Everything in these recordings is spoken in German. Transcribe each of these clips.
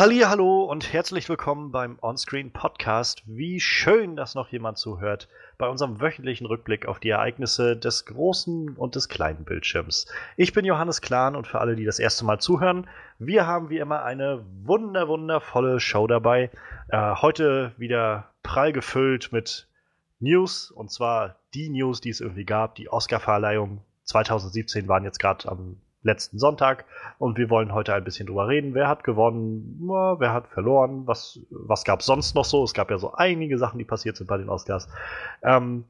Hallo und herzlich willkommen beim Onscreen Podcast. Wie schön, dass noch jemand zuhört bei unserem wöchentlichen Rückblick auf die Ereignisse des großen und des kleinen Bildschirms. Ich bin Johannes Klahn und für alle, die das erste Mal zuhören, wir haben wie immer eine wunder wundervolle Show dabei. Äh, heute wieder prall gefüllt mit News und zwar die News, die es irgendwie gab. Die Oscar-Verleihung 2017 waren jetzt gerade am letzten Sonntag und wir wollen heute ein bisschen drüber reden. Wer hat gewonnen? Wer hat verloren? Was, was gab es sonst noch so? Es gab ja so einige Sachen, die passiert sind bei den Oscars. Ähm,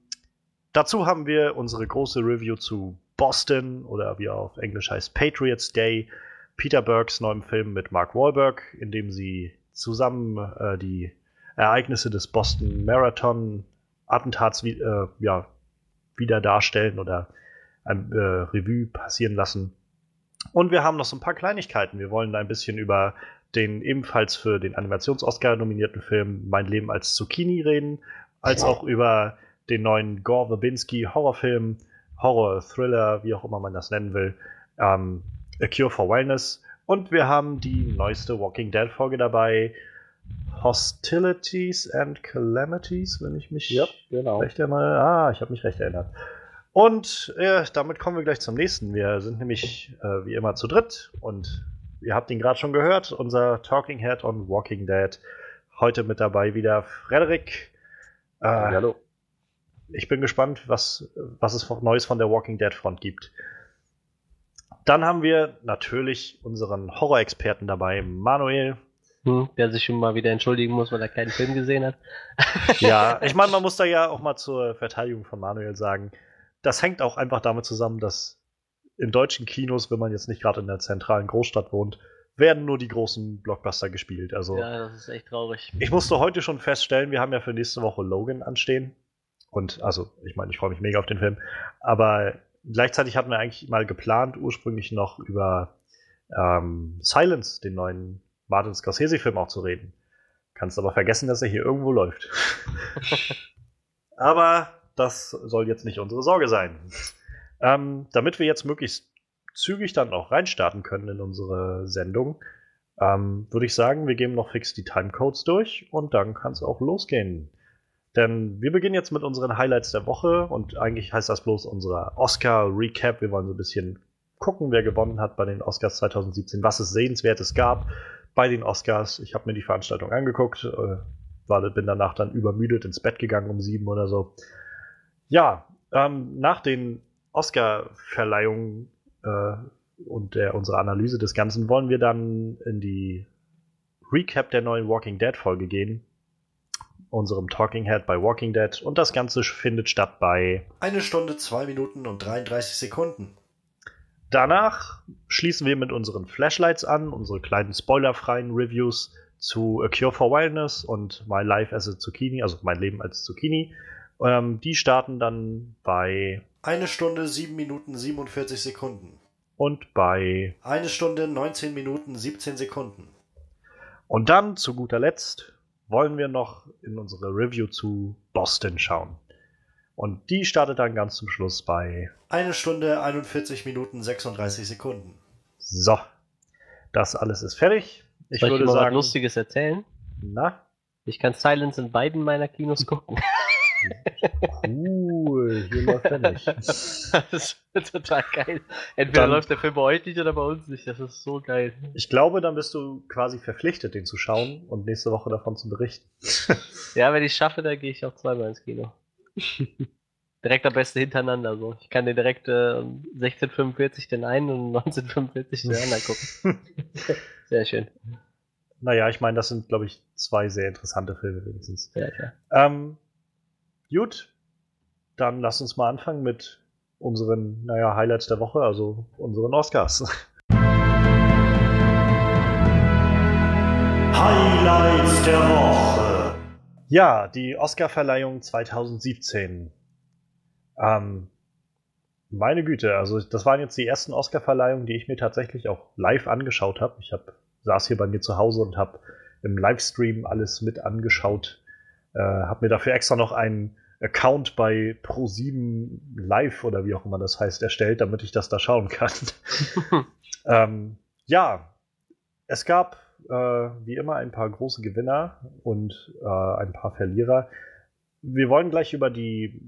dazu haben wir unsere große Review zu Boston oder wie er auf Englisch heißt Patriots Day, Peter Burks neuem Film mit Mark Wahlberg, in dem sie zusammen äh, die Ereignisse des Boston Marathon Attentats äh, ja, wieder darstellen oder ein äh, Revue passieren lassen. Und wir haben noch so ein paar Kleinigkeiten. Wir wollen ein bisschen über den ebenfalls für den Animations-Oscar nominierten Film Mein Leben als Zucchini reden, als auch über den neuen Gore Verbinski Horrorfilm, Horror, Thriller, wie auch immer man das nennen will, ähm, A Cure for Wellness. Und wir haben die neueste Walking Dead Folge dabei, Hostilities and Calamities, wenn ich mich ja, genau. recht erinnere. Ah, ich habe mich recht erinnert. Und äh, damit kommen wir gleich zum nächsten. Wir sind nämlich äh, wie immer zu dritt und ihr habt ihn gerade schon gehört, unser Talking Head on Walking Dead. Heute mit dabei wieder Frederik. Äh, Hallo. Ich bin gespannt, was, was es Neues von der Walking Dead Front gibt. Dann haben wir natürlich unseren Horror-Experten dabei, Manuel. Hm, der sich schon mal wieder entschuldigen muss, weil er keinen Film gesehen hat. ja, ich meine, man muss da ja auch mal zur Verteidigung von Manuel sagen, das hängt auch einfach damit zusammen, dass in deutschen Kinos, wenn man jetzt nicht gerade in der zentralen Großstadt wohnt, werden nur die großen Blockbuster gespielt. Also, ja, das ist echt traurig. Ich musste heute schon feststellen, wir haben ja für nächste Woche Logan anstehen. Und also, ich meine, ich freue mich mega auf den Film. Aber gleichzeitig hatten wir eigentlich mal geplant, ursprünglich noch über ähm, Silence, den neuen Martin Scorsese-Film auch zu reden. Kannst aber vergessen, dass er hier irgendwo läuft. aber das soll jetzt nicht unsere Sorge sein. Ähm, damit wir jetzt möglichst zügig dann auch reinstarten können in unsere Sendung, ähm, würde ich sagen, wir geben noch fix die Timecodes durch und dann kann es auch losgehen. Denn wir beginnen jetzt mit unseren Highlights der Woche und eigentlich heißt das bloß unser Oscar-Recap. Wir wollen so ein bisschen gucken, wer gewonnen hat bei den Oscars 2017, was es Sehenswertes gab bei den Oscars. Ich habe mir die Veranstaltung angeguckt, äh, war, bin danach dann übermüdet ins Bett gegangen um sieben oder so. Ja, ähm, nach den Oscar-Verleihungen äh, und der, unserer Analyse des Ganzen wollen wir dann in die Recap der neuen Walking Dead-Folge gehen. Unserem Talking Head bei Walking Dead. Und das Ganze findet statt bei eine Stunde, zwei Minuten und 33 Sekunden. Danach schließen wir mit unseren Flashlights an, unsere kleinen spoilerfreien Reviews zu A Cure for Wildness und My Life as a Zucchini, also mein Leben als Zucchini. Ähm, die starten dann bei eine Stunde, sieben Minuten, 47 Sekunden. Und bei eine Stunde, 19 Minuten, 17 Sekunden. Und dann zu guter Letzt wollen wir noch in unsere Review zu Boston schauen. Und die startet dann ganz zum Schluss bei eine Stunde, 41 Minuten, 36 Sekunden. So, das alles ist fertig. Ich Soll würde ich mal sagen, was Lustiges erzählen. Na? Ich kann Silence in beiden meiner Kinos gucken. Cool, hier läuft er nicht. das ist total geil. Entweder dann, läuft der Film bei euch nicht oder bei uns nicht. Das ist so geil. Ich glaube, dann bist du quasi verpflichtet, den zu schauen und nächste Woche davon zu berichten. ja, wenn ich es schaffe, dann gehe ich auch zweimal ins Kino. direkt am besten hintereinander. So. Ich kann den direkt äh, 1645 den einen und 1945 den anderen gucken. Sehr schön. Naja, ich meine, das sind, glaube ich, zwei sehr interessante Filme wenigstens. Ja, ja. Ähm, Gut, dann lass uns mal anfangen mit unseren, naja, Highlights der Woche, also unseren Oscars. Highlights der Woche. Ja, die Oscarverleihung 2017. Ähm, meine Güte, also das waren jetzt die ersten Oscarverleihungen, die ich mir tatsächlich auch live angeschaut habe. Ich hab, saß hier bei mir zu Hause und habe im Livestream alles mit angeschaut. Äh, habe mir dafür extra noch einen Account bei Pro7 Live oder wie auch immer das heißt erstellt, damit ich das da schauen kann. ähm, ja, es gab äh, wie immer ein paar große Gewinner und äh, ein paar Verlierer. Wir wollen gleich über die,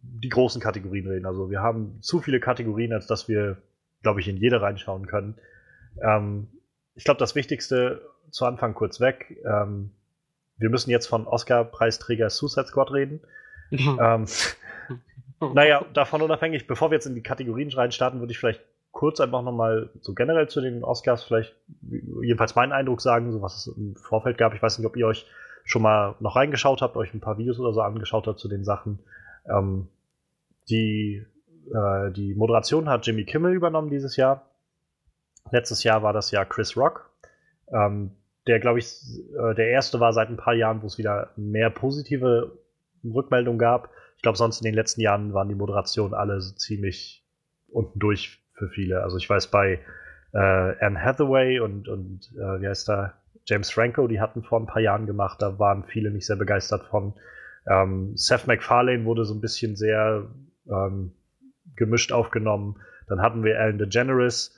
die großen Kategorien reden. Also wir haben zu viele Kategorien, als dass wir, glaube ich, in jede reinschauen können. Ähm, ich glaube, das Wichtigste zu Anfang kurz weg. Ähm, wir müssen jetzt von Oscar-Preisträger Suicide Squad reden. Ähm, naja, davon unabhängig, bevor wir jetzt in die Kategorien reinstarten, würde ich vielleicht kurz einfach nochmal so generell zu den Oscars vielleicht jedenfalls meinen Eindruck sagen, so was es im Vorfeld gab. Ich weiß nicht, ob ihr euch schon mal noch reingeschaut habt, euch ein paar Videos oder so angeschaut habt zu den Sachen. Ähm, die, äh, die Moderation hat Jimmy Kimmel übernommen dieses Jahr. Letztes Jahr war das ja Chris Rock, ähm, der, glaube ich, äh, der erste war seit ein paar Jahren, wo es wieder mehr positive Rückmeldungen gab. Ich glaube, sonst in den letzten Jahren waren die Moderationen alle so ziemlich unten durch für viele. Also ich weiß bei äh, Anne Hathaway und, und äh, wie heißt da, James Franco, die hatten vor ein paar Jahren gemacht, da waren viele nicht sehr begeistert von. Ähm, Seth MacFarlane wurde so ein bisschen sehr ähm, gemischt aufgenommen. Dann hatten wir Ellen DeGeneres,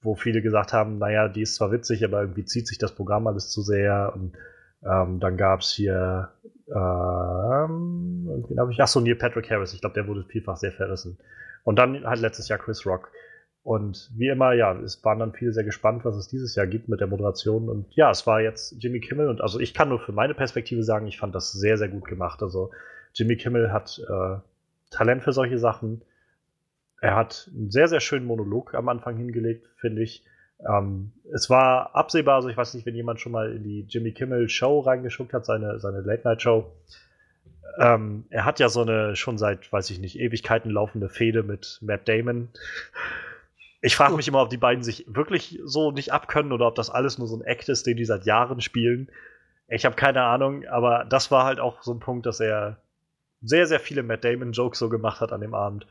wo viele gesagt haben, naja, die ist zwar witzig, aber irgendwie zieht sich das Programm alles zu sehr. Und ähm, dann gab es hier, ähm, irgendwie habe ich, ach so, Neil Patrick Harris, ich glaube, der wurde vielfach sehr verrissen. Und dann halt letztes Jahr Chris Rock. Und wie immer, ja, es waren dann viele sehr gespannt, was es dieses Jahr gibt mit der Moderation. Und ja, es war jetzt Jimmy Kimmel. Und also ich kann nur für meine Perspektive sagen, ich fand das sehr, sehr gut gemacht. Also Jimmy Kimmel hat äh, Talent für solche Sachen. Er hat einen sehr, sehr schönen Monolog am Anfang hingelegt, finde ich. Ähm, es war absehbar, also ich weiß nicht, wenn jemand schon mal in die Jimmy Kimmel Show reingeschuckt hat, seine, seine Late-Night-Show. Ähm, er hat ja so eine schon seit, weiß ich nicht, Ewigkeiten laufende Fehde mit Matt Damon. Ich frage mich immer, ob die beiden sich wirklich so nicht abkönnen oder ob das alles nur so ein Act ist, den die seit Jahren spielen. Ich habe keine Ahnung, aber das war halt auch so ein Punkt, dass er sehr, sehr viele Matt Damon-Jokes so gemacht hat an dem Abend.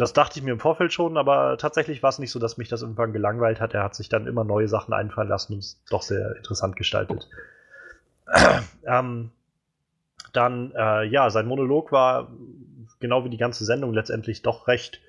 Das dachte ich mir im Vorfeld schon, aber tatsächlich war es nicht so, dass mich das irgendwann gelangweilt hat. Er hat sich dann immer neue Sachen einfallen lassen und es doch sehr interessant gestaltet. ähm, dann, äh, ja, sein Monolog war genau wie die ganze Sendung letztendlich doch recht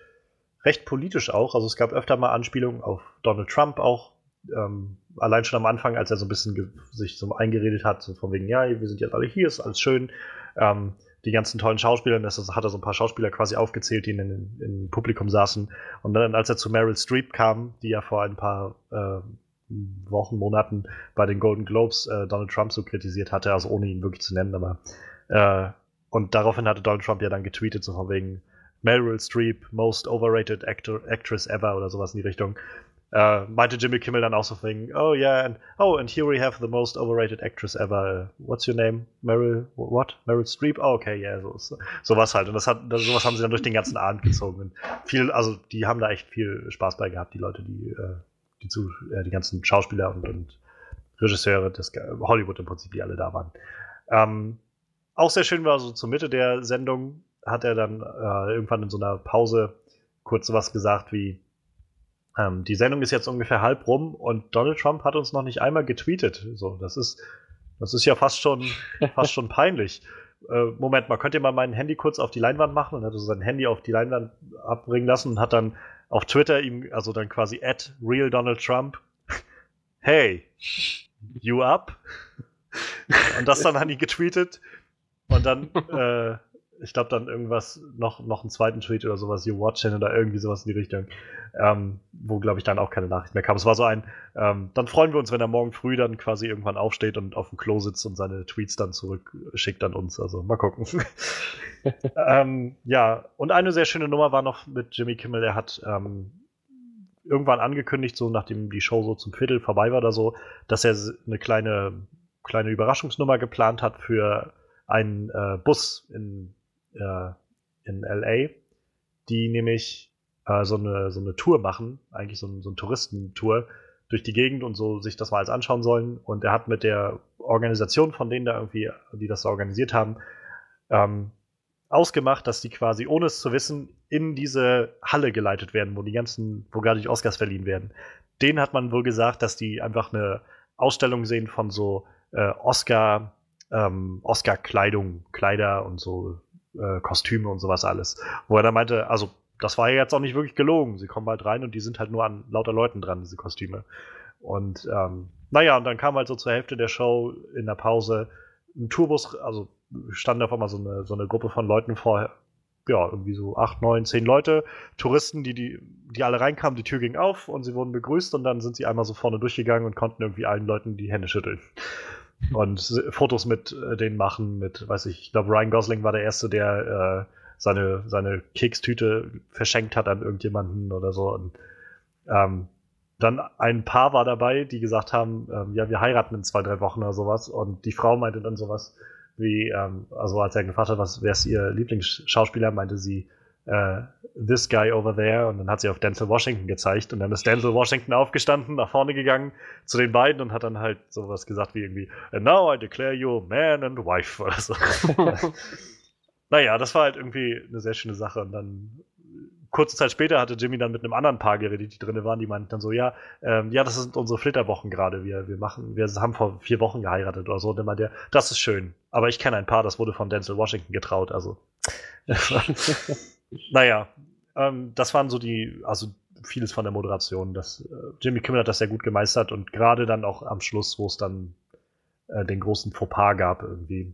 recht politisch auch. Also es gab öfter mal Anspielungen auf Donald Trump auch. Ähm, allein schon am Anfang, als er so ein bisschen sich so eingeredet hat, so von wegen, ja, wir sind jetzt alle hier, ist alles schön. Ähm, die ganzen tollen Schauspieler, das hat er so ein paar Schauspieler quasi aufgezählt, die in, im Publikum saßen. Und dann, als er zu Meryl Streep kam, die ja vor ein paar äh, Wochen, Monaten bei den Golden Globes äh, Donald Trump so kritisiert hatte, also ohne ihn wirklich zu nennen, aber äh, und daraufhin hatte Donald Trump ja dann getweetet, so von wegen, Meryl Streep, Most Overrated Actor, Actress Ever oder sowas in die Richtung. Äh, meinte Jimmy Kimmel dann auch so wegen, oh yeah, and oh, and here we have the most overrated actress ever. What's your name? Meryl, what? Meryl Streep? Oh, okay, yeah, so, so sowas halt. Und das hat, sowas haben sie dann durch den ganzen Abend gezogen. Und viel, also die haben da echt viel Spaß bei gehabt, die Leute, die, äh, die, zu, äh, die ganzen Schauspieler und, und Regisseure des Hollywood im Prinzip, die alle da waren. Ähm, auch sehr schön war so zur Mitte der Sendung, hat er dann äh, irgendwann in so einer Pause kurz sowas gesagt wie, ähm, die Sendung ist jetzt ungefähr halb rum und Donald Trump hat uns noch nicht einmal getweetet. So, das ist, das ist ja fast schon, fast schon peinlich. Äh, Moment mal, könnt ihr mal mein Handy kurz auf die Leinwand machen? Und hat so sein Handy auf die Leinwand abbringen lassen und hat dann auf Twitter ihm, also dann quasi at real Donald Trump, hey, you up? und das dann an ihn getweetet. Und dann äh, ich glaube dann irgendwas, noch, noch einen zweiten Tweet oder sowas, You Watching oder irgendwie sowas in die Richtung, ähm, wo glaube ich dann auch keine Nachricht mehr kam. Es war so ein, ähm, dann freuen wir uns, wenn er morgen früh dann quasi irgendwann aufsteht und auf dem Klo sitzt und seine Tweets dann zurückschickt an uns. Also mal gucken. ähm, ja, und eine sehr schöne Nummer war noch mit Jimmy Kimmel, der hat ähm, irgendwann angekündigt, so nachdem die Show so zum Viertel vorbei war oder so, dass er eine kleine, kleine Überraschungsnummer geplant hat für einen äh, Bus in äh, in LA, die nämlich äh, so, eine, so eine Tour machen, eigentlich so, ein, so eine Touristentour durch die Gegend und so sich das mal als anschauen sollen. Und er hat mit der Organisation von denen da irgendwie, die das organisiert haben, ähm, ausgemacht, dass die quasi, ohne es zu wissen, in diese Halle geleitet werden, wo die ganzen, wo gerade die Oscars verliehen werden. Denen hat man wohl gesagt, dass die einfach eine Ausstellung sehen von so äh, Oscar, ähm, Oscar-Kleidung, Kleider und so äh, Kostüme und sowas alles. Wo er dann meinte, also das war ja jetzt auch nicht wirklich gelogen. Sie kommen halt rein und die sind halt nur an lauter Leuten dran, diese Kostüme. Und ähm, naja, und dann kam halt so zur Hälfte der Show in der Pause ein Tourbus, also stand auf einmal so eine, so eine Gruppe von Leuten vor, ja, irgendwie so acht, neun, zehn Leute, Touristen, die, die, die alle reinkamen, die Tür ging auf und sie wurden begrüßt und dann sind sie einmal so vorne durchgegangen und konnten irgendwie allen Leuten die Hände schütteln. Und Fotos mit äh, denen machen, mit, weiß ich, ich glaube, Ryan Gosling war der Erste, der äh, seine, seine Kekstüte verschenkt hat an irgendjemanden oder so. Und ähm, dann ein Paar war dabei, die gesagt haben, ähm, ja, wir heiraten in zwei, drei Wochen oder sowas. Und die Frau meinte dann sowas wie, ähm, also als er gefragt hat, was wer ist ihr Lieblingsschauspieler, meinte sie, äh, this guy over there. Und dann hat sie auf Denzel Washington gezeigt. Und dann ist Denzel Washington aufgestanden, nach vorne gegangen zu den beiden und hat dann halt sowas gesagt wie irgendwie, and now I declare you man and wife oder so. naja, das war halt irgendwie eine sehr schöne Sache. Und dann kurze Zeit später hatte Jimmy dann mit einem anderen Paar geredet, die drin waren, die meinten dann so, ja, ähm, ja, das sind unsere Flitterwochen gerade. Wir, wir machen, wir haben vor vier Wochen geheiratet oder so. Und immer der, das ist schön. Aber ich kenne ein Paar, das wurde von Denzel Washington getraut. Also, naja, ähm, das waren so die, also vieles von der Moderation. Das, äh, Jimmy Kimmel hat das sehr gut gemeistert und gerade dann auch am Schluss, wo es dann äh, den großen Fauxpas gab, irgendwie.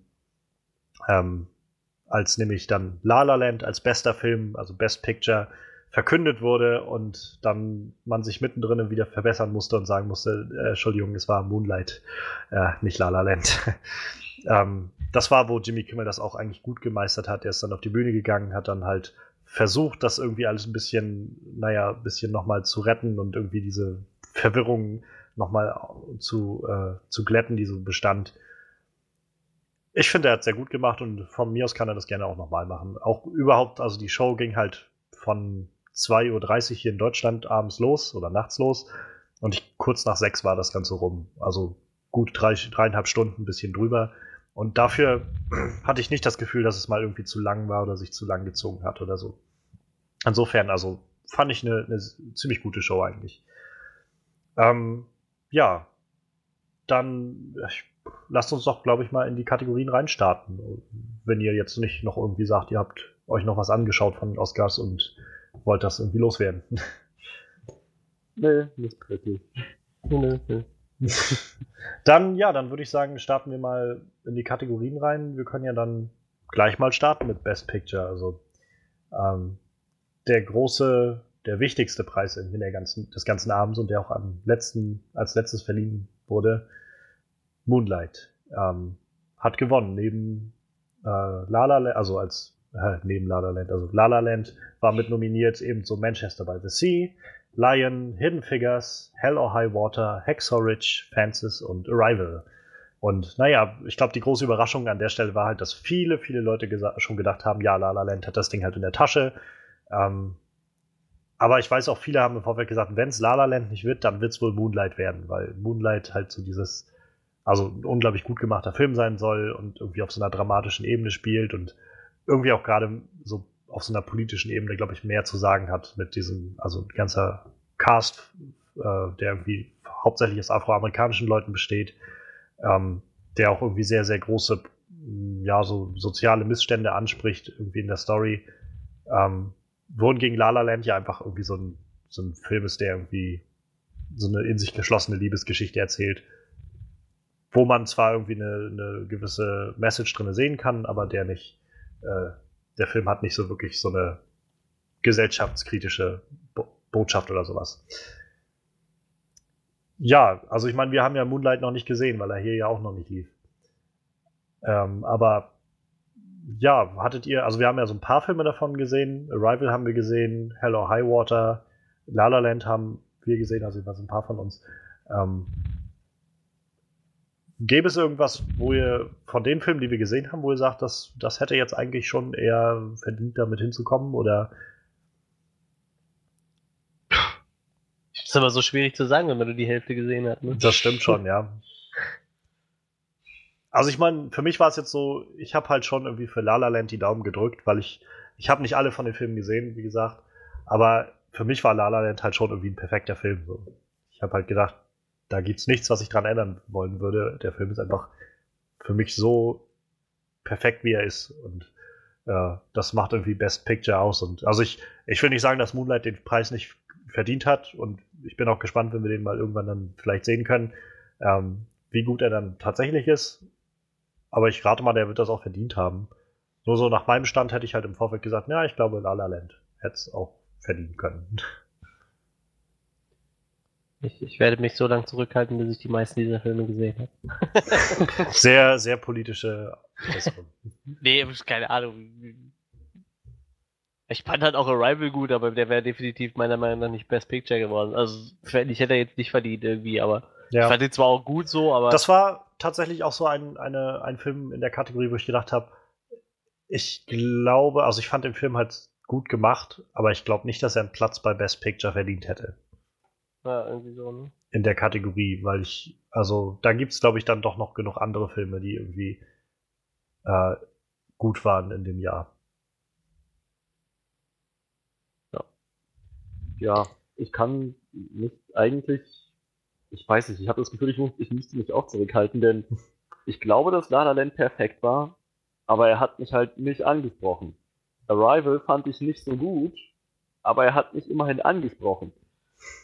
Ähm, als nämlich dann La La Land als bester Film, also Best Picture, verkündet wurde und dann man sich mittendrin wieder verbessern musste und sagen musste, äh, Entschuldigung, es war Moonlight, äh, nicht La La Land. ähm, das war, wo Jimmy Kimmel das auch eigentlich gut gemeistert hat. Er ist dann auf die Bühne gegangen, hat dann halt versucht, das irgendwie alles ein bisschen, naja, ein bisschen nochmal zu retten und irgendwie diese Verwirrung nochmal zu, äh, zu glätten, die so bestand ich finde, er hat sehr gut gemacht und von mir aus kann er das gerne auch nochmal machen. Auch überhaupt, also die Show ging halt von 2.30 Uhr hier in Deutschland abends los oder nachts los und ich, kurz nach sechs war das Ganze rum. Also gut drei, dreieinhalb Stunden, ein bisschen drüber. Und dafür hatte ich nicht das Gefühl, dass es mal irgendwie zu lang war oder sich zu lang gezogen hat oder so. Insofern, also fand ich eine, eine ziemlich gute Show eigentlich. Ähm, ja, dann, ich lasst uns doch, glaube ich, mal in die Kategorien reinstarten. Wenn ihr jetzt nicht noch irgendwie sagt, ihr habt euch noch was angeschaut von Oscars und wollt das irgendwie loswerden. Nee, nicht wirklich. Nee, nee. dann, ja, dann würde ich sagen, starten wir mal in die Kategorien rein. Wir können ja dann gleich mal starten mit Best Picture. Also ähm, der große, der wichtigste Preis in der ganzen, des ganzen Abends und der auch am letzten, als letztes verliehen wurde, Moonlight ähm, hat gewonnen. Neben äh, La La Land, also als äh, neben La La Land, also La La Land war mit nominiert ebenso Manchester by the Sea, Lion, Hidden Figures, Hell or High Water, Ridge, Fences und Arrival. Und naja, ich glaube, die große Überraschung an der Stelle war halt, dass viele, viele Leute schon gedacht haben, ja, La La Land hat das Ding halt in der Tasche. Ähm, aber ich weiß auch, viele haben im Vorfeld gesagt, wenn es La La Land nicht wird, dann wird es wohl Moonlight werden, weil Moonlight halt so dieses also ein unglaublich gut gemachter Film sein soll und irgendwie auf so einer dramatischen Ebene spielt und irgendwie auch gerade so auf so einer politischen Ebene, glaube ich, mehr zu sagen hat mit diesem, also ganzer Cast, äh, der irgendwie hauptsächlich aus afroamerikanischen Leuten besteht, ähm, der auch irgendwie sehr, sehr große, ja, so soziale Missstände anspricht, irgendwie in der Story. Ähm, wurden gegen La La Land ja einfach irgendwie so ein, so ein Film ist, der irgendwie so eine in sich geschlossene Liebesgeschichte erzählt wo man zwar irgendwie eine, eine gewisse Message drin sehen kann, aber der nicht, äh, der Film hat nicht so wirklich so eine gesellschaftskritische Bo Botschaft oder sowas. Ja, also ich meine, wir haben ja Moonlight noch nicht gesehen, weil er hier ja auch noch nicht lief. Ähm, aber ja, hattet ihr, also wir haben ja so ein paar Filme davon gesehen. Arrival haben wir gesehen, Hello High Water, La La Land haben wir gesehen, also so ein paar von uns. Ähm, Gäbe es irgendwas, wo ihr von den Filmen, die wir gesehen haben, wo ihr sagt, das, das hätte jetzt eigentlich schon eher verdient, damit hinzukommen? Oder ist aber so schwierig zu sagen, wenn man nur die Hälfte gesehen hat. Ne? Das stimmt schon, ja. Also ich meine, für mich war es jetzt so, ich habe halt schon irgendwie für La La Land die Daumen gedrückt, weil ich, ich habe nicht alle von den Filmen gesehen, wie gesagt, aber für mich war La La Land halt schon irgendwie ein perfekter Film. So. Ich habe halt gedacht, da gibt es nichts, was ich dran ändern wollen würde. Der Film ist einfach für mich so perfekt, wie er ist. Und äh, das macht irgendwie Best Picture aus. Und also ich, ich will nicht sagen, dass Moonlight den Preis nicht verdient hat. Und ich bin auch gespannt, wenn wir den mal irgendwann dann vielleicht sehen können. Ähm, wie gut er dann tatsächlich ist, aber ich rate mal, der wird das auch verdient haben. Nur so nach meinem Stand hätte ich halt im Vorfeld gesagt, ja, ich glaube, La La Land hätte es auch verdienen können. Ich, ich werde mich so lange zurückhalten, bis ich die meisten dieser Filme gesehen habe. sehr, sehr politische Äußerung. nee, keine Ahnung. Ich fand halt auch Arrival gut, aber der wäre definitiv meiner Meinung nach nicht Best Picture geworden. Also, ich hätte jetzt nicht verdient irgendwie, aber ja. ich fand ihn zwar auch gut so, aber. Das war tatsächlich auch so ein, eine, ein Film in der Kategorie, wo ich gedacht habe, ich glaube, also ich fand den Film halt gut gemacht, aber ich glaube nicht, dass er einen Platz bei Best Picture verdient hätte. Ja, irgendwie so, ne? In der Kategorie, weil ich, also da gibt es, glaube ich, dann doch noch genug andere Filme, die irgendwie äh, gut waren in dem Jahr. Ja. Ja, ich kann nicht eigentlich, ich weiß nicht, ich habe das Gefühl, ich, muss, ich müsste mich auch zurückhalten, denn ich glaube, dass La La Land perfekt war, aber er hat mich halt nicht angesprochen. Arrival fand ich nicht so gut, aber er hat mich immerhin angesprochen.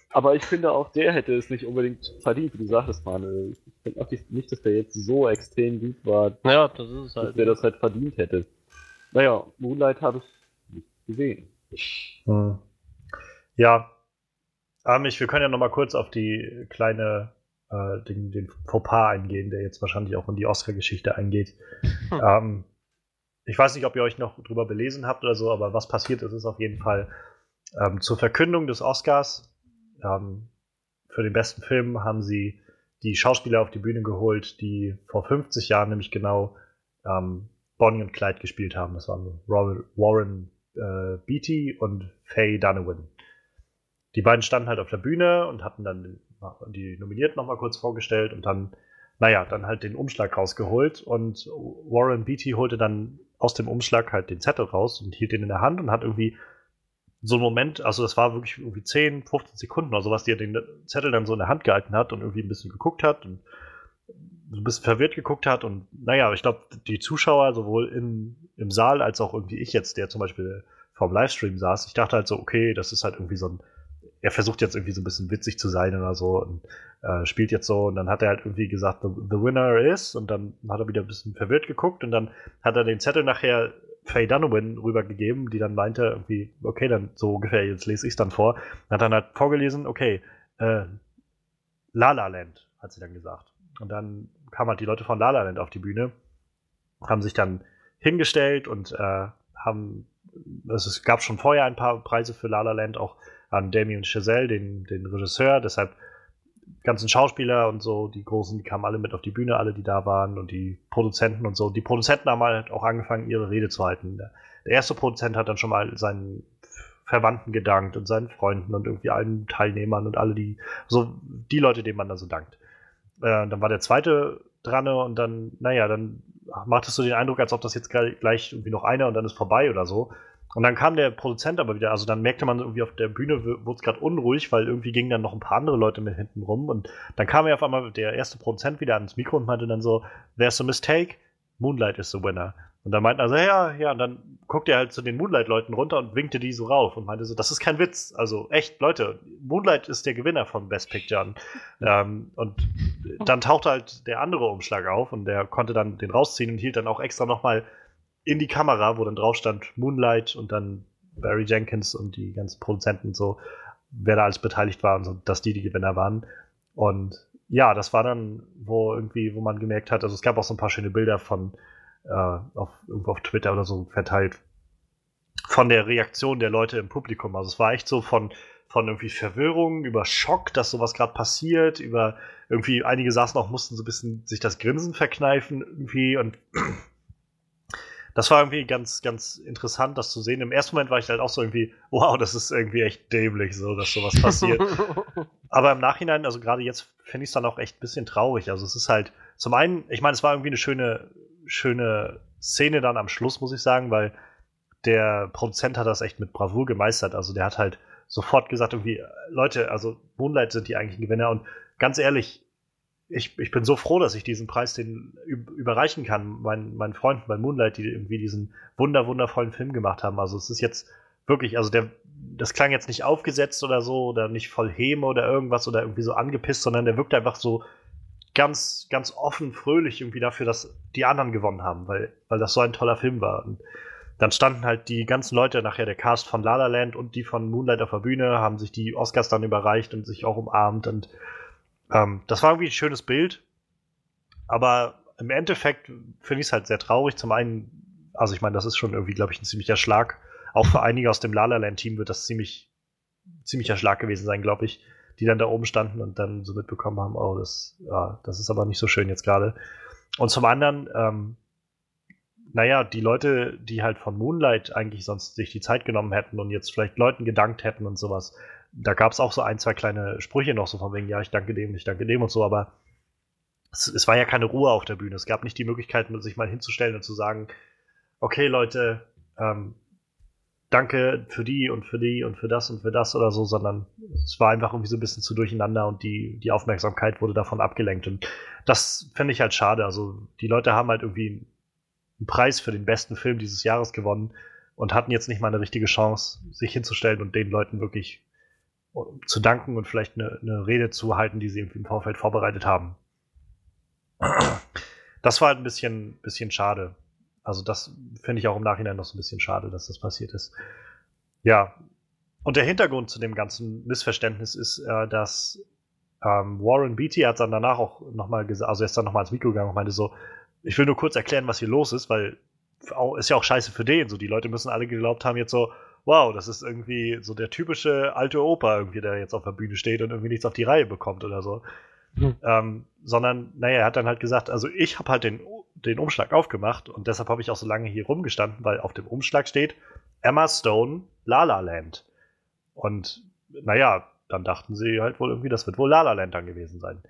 Aber ich finde auch, der hätte es nicht unbedingt verdient, wie du sagtest, Manuel. Ich finde auch nicht, dass der jetzt so extrem gut war, ja, das ist es halt. dass der das halt verdient hätte. Naja, Moonlight habe ich nicht gesehen. Hm. Ja, Amish, wir können ja nochmal kurz auf die kleine, äh, den, den Fauxpas eingehen, der jetzt wahrscheinlich auch in die Oscar-Geschichte eingeht. Hm. Ähm, ich weiß nicht, ob ihr euch noch drüber belesen habt oder so, aber was passiert ist, ist auf jeden Fall ähm, zur Verkündung des Oscars ähm, für den besten Film haben sie die Schauspieler auf die Bühne geholt, die vor 50 Jahren nämlich genau ähm, Bonnie und Clyde gespielt haben. Das waren Warren äh, Beatty und Faye Dunaway. Die beiden standen halt auf der Bühne und hatten dann die Nominierten nochmal kurz vorgestellt und dann, naja, dann halt den Umschlag rausgeholt und Warren Beatty holte dann aus dem Umschlag halt den Zettel raus und hielt den in der Hand und hat irgendwie so ein Moment, also das war wirklich irgendwie 10, 15 Sekunden oder sowas, die er den Zettel dann so in der Hand gehalten hat und irgendwie ein bisschen geguckt hat und ein bisschen verwirrt geguckt hat und naja, ich glaube, die Zuschauer, sowohl in, im Saal als auch irgendwie ich jetzt, der zum Beispiel vorm Livestream saß, ich dachte halt so, okay, das ist halt irgendwie so ein, er versucht jetzt irgendwie so ein bisschen witzig zu sein oder so und äh, spielt jetzt so und dann hat er halt irgendwie gesagt, the, the winner is und dann hat er wieder ein bisschen verwirrt geguckt und dann hat er den Zettel nachher Faye Dunaway rübergegeben, die dann meinte, irgendwie, okay, dann so ungefähr, jetzt lese ich es dann vor. Hat dann halt vorgelesen, okay, äh, La La Land, hat sie dann gesagt. Und dann kamen halt die Leute von La La Land auf die Bühne, haben sich dann hingestellt und äh, haben, also es gab schon vorher ein paar Preise für La La Land, auch an Damien Chazelle, den, den Regisseur, deshalb ganzen Schauspieler und so, die Großen, die kamen alle mit auf die Bühne, alle, die da waren und die Produzenten und so. Die Produzenten haben halt auch angefangen, ihre Rede zu halten. Der, erste Produzent hat dann schon mal seinen Verwandten gedankt und seinen Freunden und irgendwie allen Teilnehmern und alle die, so die Leute, denen man da so dankt. Äh, dann war der zweite dran und dann, naja, dann macht es so den Eindruck, als ob das jetzt gleich irgendwie noch einer und dann ist vorbei oder so. Und dann kam der Produzent aber wieder, also dann merkte man irgendwie auf der Bühne wurde es gerade unruhig, weil irgendwie gingen dann noch ein paar andere Leute mit hinten rum und dann kam er auf einmal der erste Produzent wieder ans Mikro und meinte dann so, there's a mistake, Moonlight is the winner. Und dann meinten also, ja, ja, und dann guckte er halt zu den Moonlight-Leuten runter und winkte die so rauf und meinte so, das ist kein Witz. Also echt, Leute, Moonlight ist der Gewinner von Best Picture. ähm, und dann tauchte halt der andere Umschlag auf und der konnte dann den rausziehen und hielt dann auch extra nochmal in die Kamera, wo dann drauf stand Moonlight und dann Barry Jenkins und die ganzen Produzenten und so, wer da alles beteiligt war und so, dass die die Gewinner waren. Und ja, das war dann, wo irgendwie, wo man gemerkt hat, also es gab auch so ein paar schöne Bilder von äh, auf, irgendwo auf Twitter oder so verteilt, von der Reaktion der Leute im Publikum. Also es war echt so von, von irgendwie Verwirrung, über Schock, dass sowas gerade passiert, über irgendwie, einige saßen auch, mussten so ein bisschen sich das Grinsen verkneifen irgendwie und das war irgendwie ganz, ganz interessant, das zu sehen. Im ersten Moment war ich halt auch so irgendwie, wow, das ist irgendwie echt dämlich, so, dass sowas passiert. Aber im Nachhinein, also gerade jetzt, finde ich es dann auch echt ein bisschen traurig. Also es ist halt, zum einen, ich meine, es war irgendwie eine schöne, schöne Szene dann am Schluss, muss ich sagen, weil der Produzent hat das echt mit Bravour gemeistert. Also der hat halt sofort gesagt, irgendwie, Leute, also Moonlight sind die eigentlichen Gewinner und ganz ehrlich, ich, ich bin so froh, dass ich diesen Preis den überreichen kann, meinen, meinen Freunden bei Moonlight, die irgendwie diesen wunder, wundervollen Film gemacht haben. Also es ist jetzt wirklich, also der, das klang jetzt nicht aufgesetzt oder so oder nicht voll Häme oder irgendwas oder irgendwie so angepisst, sondern der wirkt einfach so ganz, ganz offen, fröhlich irgendwie dafür, dass die anderen gewonnen haben, weil, weil das so ein toller Film war. Und dann standen halt die ganzen Leute, nachher der Cast von La La Land und die von Moonlight auf der Bühne, haben sich die Oscars dann überreicht und sich auch umarmt. Und ähm, das war irgendwie ein schönes Bild. Aber im Endeffekt finde ich es halt sehr traurig. Zum einen, also ich meine, das ist schon irgendwie, glaube ich, ein ziemlicher Schlag. Auch für einige aus dem La La Land Team wird das ziemlich, ziemlicher Schlag gewesen sein, glaube ich die dann da oben standen und dann so mitbekommen haben, oh, das, ja, das ist aber nicht so schön jetzt gerade. Und zum anderen, ähm, naja, die Leute, die halt von Moonlight eigentlich sonst sich die Zeit genommen hätten und jetzt vielleicht Leuten gedankt hätten und sowas, da gab es auch so ein, zwei kleine Sprüche noch so von wegen, ja, ich danke dem, ich danke dem und so, aber es, es war ja keine Ruhe auf der Bühne. Es gab nicht die Möglichkeit, sich mal hinzustellen und zu sagen, okay, Leute, ähm, danke für die und für die und für das und für das oder so, sondern es war einfach irgendwie so ein bisschen zu durcheinander und die, die Aufmerksamkeit wurde davon abgelenkt. Und das finde ich halt schade. Also die Leute haben halt irgendwie einen Preis für den besten Film dieses Jahres gewonnen und hatten jetzt nicht mal eine richtige Chance, sich hinzustellen und den Leuten wirklich zu danken und vielleicht eine, eine Rede zu halten, die sie im Vorfeld vorbereitet haben. Das war halt ein bisschen, bisschen schade. Also das finde ich auch im Nachhinein noch so ein bisschen schade, dass das passiert ist. Ja, und der Hintergrund zu dem ganzen Missverständnis ist, äh, dass ähm, Warren Beatty hat dann danach auch nochmal gesagt, also er ist dann nochmal ins Mikro gegangen und meinte so, ich will nur kurz erklären, was hier los ist, weil ist ja auch scheiße für den. So, die Leute müssen alle geglaubt haben jetzt so, wow, das ist irgendwie so der typische alte Opa irgendwie, der jetzt auf der Bühne steht und irgendwie nichts auf die Reihe bekommt oder so. Mhm. Ähm, sondern, naja, er hat dann halt gesagt, also ich habe halt den den Umschlag aufgemacht und deshalb habe ich auch so lange hier rumgestanden, weil auf dem Umschlag steht Emma Stone, La La Land. Und naja, dann dachten sie halt wohl irgendwie, das wird wohl La La Land dann gewesen sein.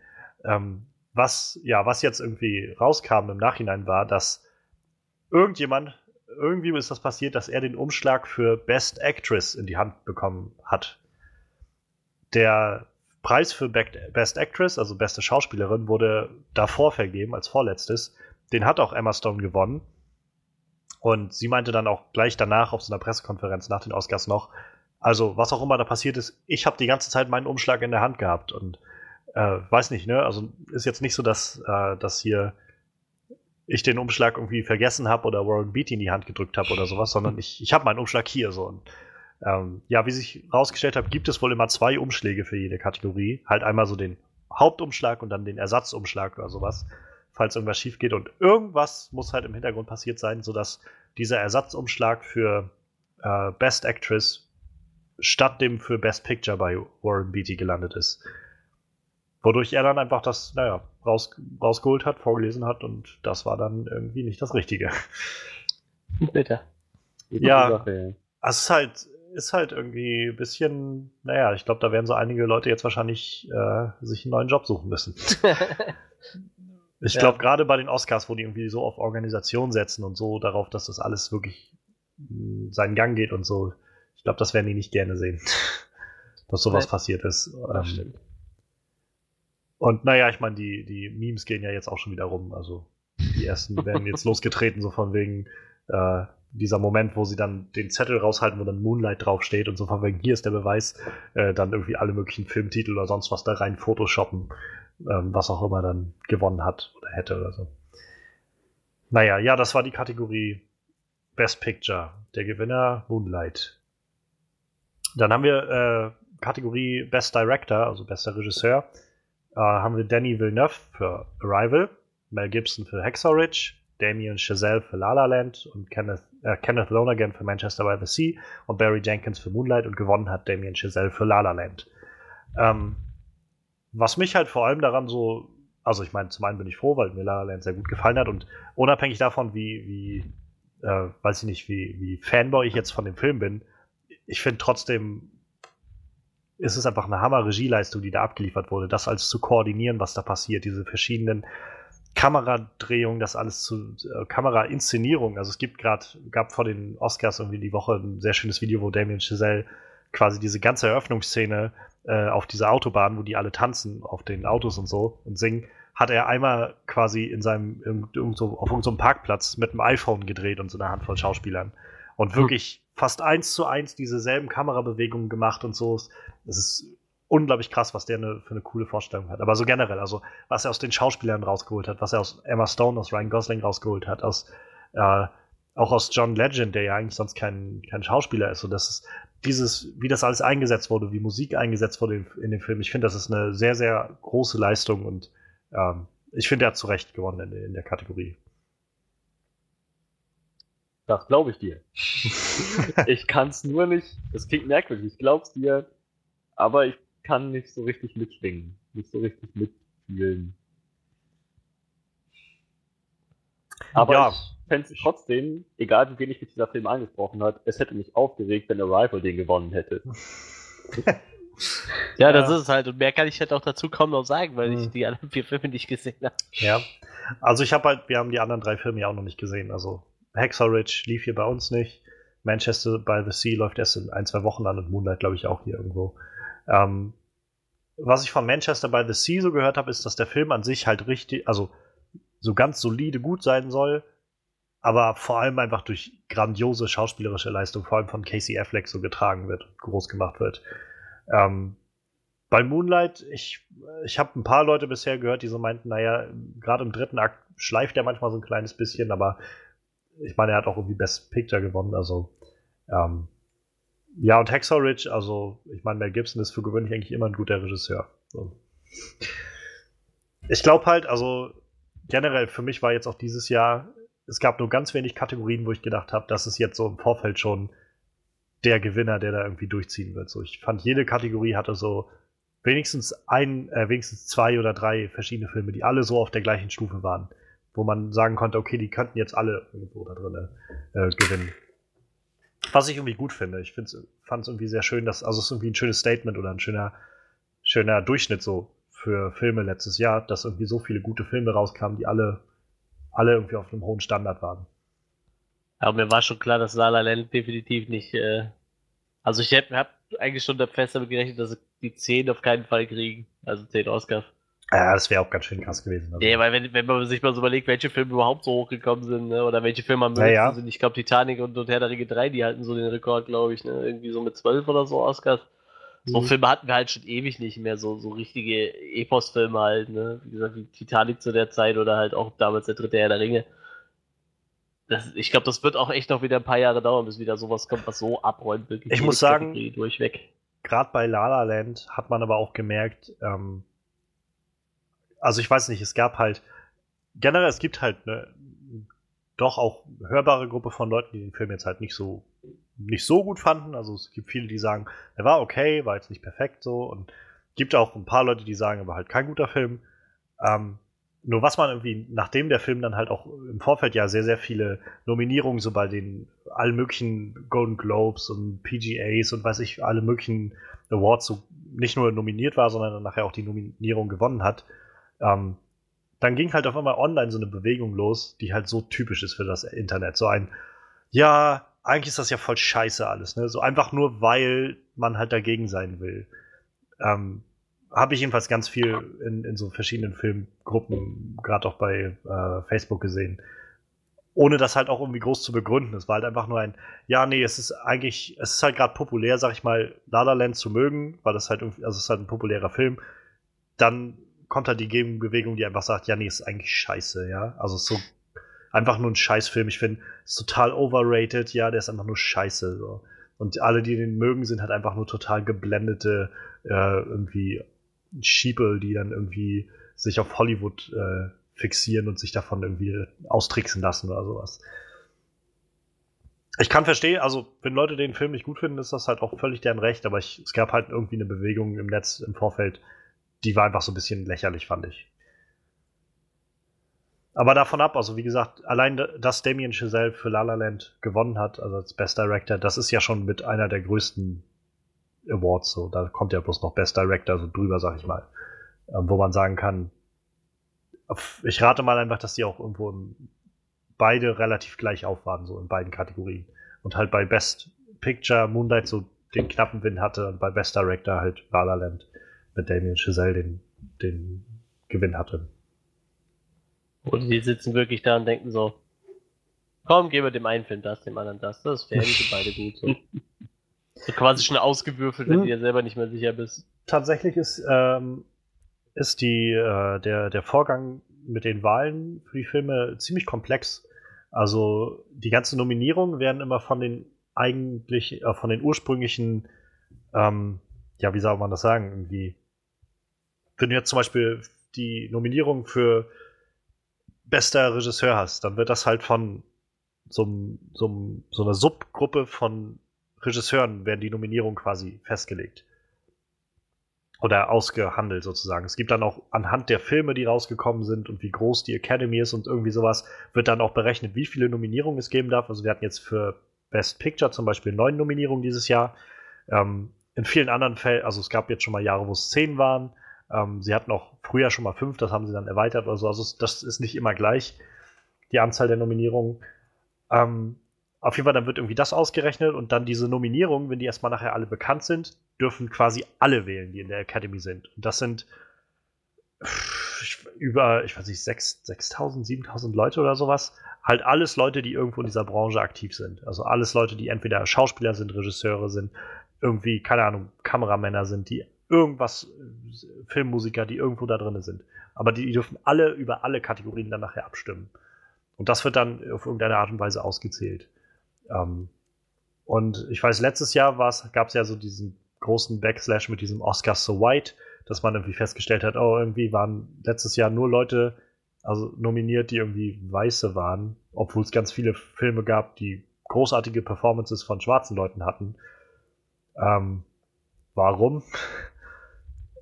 Ähm, was, ja, was jetzt irgendwie rauskam im Nachhinein war, dass irgendjemand, irgendwie ist das passiert, dass er den Umschlag für Best Actress in die Hand bekommen hat. Der Preis für Best Actress, also beste Schauspielerin, wurde davor vergeben als vorletztes den hat auch Emma Stone gewonnen. Und sie meinte dann auch gleich danach auf so einer Pressekonferenz nach den Oscars noch, also was auch immer da passiert ist, ich habe die ganze Zeit meinen Umschlag in der Hand gehabt und äh, weiß nicht, ne? Also ist jetzt nicht so, dass, äh, dass hier ich den Umschlag irgendwie vergessen habe oder Warren Beatty in die Hand gedrückt habe oder sowas, sondern ich, ich habe meinen Umschlag hier so. Und, ähm, ja, wie sich herausgestellt hat, gibt es wohl immer zwei Umschläge für jede Kategorie. Halt einmal so den Hauptumschlag und dann den Ersatzumschlag oder sowas falls irgendwas schief geht. Und irgendwas muss halt im Hintergrund passiert sein, sodass dieser Ersatzumschlag für äh, Best Actress statt dem für Best Picture bei Warren Beatty gelandet ist. Wodurch er dann einfach das, naja, raus, rausgeholt hat, vorgelesen hat und das war dann irgendwie nicht das Richtige. Bitte. Ja, Sache. es ist halt, ist halt irgendwie ein bisschen, naja, ich glaube, da werden so einige Leute jetzt wahrscheinlich äh, sich einen neuen Job suchen müssen. Ich ja. glaube, gerade bei den Oscars, wo die irgendwie so auf Organisation setzen und so darauf, dass das alles wirklich mh, seinen Gang geht und so, ich glaube, das werden die nicht gerne sehen, dass sowas ja. passiert ist. Das ähm, stimmt. Und naja, ich meine, die, die Memes gehen ja jetzt auch schon wieder rum. Also die ersten werden jetzt losgetreten, so von wegen äh, dieser Moment, wo sie dann den Zettel raushalten, wo dann Moonlight draufsteht und so von wegen, hier ist der Beweis, äh, dann irgendwie alle möglichen Filmtitel oder sonst was da rein Photoshoppen ähm, was auch immer dann gewonnen hat oder hätte oder so. Naja, ja, das war die Kategorie Best Picture. Der Gewinner Moonlight. Dann haben wir äh, Kategorie Best Director, also bester Regisseur. Äh, haben wir Danny Villeneuve für Arrival, Mel Gibson für Ridge, Damien Chazelle für La La Land und Kenneth, äh, Kenneth Lonergan für Manchester by the Sea und Barry Jenkins für Moonlight und gewonnen hat Damien Chazelle für La La Land. Ähm, was mich halt vor allem daran so, also ich meine, zum einen bin ich froh, weil mir La La Land sehr gut gefallen hat und unabhängig davon, wie, wie, äh, weiß ich nicht, wie, wie Fanboy ich jetzt von dem Film bin, ich finde trotzdem, ist es einfach eine Hammer-Regieleistung, die da abgeliefert wurde, das alles zu koordinieren, was da passiert, diese verschiedenen Kameradrehungen, das alles zu äh, Kamerainszenierung. Also es gibt gerade, gab vor den Oscars irgendwie die Woche ein sehr schönes Video, wo Damien Chazelle quasi diese ganze Eröffnungsszene äh, auf dieser Autobahn, wo die alle tanzen auf den Autos und so und singen, hat er einmal quasi in seinem irgendwo, auf irgendeinem Parkplatz mit dem iPhone gedreht und so eine Handvoll Schauspielern und wirklich fast eins zu eins dieselben Kamerabewegungen gemacht und so. Es ist unglaublich krass, was der eine, für eine coole Vorstellung hat. Aber so generell, also was er aus den Schauspielern rausgeholt hat, was er aus Emma Stone, aus Ryan Gosling rausgeholt hat, aus äh, auch aus John Legend, der ja eigentlich sonst kein, kein Schauspieler ist. Und das ist dieses, wie das alles eingesetzt wurde, wie Musik eingesetzt wurde in, in dem Film. Ich finde, das ist eine sehr, sehr große Leistung und ähm, ich finde, er hat zu Recht gewonnen in, in der Kategorie. Das glaube ich dir. ich kann es nur nicht. Es klingt merkwürdig. Ich glaub's dir, aber ich kann nicht so richtig mitschwingen, nicht so richtig mitfühlen. Aber ja. ich fände es trotzdem, egal wie wenig mich dieser Film angesprochen hat, es hätte mich aufgeregt, wenn Arrival den gewonnen hätte. ja, das ist es halt. Und mehr kann ich halt auch dazu kaum noch sagen, weil ich hm. die anderen vier Filme nicht gesehen habe. Ja. Also ich habe halt, wir haben die anderen drei Filme ja auch noch nicht gesehen. Also Hexer Ridge lief hier bei uns nicht. Manchester by the Sea läuft erst in ein, zwei Wochen an und Moonlight, glaube ich, auch hier irgendwo. Ähm, was ich von Manchester by the Sea so gehört habe, ist, dass der Film an sich halt richtig, also so ganz solide gut sein soll, aber vor allem einfach durch grandiose schauspielerische Leistung, vor allem von Casey Affleck, so getragen wird, groß gemacht wird. Ähm, bei Moonlight, ich, ich habe ein paar Leute bisher gehört, die so meinten, naja, gerade im dritten Akt schleift er manchmal so ein kleines bisschen, aber ich meine, er hat auch irgendwie Best Picture gewonnen, also ähm, ja, und Hacksaw Ridge, also ich meine, Mel Gibson ist für gewöhnlich eigentlich immer ein guter Regisseur. So. Ich glaube halt, also generell für mich war jetzt auch dieses Jahr, es gab nur ganz wenig Kategorien, wo ich gedacht habe, das ist jetzt so im Vorfeld schon der Gewinner, der da irgendwie durchziehen wird. So, ich fand, jede Kategorie hatte so wenigstens ein, äh, wenigstens zwei oder drei verschiedene Filme, die alle so auf der gleichen Stufe waren, wo man sagen konnte, okay, die könnten jetzt alle irgendwo da drin äh, gewinnen. Was ich irgendwie gut finde. Ich fand es irgendwie sehr schön, dass, also es ist irgendwie ein schönes Statement oder ein schöner, schöner Durchschnitt so für Filme letztes Jahr, dass irgendwie so viele gute Filme rauskamen, die alle, alle irgendwie auf einem hohen Standard waren. Aber mir war schon klar, dass La Land definitiv nicht, äh, also ich habe hab eigentlich schon fest damit gerechnet, dass sie die 10 auf keinen Fall kriegen. Also 10 Oscars. Ja, das wäre auch ganz schön krass gewesen. Also. Nee, weil wenn, wenn man sich mal so überlegt, welche Filme überhaupt so hochgekommen sind, ne? oder welche Filme am ja, ja. sind, ich glaube Titanic und, und Herr der Ringe 3, die halten so den Rekord, glaube ich, ne? irgendwie so mit 12 oder so Oscars. So mhm. Filme hatten wir halt schon ewig nicht mehr, so, so richtige Epos-Filme halt, ne? Wie gesagt, wie Titanic zu der Zeit oder halt auch damals der dritte Herr der Ringe. Das, ich glaube, das wird auch echt noch wieder ein paar Jahre dauern, bis wieder sowas kommt, was so abräumt, wirklich. Ich muss sagen, durchweg. Gerade bei La La Land hat man aber auch gemerkt, ähm, also ich weiß nicht, es gab halt, generell, es gibt halt eine doch auch hörbare Gruppe von Leuten, die den Film jetzt halt nicht so, nicht so gut fanden. Also es gibt viele, die sagen, er war okay, war jetzt nicht perfekt so. Und gibt auch ein paar Leute, die sagen, er war halt kein guter Film. Ähm, nur was man irgendwie, nachdem der Film dann halt auch im Vorfeld ja sehr, sehr viele Nominierungen so bei den allen möglichen Golden Globes und PGAs und weiß ich, alle möglichen Awards so nicht nur nominiert war, sondern dann nachher auch die Nominierung gewonnen hat, ähm, dann ging halt auf einmal online so eine Bewegung los, die halt so typisch ist für das Internet. So ein, ja, eigentlich ist das ja voll scheiße alles, ne? So einfach nur, weil man halt dagegen sein will. Ähm, Habe ich jedenfalls ganz viel in, in so verschiedenen Filmgruppen, gerade auch bei äh, Facebook gesehen. Ohne das halt auch irgendwie groß zu begründen. Es war halt einfach nur ein, ja, nee, es ist eigentlich, es ist halt gerade populär, sag ich mal, La La Land zu mögen, weil das halt irgendwie, also es ist halt ein populärer Film. Dann kommt halt die Gegenbewegung, die einfach sagt, ja, nee, ist eigentlich scheiße, ja. Also so einfach nur ein Scheißfilm. Ich finde, ist total overrated, ja, der ist einfach nur scheiße. So. Und alle, die den mögen, sind halt einfach nur total geblendete äh, irgendwie Schiepel, die dann irgendwie sich auf Hollywood äh, fixieren und sich davon irgendwie austricksen lassen oder sowas. Ich kann verstehen, also wenn Leute den Film nicht gut finden, ist das halt auch völlig deren Recht, aber ich, es gab halt irgendwie eine Bewegung im Netz im Vorfeld, die war einfach so ein bisschen lächerlich, fand ich. Aber davon ab, also wie gesagt, allein, dass Damien Chazelle für La La Land gewonnen hat, also als Best Director, das ist ja schon mit einer der größten Awards so. Da kommt ja bloß noch Best Director so drüber, sag ich mal. Ähm, wo man sagen kann, ich rate mal einfach, dass die auch irgendwo beide relativ gleich auf waren, so in beiden Kategorien. Und halt bei Best Picture Moonlight so den knappen Win hatte und bei Best Director halt La La Land mit Damien Chazelle den, den Gewinn hatte. Und die sitzen wirklich da und denken so, komm, geben wir dem einen Film das, dem anderen das. Das die sind beide gut. So. so quasi schon ausgewürfelt, wenn du dir selber nicht mehr sicher bist. tatsächlich ist, ähm, ist die, äh, der, der Vorgang mit den Wahlen für die Filme ziemlich komplex. Also die ganzen Nominierungen werden immer von den eigentlich, äh, von den ursprünglichen, ähm, ja, wie soll man das sagen, irgendwie. Wenn du jetzt zum Beispiel die Nominierung für bester Regisseur hast, dann wird das halt von so, so, so einer Subgruppe von Regisseuren werden die Nominierungen quasi festgelegt. Oder ausgehandelt sozusagen. Es gibt dann auch anhand der Filme, die rausgekommen sind und wie groß die Academy ist und irgendwie sowas, wird dann auch berechnet, wie viele Nominierungen es geben darf. Also wir hatten jetzt für Best Picture zum Beispiel neun Nominierungen dieses Jahr. Ähm, in vielen anderen Fällen, also es gab jetzt schon mal Jahre, wo es zehn waren. Ähm, sie hatten auch früher schon mal fünf, das haben sie dann erweitert oder so. Also das ist nicht immer gleich, die Anzahl der Nominierungen. Ähm, auf jeden Fall, dann wird irgendwie das ausgerechnet und dann diese Nominierungen, wenn die erstmal nachher alle bekannt sind, dürfen quasi alle wählen, die in der Academy sind. Und das sind über, ich weiß nicht, 6.000, 7.000 Leute oder sowas. Halt alles Leute, die irgendwo in dieser Branche aktiv sind. Also alles Leute, die entweder Schauspieler sind, Regisseure sind, irgendwie, keine Ahnung, Kameramänner sind, die irgendwas, Filmmusiker, die irgendwo da drin sind. Aber die, die dürfen alle über alle Kategorien dann nachher abstimmen. Und das wird dann auf irgendeine Art und Weise ausgezählt. Ähm, und ich weiß, letztes Jahr gab es ja so diesen großen Backslash mit diesem Oscar So White, dass man irgendwie festgestellt hat, oh, irgendwie waren letztes Jahr nur Leute also nominiert, die irgendwie Weiße waren, obwohl es ganz viele Filme gab, die großartige Performances von schwarzen Leuten hatten. Ähm, warum?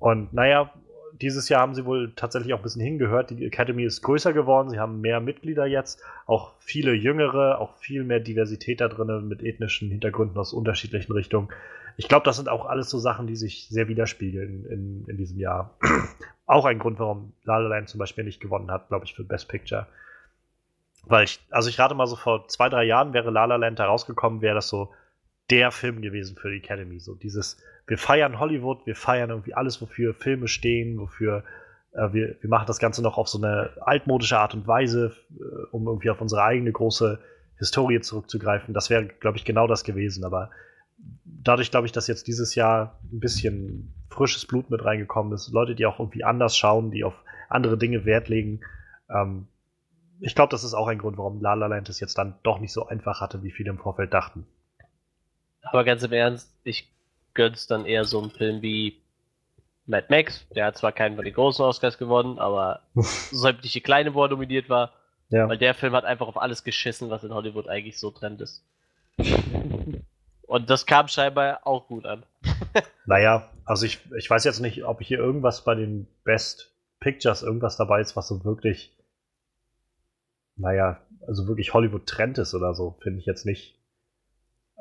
Und naja, dieses Jahr haben sie wohl tatsächlich auch ein bisschen hingehört. Die Academy ist größer geworden, sie haben mehr Mitglieder jetzt, auch viele jüngere, auch viel mehr Diversität da drin mit ethnischen Hintergründen aus unterschiedlichen Richtungen. Ich glaube, das sind auch alles so Sachen, die sich sehr widerspiegeln in, in diesem Jahr. auch ein Grund, warum La La Land zum Beispiel nicht gewonnen hat, glaube ich, für Best Picture. Weil ich, also ich rate mal so vor zwei, drei Jahren wäre La La Land da rausgekommen, wäre das so der Film gewesen für die Academy. So dieses, wir feiern Hollywood, wir feiern irgendwie alles, wofür Filme stehen, wofür äh, wir, wir machen das Ganze noch auf so eine altmodische Art und Weise, äh, um irgendwie auf unsere eigene große Historie zurückzugreifen. Das wäre, glaube ich, genau das gewesen. Aber dadurch, glaube ich, dass jetzt dieses Jahr ein bisschen frisches Blut mit reingekommen ist, Leute, die auch irgendwie anders schauen, die auf andere Dinge Wert legen, ähm, ich glaube, das ist auch ein Grund, warum La La Land es jetzt dann doch nicht so einfach hatte, wie viele im Vorfeld dachten. Aber ganz im Ernst, ich gönn's dann eher so einen Film wie Mad Max. Der hat zwar keinen von den großen Oscars gewonnen, aber sämtliche kleine, wo er nominiert war. Ja. Weil der Film hat einfach auf alles geschissen, was in Hollywood eigentlich so Trend ist. Und das kam scheinbar auch gut an. naja, also ich, ich weiß jetzt nicht, ob hier irgendwas bei den Best Pictures irgendwas dabei ist, was so wirklich, naja, also wirklich Hollywood-Trend ist oder so, finde ich jetzt nicht.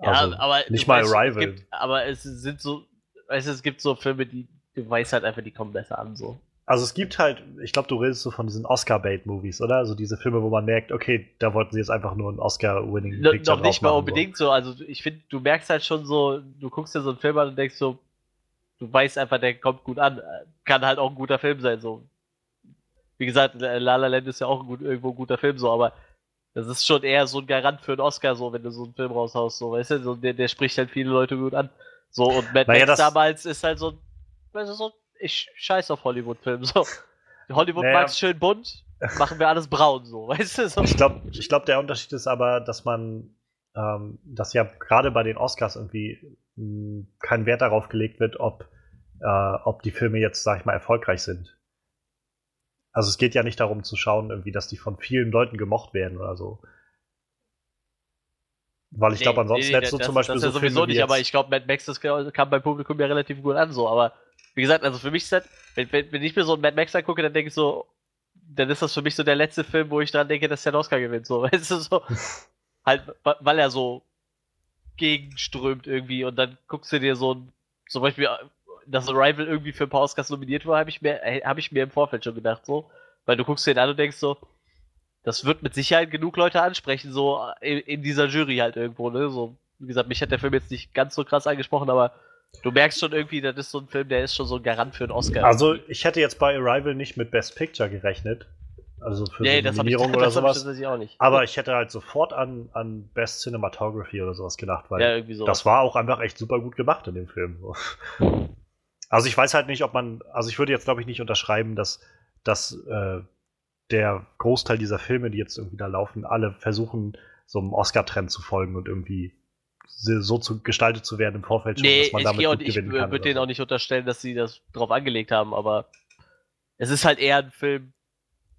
Also, ja, aber nicht mal weißt, Arrival. Es gibt, aber es sind so, weißt du, es gibt so Filme, die du weißt halt einfach, die kommen besser an so. Also es gibt halt, ich glaube, du redest so von diesen Oscar-Bait-Movies, oder? Also diese Filme, wo man merkt, okay, da wollten sie jetzt einfach nur einen Oscar-Winning Picture Noch nicht mal unbedingt so. so. Also ich finde, du merkst halt schon so, du guckst dir so einen Film an und denkst so, du weißt einfach, der kommt gut an. Kann halt auch ein guter Film sein, so. Wie gesagt, La La Land ist ja auch ein gut, irgendwo ein guter Film, so, aber das ist schon eher so ein Garant für einen Oscar, so, wenn du so einen Film raushaust, so, weißt du, so, der, der spricht halt viele Leute gut an. So, und Mad naja, Max damals ist halt so, weißt du, so, ich scheiß auf Hollywood-Filme, so. Hollywood naja. mag's schön bunt, machen wir alles braun, so, weißt du, so. Ich glaube, ich glaub, der Unterschied ist aber, dass man, ähm, dass ja gerade bei den Oscars irgendwie mh, hm, kein Wert darauf gelegt wird, ob, äh, ob die Filme jetzt, sag ich mal, erfolgreich sind. Also es geht ja nicht darum zu schauen, irgendwie, dass die von vielen Leuten gemocht werden oder so. Weil ich nee, glaube, ansonsten nee, hättest du zum Beispiel das so. Ja sowieso nicht, aber ich glaube, Mad Max, das kam beim Publikum ja relativ gut an, so. Aber wie gesagt, also für mich ist das, wenn, wenn, wenn ich mir so einen Mad Max angucke, dann denke ich so, dann ist das für mich so der letzte Film, wo ich dran denke, dass der einen Oscar gewinnt, so. Weißt du, so. halt, weil er so gegenströmt irgendwie und dann guckst du dir so ein, zum Beispiel dass Arrival irgendwie für ein paar Oscars nominiert war, habe ich, mir, äh, hab ich mir im Vorfeld schon gedacht, so. Weil du guckst den an und denkst so, das wird mit Sicherheit genug Leute ansprechen, so in, in, dieser Jury halt irgendwo, ne? So, wie gesagt, mich hat der Film jetzt nicht ganz so krass angesprochen, aber du merkst schon irgendwie, das ist so ein Film, der ist schon so ein Garant für einen Oscar. Also, ich hätte jetzt bei Arrival nicht mit Best Picture gerechnet. Also für nee, so Nominierung oder sowas. Ich auch nicht. Aber ich hätte halt sofort an, an Best Cinematography oder sowas gedacht, weil ja, das war auch einfach echt super gut gemacht in dem Film. Also ich weiß halt nicht, ob man, also ich würde jetzt glaube ich nicht unterschreiben, dass, dass äh, der Großteil dieser Filme, die jetzt irgendwie da laufen, alle versuchen, so einem Oscar-Trend zu folgen und irgendwie so zu gestaltet zu werden im Vorfeld schon, nee, dass man damit gut gewinnen kann. Ich würde denen auch nicht unterstellen, dass sie das drauf angelegt haben, aber es ist halt eher ein Film,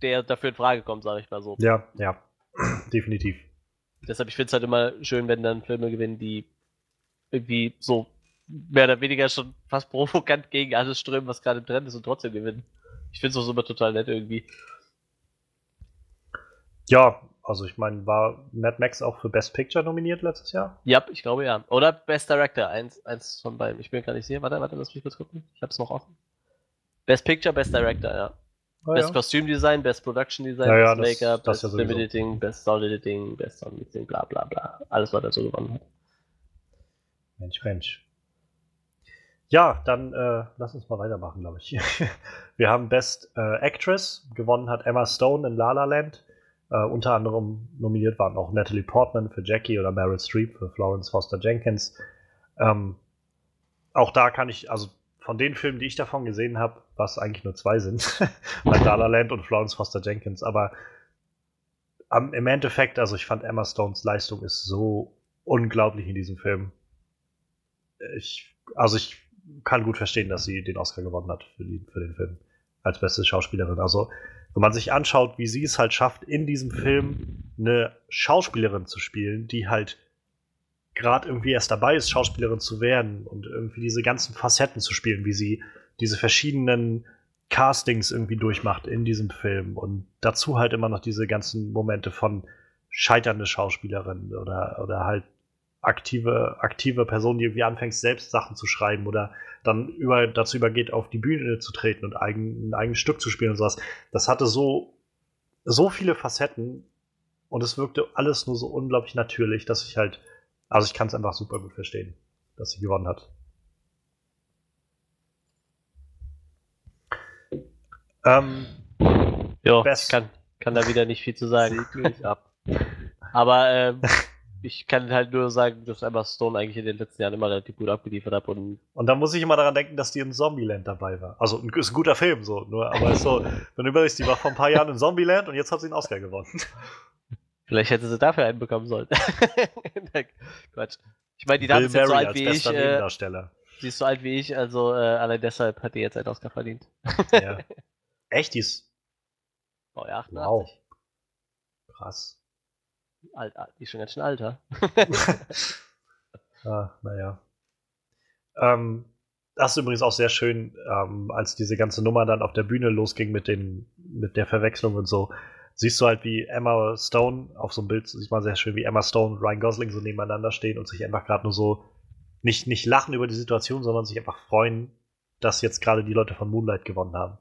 der dafür in Frage kommt, sage ich mal so. Ja, ja, definitiv. Deshalb, ich finde es halt immer schön, wenn dann Filme gewinnen, die irgendwie so mehr oder weniger schon fast provokant gegen alles strömen, was gerade im Trend ist und trotzdem gewinnen. Ich finde es auch immer total nett irgendwie. Ja, also ich meine, war Mad Max auch für Best Picture nominiert letztes Jahr? Ja, ich glaube ja. Oder Best Director, eins, eins von beiden. Ich bin gar nicht sicher. Warte, warte, lass mich kurz gucken. Ich hab's noch offen. Best Picture, Best Director, ja. Oh, Best ja. Costume Design, Best Production Design, ja, ja, Best Make-up, Best ja Film Editing, Best Sound Editing, Best Sound Mixing, bla bla bla. Alles, was er so gewonnen hat. Mensch, Mensch. Ja, dann äh, lass uns mal weitermachen, glaube ich. Wir haben Best äh, Actress. Gewonnen hat Emma Stone in La La Land. Äh, unter anderem nominiert waren auch Natalie Portman für Jackie oder Meryl Streep für Florence Foster Jenkins. Ähm, auch da kann ich, also von den Filmen, die ich davon gesehen habe, was eigentlich nur zwei sind, bei La La Land und Florence Foster Jenkins, aber am, im Endeffekt, also ich fand Emma Stones Leistung ist so unglaublich in diesem Film. Ich, also ich kann gut verstehen, dass sie den Oscar gewonnen hat für, die, für den Film als beste Schauspielerin. Also wenn man sich anschaut, wie sie es halt schafft, in diesem Film eine Schauspielerin zu spielen, die halt gerade irgendwie erst dabei ist, Schauspielerin zu werden und irgendwie diese ganzen Facetten zu spielen, wie sie diese verschiedenen Castings irgendwie durchmacht in diesem Film und dazu halt immer noch diese ganzen Momente von scheiternde Schauspielerin oder, oder halt aktive, aktive Person, die irgendwie anfängt, selbst Sachen zu schreiben oder dann über, dazu übergeht, auf die Bühne zu treten und eigen, ein eigenes Stück zu spielen und sowas. Das hatte so, so viele Facetten und es wirkte alles nur so unglaublich natürlich, dass ich halt, also ich kann es einfach super gut verstehen, dass sie gewonnen hat. Ähm, ja, ich kann, kann da wieder nicht viel zu sagen. ab. Aber ähm, ich kann halt nur sagen, dass Emma Stone eigentlich in den letzten Jahren immer relativ gut abgeliefert hat. Und, und da muss ich immer daran denken, dass die in Zombieland dabei war. Also ist ein guter Film, so, nur, aber ist so, wenn du überlegst, die war vor ein paar Jahren in Zombieland und jetzt hat sie einen Oscar gewonnen. Vielleicht hätte sie dafür einen bekommen sollen. Quatsch. Ich meine, die Dame ist jetzt so alt wie ich. Äh, sie ist so alt wie ich, also äh, allein deshalb hat die jetzt einen Oscar verdient. ja. Echt? Die ist. Oh ja, 88. Wow. Krass. Alt, alt, die ist schon ganz schön alter. ah, naja. Ähm, das ist übrigens auch sehr schön, ähm, als diese ganze Nummer dann auf der Bühne losging mit, den, mit der Verwechslung und so. Siehst du halt, wie Emma Stone, auf so einem Bild sieht man sehr schön, wie Emma Stone und Ryan Gosling so nebeneinander stehen und sich einfach gerade nur so nicht, nicht lachen über die Situation, sondern sich einfach freuen, dass jetzt gerade die Leute von Moonlight gewonnen haben.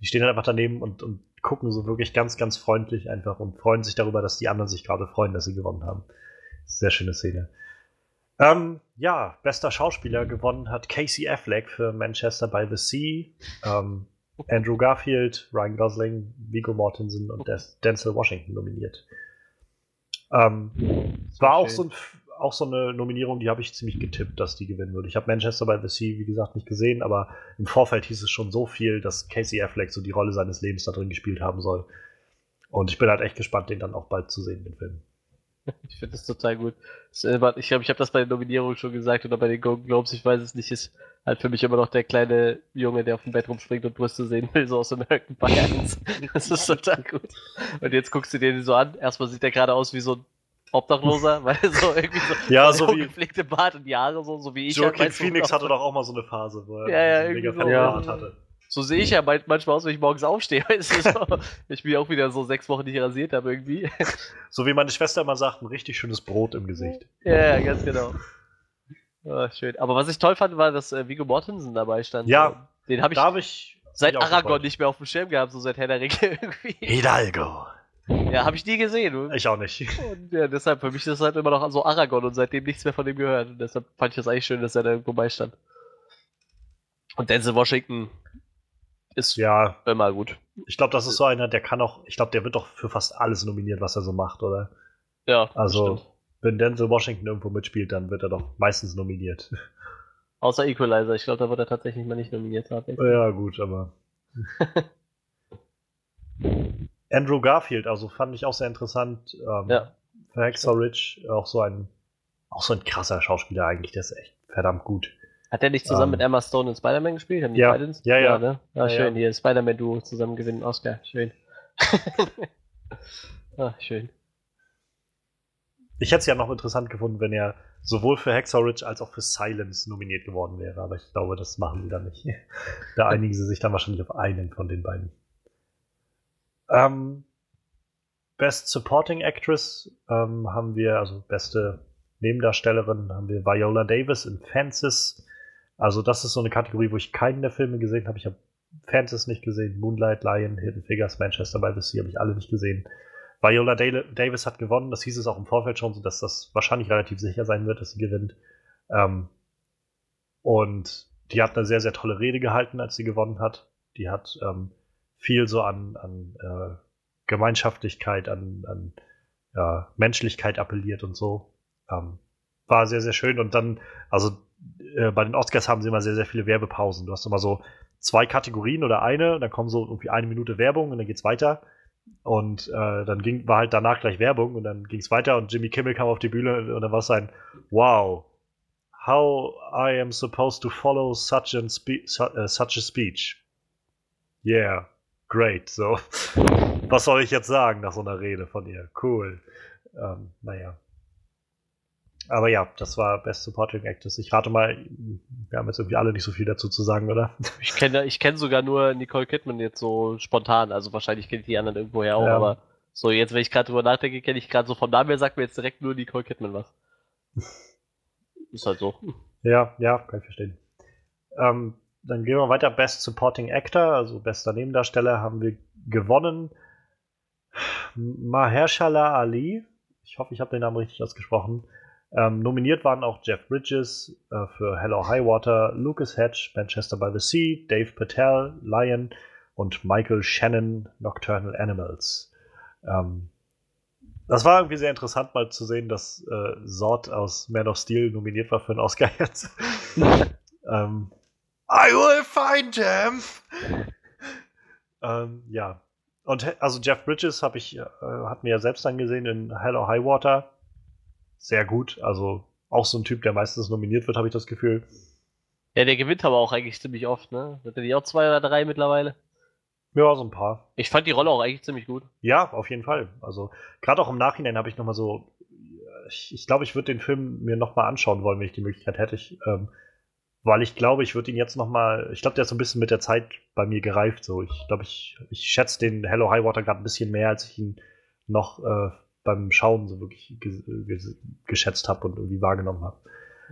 Die stehen halt einfach daneben und, und gucken so wirklich ganz, ganz freundlich einfach und freuen sich darüber, dass die anderen sich gerade freuen, dass sie gewonnen haben. Sehr schöne Szene. Ähm, ja, bester Schauspieler gewonnen hat Casey Affleck für Manchester by the Sea. Ähm, Andrew Garfield, Ryan Gosling, Viggo Mortensen und Denzel Washington nominiert. Ähm, es war auch so, ein, auch so, eine Nominierung, die habe ich ziemlich getippt, dass die gewinnen würde. Ich habe Manchester by the Sea, wie gesagt, nicht gesehen, aber im Vorfeld hieß es schon so viel, dass Casey Affleck so die Rolle seines Lebens da drin gespielt haben soll. Und ich bin halt echt gespannt, den dann auch bald zu sehen, den Film. Ich finde das total gut. Ich glaube, ich habe das bei den Nominierungen schon gesagt oder bei den Golden Globes, ich weiß es nicht, ist halt für mich immer noch der kleine Junge, der auf dem Bett rumspringt und Brüste sehen will, so aus American Pie 1. Das ist total gut. Und jetzt guckst du den so an. Erstmal sieht der gerade aus wie so ein Obdachloser, weil so irgendwie so, ja, so, so wie gepflegte Bart und die Haare so, so wie ich. Joaquin halt, Phoenix hatte doch auch mal so eine Phase, wo er ja, ja, mega so, ja. hatte. So sehe ich ja manchmal aus, wenn ich morgens aufstehe. Weißt du, so, ich bin auch wieder so sechs Wochen nicht rasiert habe irgendwie. So wie meine Schwester immer sagt, ein richtig schönes Brot im Gesicht. Ja, ja ganz genau. Oh, schön. Aber was ich toll fand, war, dass äh, Viggo Mortensen dabei stand. Ja. Den habe ich, ich, seit Aragorn nicht mehr auf dem Schirm gehabt, so seit Herr der Ringe irgendwie. Hidalgo. Ja, habe ich nie gesehen. Ich auch nicht. Und ja, deshalb, für mich ist das halt immer noch so Aragorn und seitdem nichts mehr von dem gehört. Und deshalb fand ich das eigentlich schön, dass er da irgendwo beistand. Und Denzel Washington ist ja immer gut. Ich glaube, das ist so einer, der kann auch, ich glaube, der wird doch für fast alles nominiert, was er so macht, oder? Ja. Also, wenn Denzel Washington irgendwo mitspielt, dann wird er doch meistens nominiert. Außer Equalizer. Ich glaube, da wird er tatsächlich mal nicht nominiert. tatsächlich. Ja, gut, aber. Andrew Garfield, also fand ich auch sehr interessant. Ähm, Ja. Ridge auch so ein, auch so ein krasser Schauspieler eigentlich, der ist echt verdammt gut. Hat er nicht zusammen Ähm, mit Emma Stone in Spider-Man gespielt? Haben die ja, beide in- ja, ja. ne? Ah, Ja, schön, ja. hier Spider-Man-Duo zusammen gewinnen Oscar. Schön. ah, schön. Ich hätte es ja noch interessant gefunden, wenn er sowohl für Ridge als auch für Silence nominiert geworden wäre, aber ich glaube, das machen sie dann nicht. da einigen sie sich dann wahrscheinlich auf einen von den beiden. Ähm, Best Supporting Actress ähm, haben wir, also beste Nebendarstellerin, haben wir Viola Davis in Fences. Also das ist so eine Kategorie, wo ich keinen der Filme gesehen habe. Ich habe Fences nicht gesehen, Moonlight, Lion, Hidden Figures, Manchester by the Sea habe ich alle nicht gesehen. Viola Davis hat gewonnen, das hieß es auch im Vorfeld schon, so dass das wahrscheinlich relativ sicher sein wird, dass sie gewinnt. Ähm, und die hat eine sehr, sehr tolle Rede gehalten, als sie gewonnen hat. Die hat ähm, viel so an, an äh, Gemeinschaftlichkeit, an, an ja, Menschlichkeit appelliert und so. Ähm, war sehr, sehr schön. Und dann, also äh, bei den Oscars haben sie immer sehr, sehr viele Werbepausen. Du hast immer so zwei Kategorien oder eine, dann kommen so irgendwie eine Minute Werbung und dann geht's weiter. Und äh, dann ging, war halt danach gleich Werbung und dann ging es weiter und Jimmy Kimmel kam auf die Bühne und dann war es ein Wow, how I am supposed to follow such, an spe äh, such a speech. Yeah, great. So, was soll ich jetzt sagen nach so einer Rede von ihr? Cool. Ähm, naja. Aber ja, das war Best Supporting Actress. Ich rate mal, wir haben jetzt irgendwie alle nicht so viel dazu zu sagen, oder? Ich kenne ich kenn sogar nur Nicole Kidman jetzt so spontan. Also wahrscheinlich kenne ich die anderen irgendwoher auch, Ja. aber so jetzt, wenn ich gerade drüber nachdenke, kenne ich gerade so vom Namen her, sagt mir jetzt direkt nur Nicole Kidman was. Ist halt so. Ja, ja, kann ich verstehen. Ähm, dann gehen wir weiter. Best Supporting Actor, also bester Nebendarsteller, haben wir gewonnen. Mahershala Ali, ich hoffe, ich habe den Namen richtig ausgesprochen. Ähm, nominiert waren auch Jeff Bridges äh, für Hello High Water, Lucas Hedge, Manchester by the Sea, Dave Patel, Lion und Michael Shannon, Nocturnal Animals. Ähm, das war irgendwie sehr interessant, mal zu sehen, dass äh, Zod aus Man of Steel nominiert war für einen Oscar jetzt. ähm, I will find him! ähm, ja. Und also Jeff Bridges habe ich, äh, hat mir ja selbst angesehen in Hello High Water. Sehr gut. Also auch so ein Typ, der meistens nominiert wird, habe ich das Gefühl. Ja, der gewinnt aber auch eigentlich ziemlich oft, ne? Hat er nicht auch zwei oder drei mittlerweile? Ja, so ein paar. Ich fand die Rolle auch eigentlich ziemlich gut. Ja, auf jeden Fall. Also gerade auch im Nachhinein habe ich noch mal so, ich, ich glaube, ich würde den Film mir noch mal anschauen wollen, wenn ich die Möglichkeit hätte. Ich, ähm, weil ich glaube, ich würde ihn jetzt noch mal, ich glaube, der ist so ein bisschen mit der Zeit bei mir gereift. So, ich glaube, ich, ich schätze den Hello High Water gerade ein bisschen mehr, als ich ihn noch äh, beim Schauen so wirklich ge ge geschätzt habe und irgendwie wahrgenommen habe.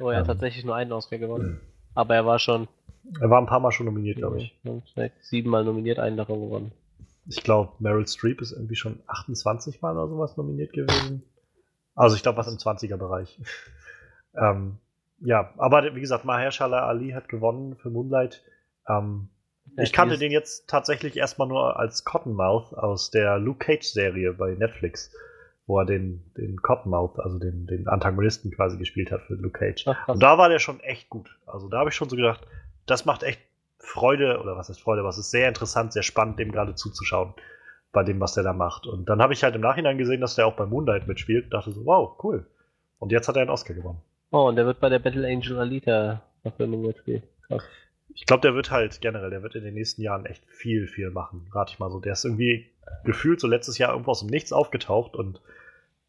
Oh, er hat Ähm. tatsächlich nur einen Oscar gewonnen. Aber er war schon Er war ein paar Mal schon nominiert, glaube ich. siebenmal nominiert, einen davon gewonnen. Ich glaube, Meryl Streep ist irgendwie schon 28 Mal oder sowas nominiert gewesen. Also ich glaube, was im 20er-Bereich. ähm, ja, aber wie gesagt, Mahershala Ali hat gewonnen für Moonlight. Ähm, ich kannte den jetzt tatsächlich erstmal nur als Cottonmouth aus der Luke Cage-Serie bei Netflix, wo er den, den Cottonmouth, also den, den Antagonisten quasi gespielt hat für Luke Cage. Ach. Und da war der schon echt gut. Also da habe ich schon so gedacht, das macht echt Freude, oder was ist Freude, was ist sehr interessant, sehr spannend, dem gerade zuzuschauen, bei dem, was der da macht. Und dann habe ich halt im Nachhinein gesehen, dass der auch bei Moonlight mitspielt, dachte so, wow, cool. Und jetzt hat er einen Oscar gewonnen. Oh, und der wird bei der Battle Angel Alita Verfilmung mitspielen. Krass. Ich glaube, der wird halt generell, der wird in den nächsten Jahren echt viel, viel machen. Rate ich mal so. Der ist irgendwie gefühlt so letztes Jahr irgendwo aus dem Nichts aufgetaucht und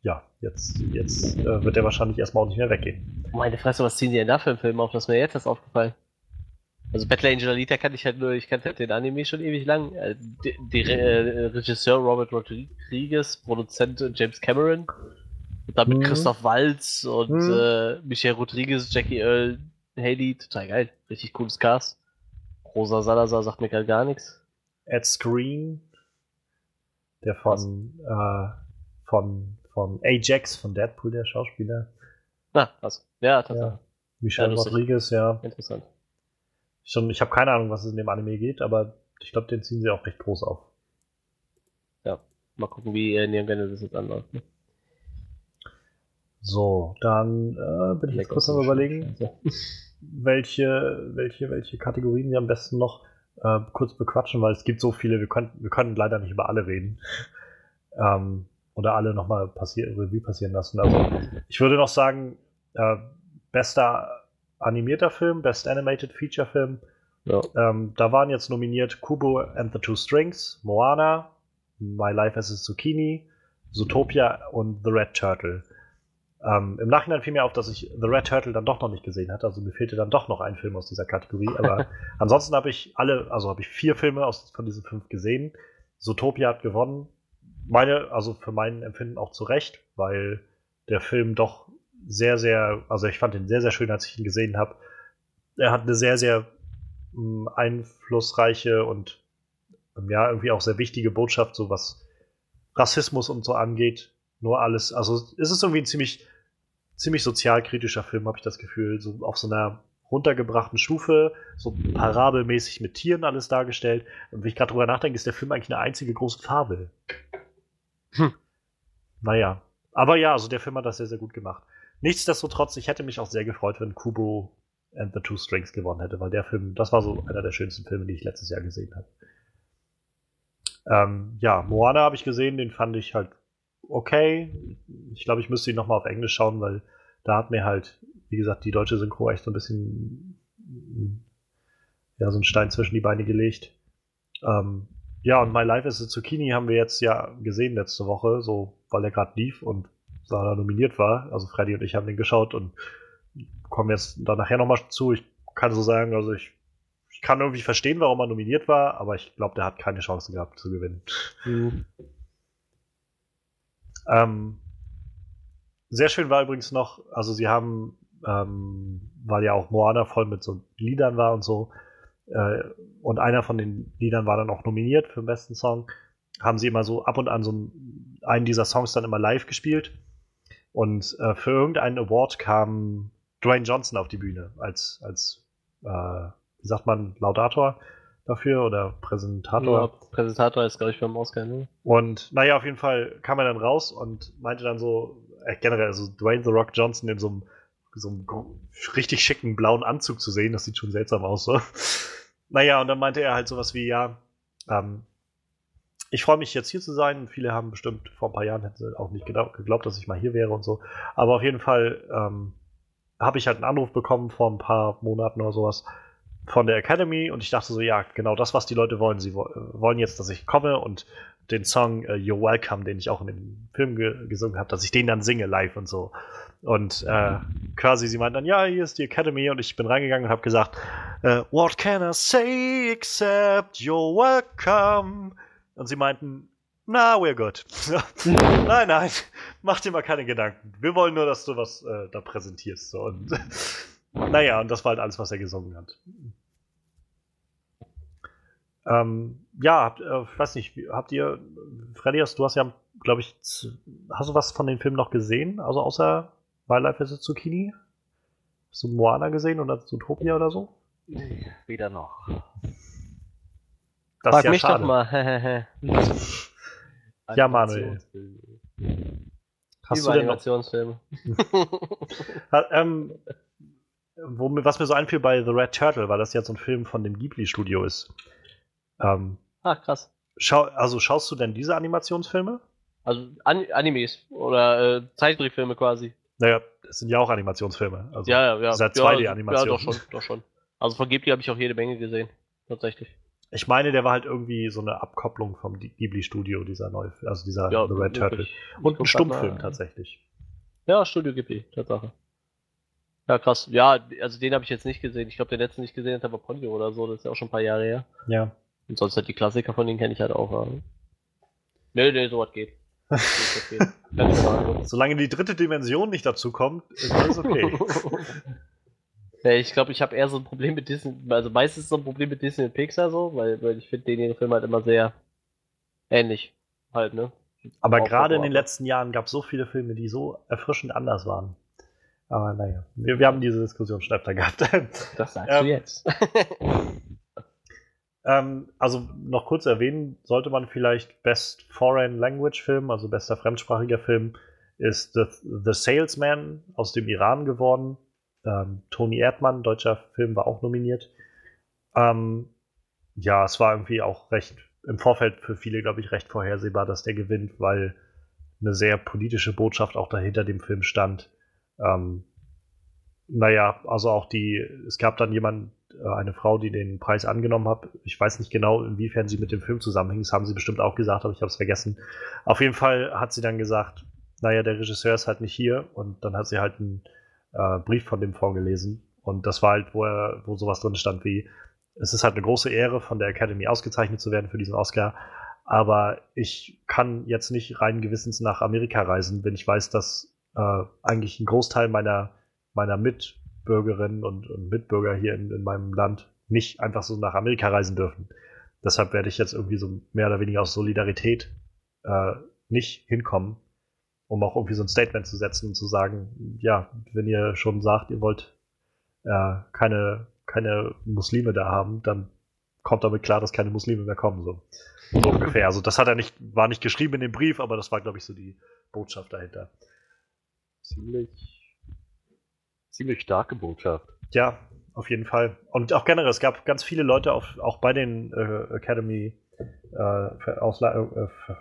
ja, jetzt, jetzt äh, wird er wahrscheinlich erstmal auch nicht mehr weggehen. Meine Fresse, was ziehen die denn da für einen Film auf? Das ist mir jetzt erst aufgefallen. Also Battle Angel Alita kann ich halt nur, ich kannte den Anime schon ewig lang. Äh, Der äh, Regisseur Robert Rodriguez, Produzent James Cameron. Und dann mit Mhm. Christoph Waltz und Mhm. äh, Michael Rodriguez, Jackie Earl Haley. Total geil. Richtig cooles Cast. Rosa Salazar sagt mir gerade gar nichts. Ed Screen, der von, äh, von, von Ajax, von Deadpool, der Schauspieler. Na, krass. Ja, tatsächlich. Ja. Michelle Ja. Rodriguez, ja. Interessant. Schon, ich habe keine Ahnung, was es in dem Anime geht, aber ich glaube, den ziehen sie auch recht groß auf. Mal gucken, wie äh, Neon Genesis jetzt anläuft. Ne? So, dann äh, bin ich jetzt kurz am überlegen. welche, welche, welche Kategorien wir am besten noch äh, kurz bequatschen, weil es gibt so viele, wir können, wir können leider nicht über alle reden. ähm, oder alle nochmal passier Revue passieren lassen. Also ich würde noch sagen, äh, bester animierter Film, Best Animated Feature Film. Ja. Ähm, da waren jetzt nominiert Kubo and the Two Strings, Moana, My Life as a Zucchini, Zootopia und The Red Turtle. Ähm, Im Nachhinein fiel mir auf, dass ich The Red Turtle dann doch noch nicht gesehen hatte. Also mir fehlte dann doch noch ein Film aus dieser Kategorie. Aber ansonsten habe ich alle, also habe ich vier Filme aus, von diesen fünf gesehen. Zootopia hat gewonnen. Meine, also für mein Empfinden auch zu Recht, weil der Film doch sehr, sehr, also ich fand ihn sehr, sehr schön, als ich ihn gesehen habe. Er hat eine sehr, sehr mh, einflussreiche und ja, irgendwie auch sehr wichtige Botschaft, so was Rassismus und so angeht. Nur alles, also es ist irgendwie ein ziemlich, ziemlich sozialkritischer Film, habe ich das Gefühl. So auf so einer runtergebrachten Stufe, so parabelmäßig mit Tieren alles dargestellt. Und wenn ich gerade drüber nachdenke, ist der Film eigentlich eine einzige große Fabel. Hm. Naja. Aber ja, also der Film hat das sehr, sehr gut gemacht. Nichtsdestotrotz, ich hätte mich auch sehr gefreut, wenn Kubo and the Two Strings gewonnen hätte, weil der Film, das war so einer der schönsten Filme, die ich letztes Jahr gesehen habe. Ähm, ja, Moana habe ich gesehen, den fand ich halt okay. Ich glaube, ich müsste ihn nochmal auf Englisch schauen, weil da hat mir halt, wie gesagt, die deutsche Synchro echt so ein bisschen ja, so einen Stein zwischen die Beine gelegt. Ähm, ja, und My Life is a Zucchini haben wir jetzt ja gesehen letzte Woche, so weil er gerade lief und da nominiert war. Also Freddy und ich haben den geschaut und kommen jetzt da nachher nochmal zu. Ich kann so sagen, also ich, ich kann irgendwie verstehen, warum er nominiert war, aber ich glaube, der hat keine Chance gehabt zu gewinnen. Mhm. Ähm, sehr schön war übrigens noch, also sie haben, ähm, weil ja auch Moana voll mit so Liedern war und so, äh, und einer von den Liedern war dann auch nominiert für den besten Song, haben sie immer so ab und an so einen dieser Songs dann immer live gespielt. Und äh, für irgendeinen Award kam Dwayne Johnson auf die Bühne als, als äh, wie sagt man, Laudator dafür oder Präsentator. Ja, Präsentator ist, glaube ich, beim Oscar, ne? Und naja, auf jeden Fall kam er dann raus und meinte dann so, äh, generell, also Dwayne The Rock Johnson in so einem, so einem richtig schicken blauen Anzug zu sehen, das sieht schon seltsam aus, so. Naja, und dann meinte er halt sowas wie, ja, ähm, ich freue mich jetzt hier zu sein. Viele haben bestimmt vor ein paar Jahren hätten auch nicht geglaubt, dass ich mal hier wäre und so. Aber auf jeden Fall ähm, habe ich halt einen Anruf bekommen vor ein paar Monaten oder sowas von der Academy und ich dachte so, ja, genau das, was die Leute wollen. Sie wollen jetzt, dass ich komme und den Song uh, You're Welcome, den ich auch in dem Film ge gesungen habe, dass ich den dann singe live und so. Und äh, quasi, sie meinten dann, ja, hier ist die Academy und ich bin reingegangen und habe gesagt, uh, What can I say except you're welcome? Und sie meinten, na, we're good. nein, nein, mach dir mal keine Gedanken. Wir wollen nur, dass du was äh, da präsentierst. So. Und naja, und das war halt alles, was er gesungen hat. Ähm, ja, habt, äh, ich weiß nicht, habt ihr, Freddy, hast, du hast ja, glaube ich, hast du was von den Filmen noch gesehen? Also außer My Life is a Zucchini? Hast du Moana gesehen oder Zootopia oder so? Nee, weder noch. Das Frag ja mich schade. doch mal. ja, Manuel. Hast du denn Animationsfilme. ähm, wo, was mir so einfiel bei The Red Turtle, weil das jetzt so ein Film von dem Ghibli-Studio ist. Ähm, ah, krass. Schau, also schaust du denn diese Animationsfilme? Also An Animes oder äh, Zeichentrickfilme quasi. Naja, es sind ja auch Animationsfilme. Also ja, ja, ja. Seit 2D-Animation. Ja, doch schon, doch schon. Also von Ghibli habe ich auch jede Menge gesehen. Tatsächlich. Ich meine, der war halt irgendwie so eine Abkopplung vom Ghibli-Studio, dieser neue, also dieser ja, The Red Turtle. Und ein Stummfilm tatsächlich. Ja, Studio Ghibli, Tatsache. Ja, krass. Ja, also den habe ich jetzt nicht gesehen. Ich glaube, den letzten nicht gesehen hat, war Ponyo oder so. Das ist ja auch schon ein paar Jahre her. Ja. Und sonst halt die Klassiker von denen kenne ich halt auch. Ja. Nee, nee, sowas geht. geht Solange die dritte Dimension nicht dazu kommt, ist alles okay. Ja, ich glaube, ich habe eher so ein Problem mit Disney, also meistens so ein Problem mit Disney und Pixar so, weil, weil ich finde, denen ihre Filme halt immer sehr ähnlich halt, ne? Aber gerade in den letzten Jahren gab es so viele Filme, die so erfrischend anders waren. Aber naja, wir, wir haben diese Diskussion schon öfter gehabt. Das sagst ähm, du jetzt. ähm, also noch kurz erwähnen, sollte man vielleicht Best Foreign Language Film, also bester fremdsprachiger Film, ist The, The Salesman aus dem Iran geworden. Ähm, Toni Erdmann, deutscher Film, war auch nominiert. Ähm, ja, es war irgendwie auch recht im Vorfeld für viele, glaube ich, recht vorhersehbar, dass der gewinnt, weil eine sehr politische Botschaft auch dahinter dem Film stand. Ähm, naja, also auch die, es gab dann jemand, äh, eine Frau, die den Preis angenommen hat. Ich weiß nicht genau, inwiefern sie mit dem Film zusammenhängt. Das haben sie bestimmt auch gesagt, aber ich habe es vergessen. Auf jeden Fall hat sie dann gesagt, naja, der Regisseur ist halt nicht hier. Und dann hat sie halt einen äh, Brief von dem vorgelesen. Und das war halt, wo, er, wo sowas drin stand wie, es ist halt eine große Ehre, von der Academy ausgezeichnet zu werden für diesen Oscar. Aber ich kann jetzt nicht rein gewissens nach Amerika reisen, wenn ich weiß, dass äh, eigentlich ein Großteil meiner, meiner Mitbürgerinnen und, und Mitbürger hier in, in meinem Land nicht einfach so nach Amerika reisen dürfen. Deshalb werde ich jetzt irgendwie so mehr oder weniger aus Solidarität äh, nicht hinkommen, um auch irgendwie so ein Statement zu setzen und zu sagen, ja, wenn ihr schon sagt, ihr wollt äh, keine keine Muslime da haben, dann kommt damit klar, dass keine Muslime mehr kommen. So, so ungefähr. Also das hat er nicht, war nicht geschrieben in dem Brief, aber das war, glaube ich, so die Botschaft dahinter. Ziemlich, ziemlich starke Botschaft. Ja, auf jeden Fall. Und auch generell, es gab ganz viele Leute auf, auch bei den äh, Academy äh, Ausle äh,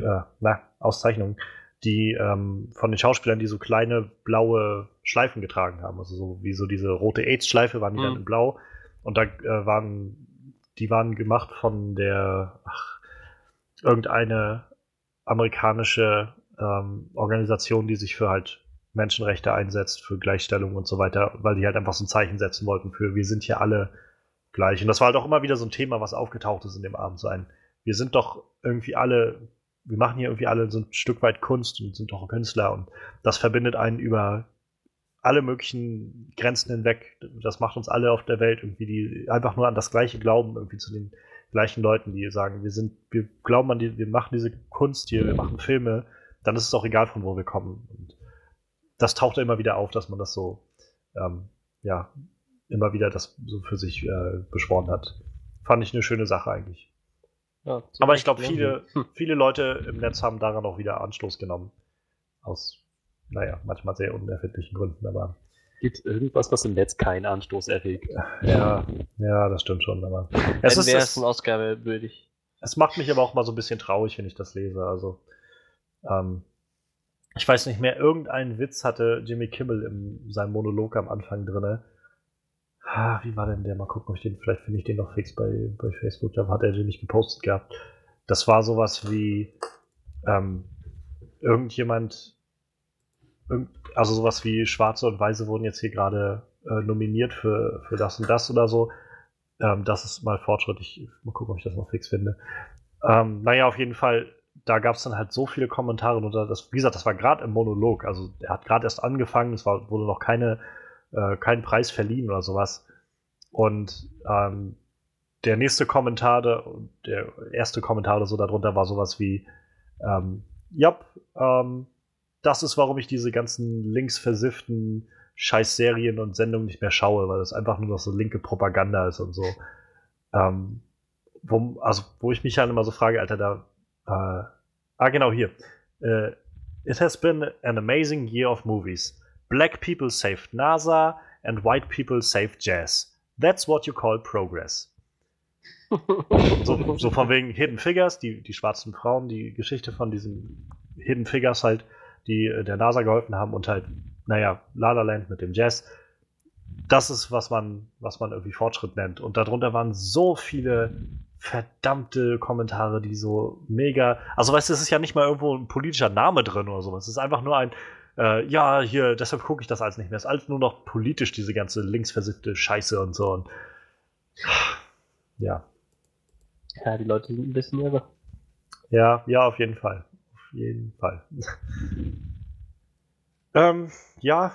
äh, na, Auszeichnungen, die ähm, von den Schauspielern, die so kleine blaue Schleifen getragen haben. Also so wie so diese rote AIDS-Schleife waren die mhm. dann in blau. Und da äh, waren, die waren gemacht von der, ach, irgendeine amerikanische ähm, Organisation, die sich für halt Menschenrechte einsetzt, für Gleichstellung und so weiter, weil die halt einfach so ein Zeichen setzen wollten für wir sind hier alle gleich. Und das war halt auch immer wieder so ein Thema, was aufgetaucht ist in dem Abend. So ein, wir sind doch irgendwie alle wir machen hier irgendwie alle so ein Stück weit Kunst und sind doch Künstler und das verbindet einen über alle möglichen Grenzen hinweg. Das macht uns alle auf der Welt irgendwie, die einfach nur an das Gleiche glauben, irgendwie zu den gleichen Leuten, die sagen, wir sind, wir glauben an die, wir machen diese Kunst hier, wir machen Filme, dann ist es auch egal, von wo wir kommen. Und das taucht immer wieder auf, dass man das so, ähm, ja, immer wieder das so für sich äh, beschworen hat. Fand ich eine schöne Sache eigentlich. Ja, Aber ich glaube, viele, hm. viele Leute im Netz haben daran auch wieder Anstoß genommen. Aus, naja, manchmal sehr unerfindlichen Gründen, aber. Gibt irgendwas, was im Netz keinen Anstoß erregt? Ja, ja, das stimmt schon, aber. Es ist es, ein Ausgabe würdig. Es macht mich aber auch mal so ein bisschen traurig, wenn ich das lese. Also, ähm, ich weiß nicht mehr, irgendeinen Witz hatte Jimmy Kimmel in seinem Monolog am Anfang drinne Ah, wie war denn der? Mal gucken, ob ich den, vielleicht finde ich den noch fix bei, bei Facebook. Da hat er den nicht gepostet gehabt. Das war sowas wie ähm, irgendjemand, irgend, also sowas wie Schwarze und Weiße wurden jetzt hier gerade äh, nominiert für, für das und das oder so. Ähm, das ist mal Fortschritt. Ich mal gucken, ob ich das noch fix finde. Ähm, naja, auf jeden Fall, da gab es dann halt so viele Kommentare. Und das, wie gesagt, das war gerade im Monolog. Also er hat gerade erst angefangen, es war, wurde noch keine äh, keinen Preis verliehen oder sowas. Und ähm, der nächste Kommentar, der erste Kommentar oder so darunter war sowas wie, ähm, ja, ähm, das ist, warum ich diese ganzen linksversifften Scheißserien und Sendungen nicht mehr schaue, weil das einfach nur noch so linke Propaganda ist und so. Ähm, wo, also, wo ich mich halt immer so frage, Alter, da, äh, ah, genau hier. Uh, it has been an amazing year of movies. Black people saved NASA and white people saved jazz. That's what you call progress. so, so, von wegen Hidden Figures, die, die schwarzen Frauen, die Geschichte von diesen Hidden Figures halt, die äh, der NASA geholfen haben und halt, naja, La La Land mit dem Jazz. Das ist, was man, was man irgendwie Fortschritt nennt. Und darunter waren so viele verdammte Kommentare, die so mega. Also, weißt du, es ist ja nicht mal irgendwo ein politischer Name drin oder sowas. Es ist einfach nur ein, äh, ja, hier, deshalb gucke ich das alles nicht mehr. Es ist alles nur noch politisch, diese ganze linksversiffte Scheiße und so. Und, ja. Ja, die Leute sind ein bisschen irre. Ja, ja, auf jeden Fall. Auf jeden Fall. ähm, ja,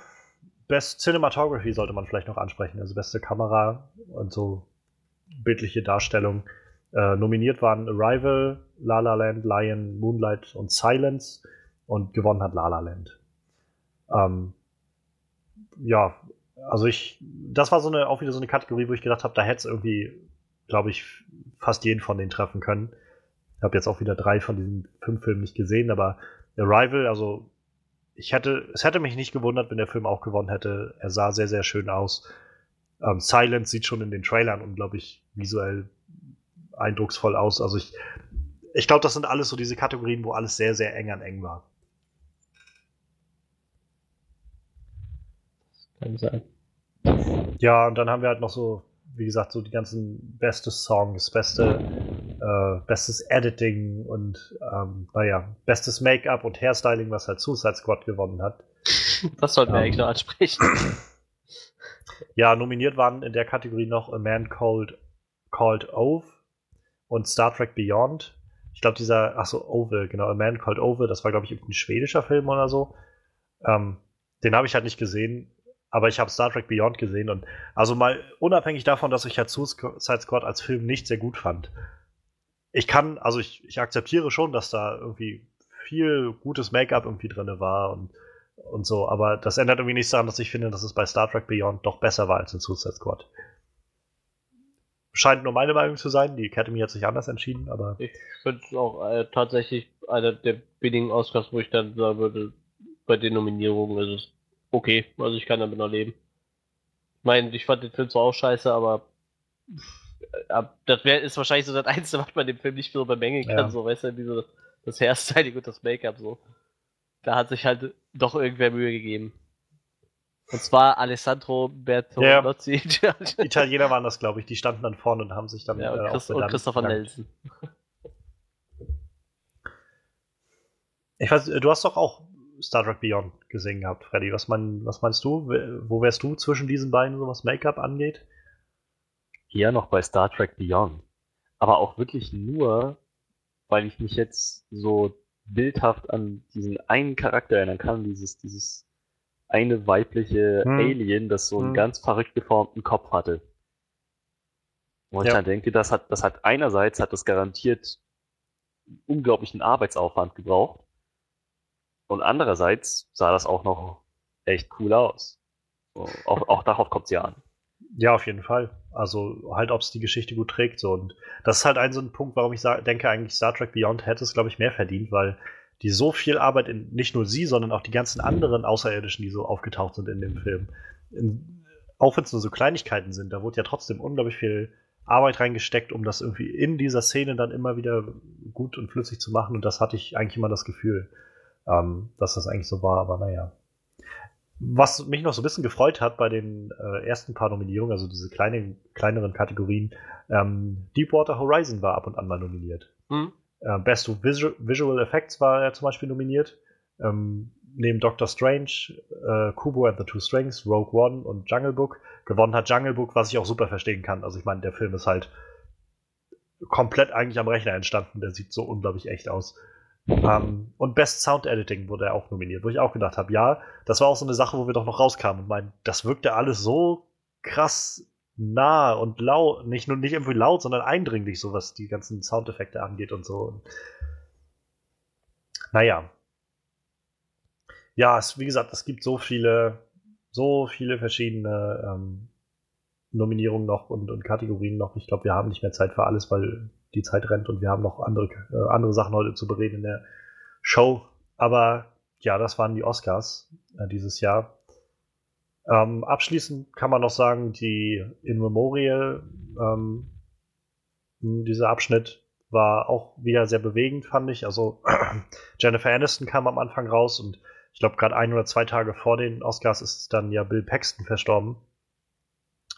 Best Cinematography sollte man vielleicht noch ansprechen. Also beste Kamera und so bildliche Darstellung. Äh, nominiert waren Arrival, La La Land, Lion, Moonlight und Silence und gewonnen hat La La Land. Ähm, ja, also ich, das war so eine, auch wieder so eine Kategorie, wo ich gedacht habe, da hätte es irgendwie, glaube ich, fast jeden von denen treffen können. Ich habe jetzt auch wieder drei von diesen fünf Filmen nicht gesehen, aber Arrival, also ich hätte, es hätte mich nicht gewundert, wenn der Film auch gewonnen hätte. Er sah sehr, sehr schön aus. Ähm, Silence sieht schon in den Trailern unglaublich visuell eindrucksvoll aus. Also ich, ich glaube, das sind alles so diese Kategorien, wo alles sehr, sehr eng an eng war. Kann sein. Ja, und dann haben wir halt noch so, wie gesagt, so die ganzen beste Songs, beste, äh, bestes Editing und ähm, naja, bestes Make-up und Hairstyling, was halt Suicide Squad gewonnen hat. Das sollten wir Ähm. eigentlich noch ansprechen. Ja, nominiert waren in der Kategorie noch A Man Called, Called Ove und Star Trek Beyond. Ich glaube, dieser, ach so, Ove, genau, A Man Called Ove, das war, glaube ich, ein schwedischer Film oder so. Ähm, den habe ich halt nicht gesehen, aber ich habe Star Trek Beyond gesehen und also mal unabhängig davon, dass ich halt Suicide Squad als Film nicht sehr gut fand. Ich kann, also ich, ich akzeptiere schon, dass da irgendwie viel gutes Make-up irgendwie drin war und und so, aber das ändert irgendwie nichts daran, dass ich finde, dass es bei Star Trek Beyond doch besser war als in Suicide Squad. Scheint nur meine Meinung zu sein, die Academy hat sich anders entschieden, aber Ich finde es auch äh, tatsächlich einer der wenigen Oscars, wo ich dann sagen würde, bei den Nominierungen ist es okay. Also ich kann damit noch leben. Ich meine, ich fand den Film zwar auch scheiße, aber pff, das wär, ist wahrscheinlich so das Einzige, was man dem Film nicht so bemängeln kann, Ja. so weißt du, wie so das Hairstyling und das Make-up so. Da hat sich halt doch irgendwer Mühe gegeben. Und zwar Alessandro Bertolozzi die Italiener waren das, glaube ich, die standen dann vorne und haben sich dann ja, und, äh, auch Chris, und Christopher. Nelson. Ich weiß, du hast doch auch Star Trek Beyond gesehen gehabt, Freddy. Was, mein, was meinst du? Wo wärst du zwischen diesen beiden, so was Make-up angeht? Eher noch bei Star Trek Beyond. Aber auch wirklich nur, weil ich mich jetzt so bildhaft an diesen einen Charakter erinnern kann, dieses, dieses eine weibliche Hm. Alien, das so einen Hm. ganz verrückt geformten Kopf hatte. Wo ich Ja. dann denke, das hat, das hat einerseits hat das garantiert unglaublichen Arbeitsaufwand gebraucht. Und andererseits sah das auch noch echt cool aus. Auch, auch darauf kommt es ja an. Ja, auf jeden Fall. Also halt, ob es die Geschichte gut trägt. So. Und das ist halt ein so ein Punkt, warum ich denke, eigentlich Star Trek Beyond hätte es, glaube ich, mehr verdient, weil die so viel Arbeit in nicht nur sie, sondern auch die ganzen anderen Außerirdischen, die so aufgetaucht sind in dem Film. In, auch wenn es nur so Kleinigkeiten sind, da wurde ja trotzdem unglaublich viel Arbeit reingesteckt, um das irgendwie in dieser Szene dann immer wieder gut und flüssig zu machen. Und das hatte ich eigentlich immer das Gefühl, ähm, dass das eigentlich so war, aber naja. Was mich noch so ein bisschen gefreut hat bei den äh, ersten paar Nominierungen, also diese kleinen, kleineren Kategorien, ähm, Deepwater Horizon war ab und an mal nominiert. Hm? Äh, Best of Visual, Visual Effects war er zum Beispiel nominiert. Ähm, neben Doctor Strange, äh, Kubo and the Two Strings, Rogue One und Jungle Book. Gewonnen hat Jungle Book, was ich auch super verstehen kann. Also ich meine, der Film ist halt komplett eigentlich am Rechner entstanden. Der sieht so unglaublich echt aus. Ähm, und Best Sound Editing wurde er auch nominiert, wo ich auch gedacht habe, ja, das war auch so eine Sache, wo wir doch noch rauskamen und meinen, das wirkte alles so krass nah und laut, nicht nur nicht irgendwie laut, sondern eindringlich, so was die ganzen Soundeffekte angeht und so. Naja. Ja, es, wie gesagt, es gibt so viele, so viele verschiedene ähm, Nominierungen noch und, und Kategorien noch. Ich glaube, wir haben nicht mehr Zeit für alles, weil die Zeit rennt und wir haben noch andere, äh, andere Sachen heute zu bereden in der Show. Aber ja, das waren die Oscars äh, dieses Jahr. Ähm, abschließend kann man noch sagen, die In Memorial, ähm, dieser Abschnitt war auch wieder sehr bewegend, fand ich. Also Jennifer Aniston kam am Anfang raus und ich glaube, gerade ein oder zwei Tage vor den Oscars ist dann ja Bill Paxton verstorben.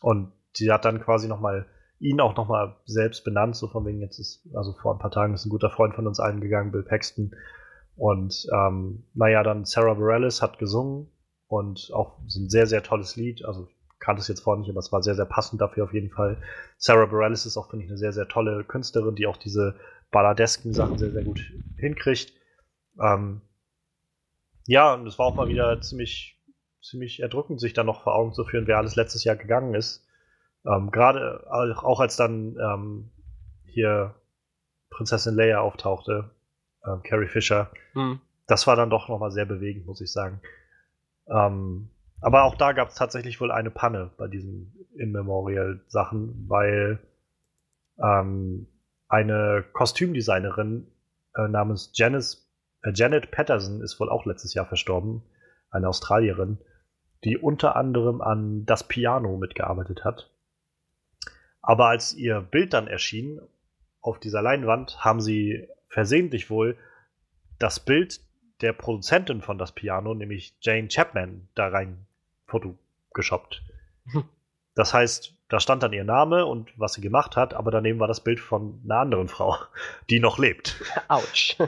Und sie hat dann quasi nochmal ihn auch nochmal selbst benannt, so von wegen jetzt ist, also vor ein paar Tagen ist ein guter Freund von uns allen gegangen, Bill Paxton. Und ähm, naja, dann Sarah Bareilles hat gesungen und auch so ein sehr, sehr tolles Lied. Also ich kannte es jetzt vorher nicht, aber es war sehr, sehr passend dafür auf jeden Fall. Sarah Bareilles ist auch, finde ich, eine sehr, sehr tolle Künstlerin, die auch diese balladesken Sachen sehr, sehr gut hinkriegt. Ähm, ja, und es war auch mal wieder ziemlich, ziemlich erdrückend, sich dann noch vor Augen zu führen, wer alles letztes Jahr gegangen ist. Ähm, Gerade auch als dann ähm, hier Prinzessin Leia auftauchte, ähm, Carrie Fisher, Hm. das war dann doch nochmal sehr bewegend, muss ich sagen. Ähm, aber auch da gab es tatsächlich wohl eine Panne bei diesen In Memorial Sachen, weil ähm, eine Kostümdesignerin äh, namens Janice, Äh, Janet Patterson ist wohl auch letztes Jahr verstorben, eine Australierin, die unter anderem an Das Piano mitgearbeitet hat. Aber als ihr Bild dann erschien auf dieser Leinwand, haben sie versehentlich wohl das Bild der Produzentin von Das Piano, nämlich Jane Chapman, da rein fotogeschoppt. Das heißt, da stand dann ihr Name und was sie gemacht hat, aber daneben war das Bild von einer anderen Frau, die noch lebt. Autsch.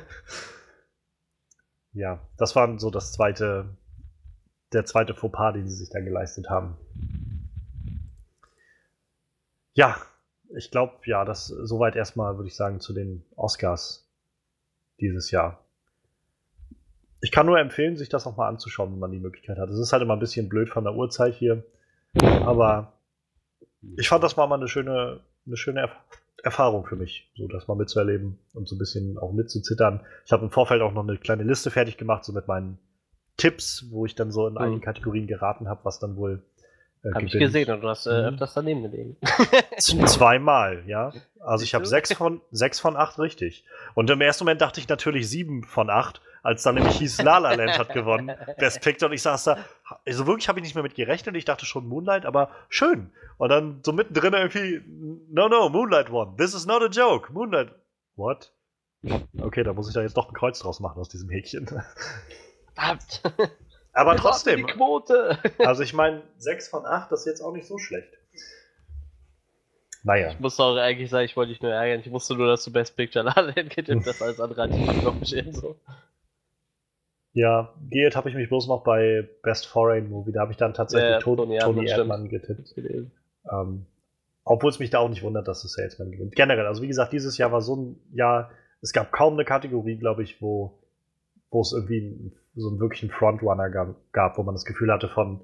Ja, das war so das zweite, der zweite Fauxpas, den sie sich da geleistet haben. Ja, ich glaube, ja, das soweit erstmal, würde ich sagen, zu den Oscars dieses Jahr. Ich kann nur empfehlen, sich das nochmal anzuschauen, wenn man die Möglichkeit hat. Es ist halt immer ein bisschen blöd von der Uhrzeit hier, aber ich fand das war mal eine schöne, eine schöne Erf Erfahrung für mich, so das mal mitzuerleben und so ein bisschen auch mitzuzittern. Ich habe im Vorfeld auch noch eine kleine Liste fertig gemacht, so mit meinen Tipps, wo ich dann so in mhm. einigen Kategorien geraten habe, was dann wohl äh, Habe ich gesehen und du hast äh, mhm. öfters daneben gelegen. Zweimal, ja. Also ich habe sechs von, sechs von acht richtig. Und im ersten Moment dachte ich natürlich sieben von acht, als dann nämlich hieß La La Land hat gewonnen. Best Picture und ich saß da, also wirklich habe ich nicht mehr mit gerechnet. Ich dachte schon Moonlight, aber schön. Und dann so mittendrin irgendwie, no, no, Moonlight won. This is not a joke. Moonlight, what? Okay, da muss ich da jetzt doch ein Kreuz draus machen aus diesem Häkchen. Verdammt. Aber Wir trotzdem. Die Quote. also ich meine, 6 von 8, das ist jetzt auch nicht so schlecht. Naja. Ich muss auch eigentlich sagen, ich wollte dich nur ärgern. Ich wusste nur, dass du Best Picture La La getippt hast, als andere hatte ich noch bestehen so. Ja, Geert habe ich mich bloß noch bei Best Foreign Movie, da habe ich dann tatsächlich ja, Tony, Tony Erdmann getippt. Ähm, Obwohl es mich da auch nicht wundert, dass es Salesman gewinnt. Generell, also wie gesagt, dieses Jahr war so ein Jahr, es gab kaum eine Kategorie, glaube ich, wo, wo es irgendwie so einen wirklichen Frontrunner gab, wo man das Gefühl hatte von,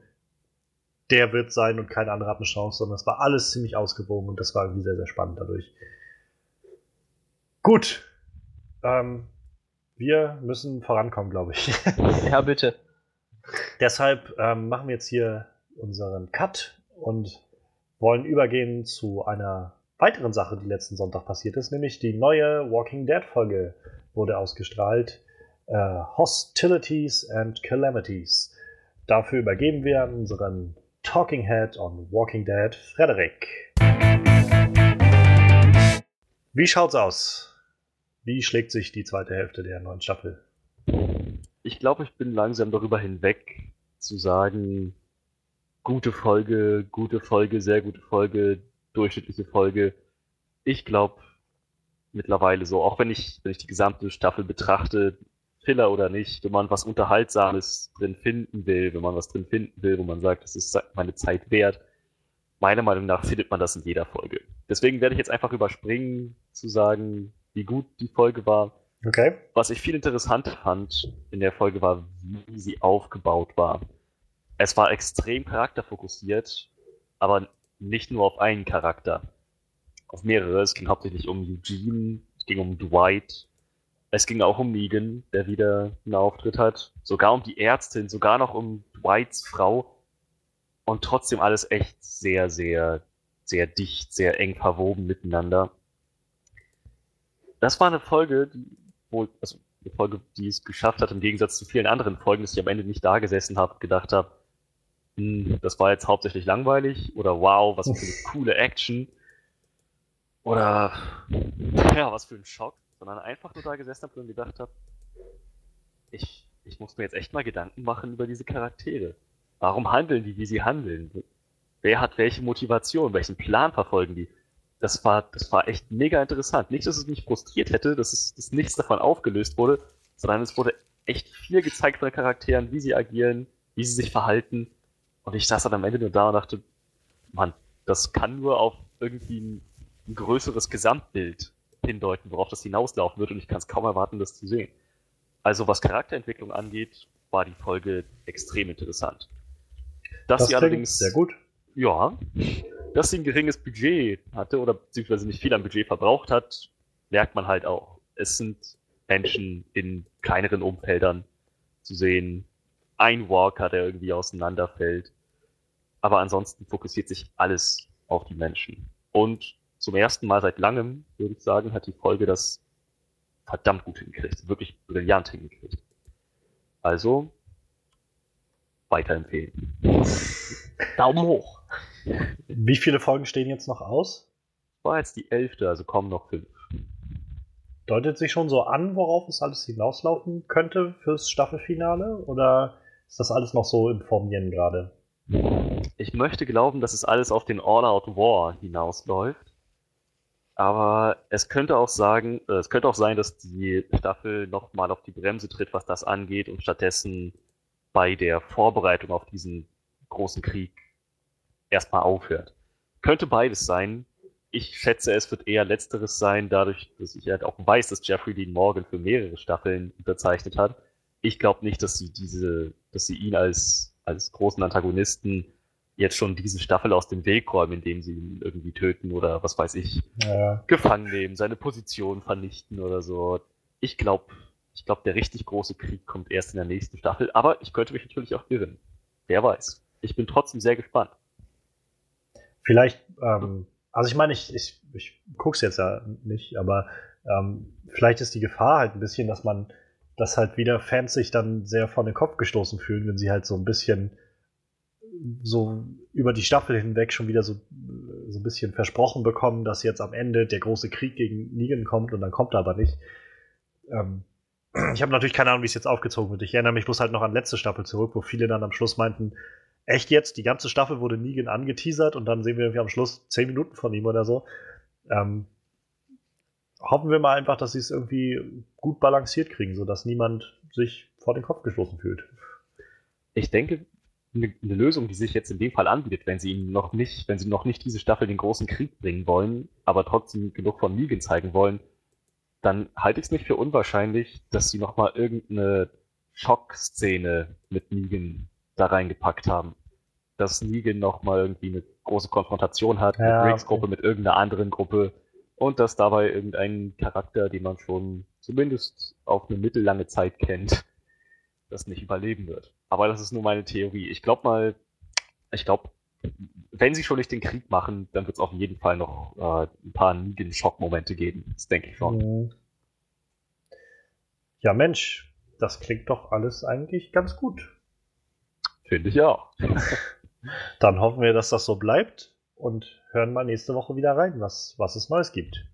der wird sein und kein anderer hat eine Chance, sondern es war alles ziemlich ausgewogen und das war irgendwie sehr, sehr spannend dadurch. Gut. Ähm, wir müssen vorankommen, glaube ich. ja, bitte. Deshalb ähm, machen wir jetzt hier unseren Cut und wollen übergehen zu einer weiteren Sache, die letzten Sonntag passiert ist, nämlich die neue Walking Dead Folge wurde ausgestrahlt äh, Hostilities and Calamities. Dafür übergeben wir unseren Talking Head on Walking Dead, Frederik. Wie schaut's aus? Wie schlägt sich die zweite Hälfte der neuen Staffel? Ich glaube, ich bin langsam darüber hinweg zu sagen, gute Folge, gute Folge, sehr gute Folge, durchschnittliche Folge. Ich glaube mittlerweile so, auch wenn ich, wenn ich die gesamte Staffel betrachte, Filler oder nicht, wenn man was Unterhaltsames drin finden will, wenn man was drin finden will, wo man sagt, das ist meine Zeit wert, meiner Meinung nach findet man das in jeder Folge. Deswegen werde ich jetzt einfach überspringen, zu sagen, wie gut die Folge war. Okay. Was ich viel interessant fand in der Folge war, wie sie aufgebaut war. Es war extrem charakterfokussiert, aber nicht nur auf einen Charakter. Auf mehrere. Es ging hauptsächlich um Eugene, es ging um Dwight, es ging auch um Negan, der wieder einen Auftritt hat. Sogar um die Ärztin, sogar noch um Dwights Frau. Und trotzdem alles echt sehr, sehr, sehr dicht, sehr eng verwoben miteinander. Das war eine Folge, die wohl, also eine Folge, die es geschafft hat, im Gegensatz zu vielen anderen Folgen, dass ich am Ende nicht da gesessen habe, gedacht habe, hm, das war jetzt hauptsächlich langweilig oder wow, was für eine coole Action. Oder ja, was für ein Schock sondern einfach nur da gesessen habe und gedacht habe, ich, ich muss mir jetzt echt mal Gedanken machen über diese Charaktere. Warum handeln die, wie sie handeln? Wer hat welche Motivation? Welchen Plan verfolgen die? Das war, das war echt mega interessant. Nicht, dass es mich frustriert hätte, dass, es, dass nichts davon aufgelöst wurde, sondern es wurde echt viel gezeigt von den Charakteren, wie sie agieren, wie sie sich verhalten. Und ich saß dann am Ende nur da und dachte, Mann, das kann nur auf irgendwie ein, ein größeres Gesamtbild hindeuten, worauf das hinauslaufen wird und ich kann es kaum erwarten, das zu sehen. Also was Charakterentwicklung angeht, war die Folge extrem interessant. Dass das sie allerdings sehr gut. Ja, dass sie ein geringes Budget hatte oder beziehungsweise nicht viel an Budget verbraucht hat, merkt man halt auch. Es sind Menschen in kleineren Umfeldern zu sehen. Ein Walker, der irgendwie auseinanderfällt. Aber ansonsten fokussiert sich alles auf die Menschen. Und zum ersten Mal seit langem, würde ich sagen, hat die Folge das verdammt gut hingekriegt. Wirklich brillant hingekriegt. Also, weiterempfehlen. Daumen hoch. Wie viele Folgen stehen jetzt noch aus? War jetzt die elfte, also kommen noch fünf. Deutet sich schon so an, worauf es alles hinauslaufen könnte fürs Staffelfinale? Oder ist das alles noch so im Formieren gerade? Ich möchte glauben, dass es alles auf den All-Out War hinausläuft. Aber es könnte auch sagen, äh, es könnte auch sein, dass die Staffel nochmal auf die Bremse tritt, was das angeht, und stattdessen bei der Vorbereitung auf diesen großen Krieg erstmal aufhört. Könnte beides sein. Ich schätze, es wird eher letzteres sein, dadurch, dass ich halt auch weiß, dass Jeffrey Dean Morgan für mehrere Staffeln unterzeichnet hat. Ich glaube nicht, dass sie diese, dass sie ihn als, als großen Antagonisten jetzt schon diese Staffel aus dem Weg räumen, indem sie ihn irgendwie töten oder was weiß ich, Ja. gefangen nehmen, seine Position vernichten oder so. Ich glaube, ich glaube, der richtig große Krieg kommt erst in der nächsten Staffel, aber ich könnte mich natürlich auch irren. Wer weiß. Ich bin trotzdem sehr gespannt. Vielleicht, ähm, also ich meine, ich, ich, ich gucke es jetzt ja nicht, aber ähm, vielleicht ist die Gefahr halt ein bisschen, dass man, dass halt wieder Fans sich dann sehr vor den Kopf gestoßen fühlen, wenn sie halt so ein bisschen so über die Staffel hinweg schon wieder so, so ein bisschen versprochen bekommen, dass jetzt am Ende der große Krieg gegen Negan kommt und dann kommt er aber nicht. Ähm, ich habe natürlich keine Ahnung, wie es jetzt aufgezogen wird. Ich erinnere mich bloß halt noch an letzte Staffel zurück, wo viele dann am Schluss meinten, echt jetzt, die ganze Staffel wurde Negan angeteasert und dann sehen wir irgendwie am Schluss zehn Minuten von ihm oder so. Ähm, hoffen wir mal einfach, dass sie es irgendwie gut balanciert kriegen, sodass niemand sich vor den Kopf gestoßen fühlt. Ich denke, eine, eine Lösung, die sich jetzt in dem Fall anbietet, wenn sie ihn noch nicht, wenn sie noch nicht diese Staffel den großen Krieg bringen wollen, aber trotzdem genug von Negan zeigen wollen, dann halte ich es nicht für unwahrscheinlich, dass sie nochmal irgendeine Schockszene mit Negan da reingepackt haben. Dass Negan nochmal irgendwie eine große Konfrontation hat Ja, mit Riggs okay. Gruppe, mit irgendeiner anderen Gruppe und dass dabei irgendein Charakter, den man schon zumindest auf eine mittellange Zeit kennt, das nicht überleben wird. Aber das ist nur meine Theorie. Ich glaube mal, ich glaube, wenn sie schon nicht den Krieg machen, dann wird es auf jeden Fall noch äh, ein paar Negan-Schock-Momente geben. Das denke ich schon. Mhm. Ja, Mensch, das klingt doch alles eigentlich ganz gut. Finde ich auch. Dann hoffen wir, dass das so bleibt und hören mal nächste Woche wieder rein, was, was es Neues gibt.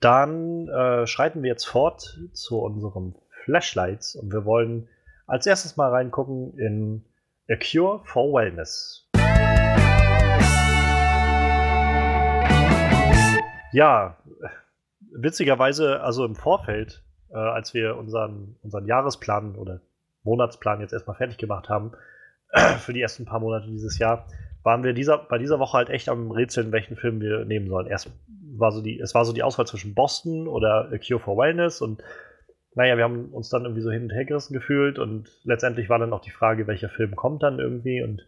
Dann äh, schreiten wir jetzt fort zu unseren Flashlights und wir wollen als erstes mal reingucken in A Cure for Wellness. Ja, witzigerweise, also im Vorfeld, äh, als wir unseren, unseren Jahresplan oder Monatsplan jetzt erstmal fertig gemacht haben, für die ersten paar Monate dieses Jahr, waren wir dieser, bei dieser Woche halt echt am Rätseln, welchen Film wir nehmen sollen. Erst war so die, es war so die Auswahl zwischen Boston oder A Cure for Wellness und naja, wir haben uns dann irgendwie so hin und her gerissen gefühlt und letztendlich war dann auch die Frage, welcher Film kommt dann irgendwie und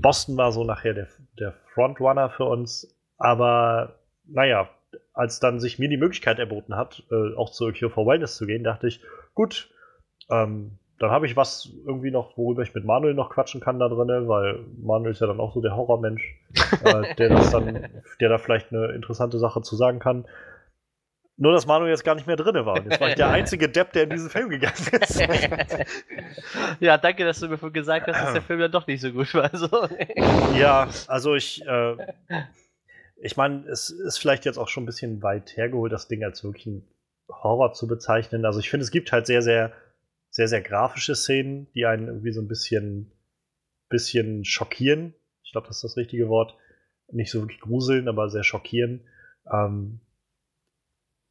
Boston war so nachher der, der Frontrunner für uns, aber naja, als dann sich mir die Möglichkeit erboten hat, äh, auch zu A Cure for Wellness zu gehen, dachte ich, gut, ähm, dann habe ich was irgendwie noch, worüber ich mit Manuel noch quatschen kann da drinne, weil Manuel ist ja dann auch so der Horrormensch, äh, der das dann, der da vielleicht eine interessante Sache zu sagen kann. Nur, dass Manuel jetzt gar nicht mehr drinne war. Jetzt war ich der einzige Depp, der in diesen Film gegangen ist. ja, danke, dass du mir vorhin gesagt hast, dass der Film dann doch nicht so gut war. Ja, also ich, äh, ich meine, es ist vielleicht jetzt auch schon ein bisschen weit hergeholt, das Ding als wirklich ein Horror zu bezeichnen. Also ich finde, es gibt halt sehr, sehr, sehr, sehr grafische Szenen, die einen irgendwie so ein bisschen, bisschen schockieren. Ich glaube, das ist das richtige Wort. Nicht so wirklich gruseln, aber sehr schockieren. Ähm,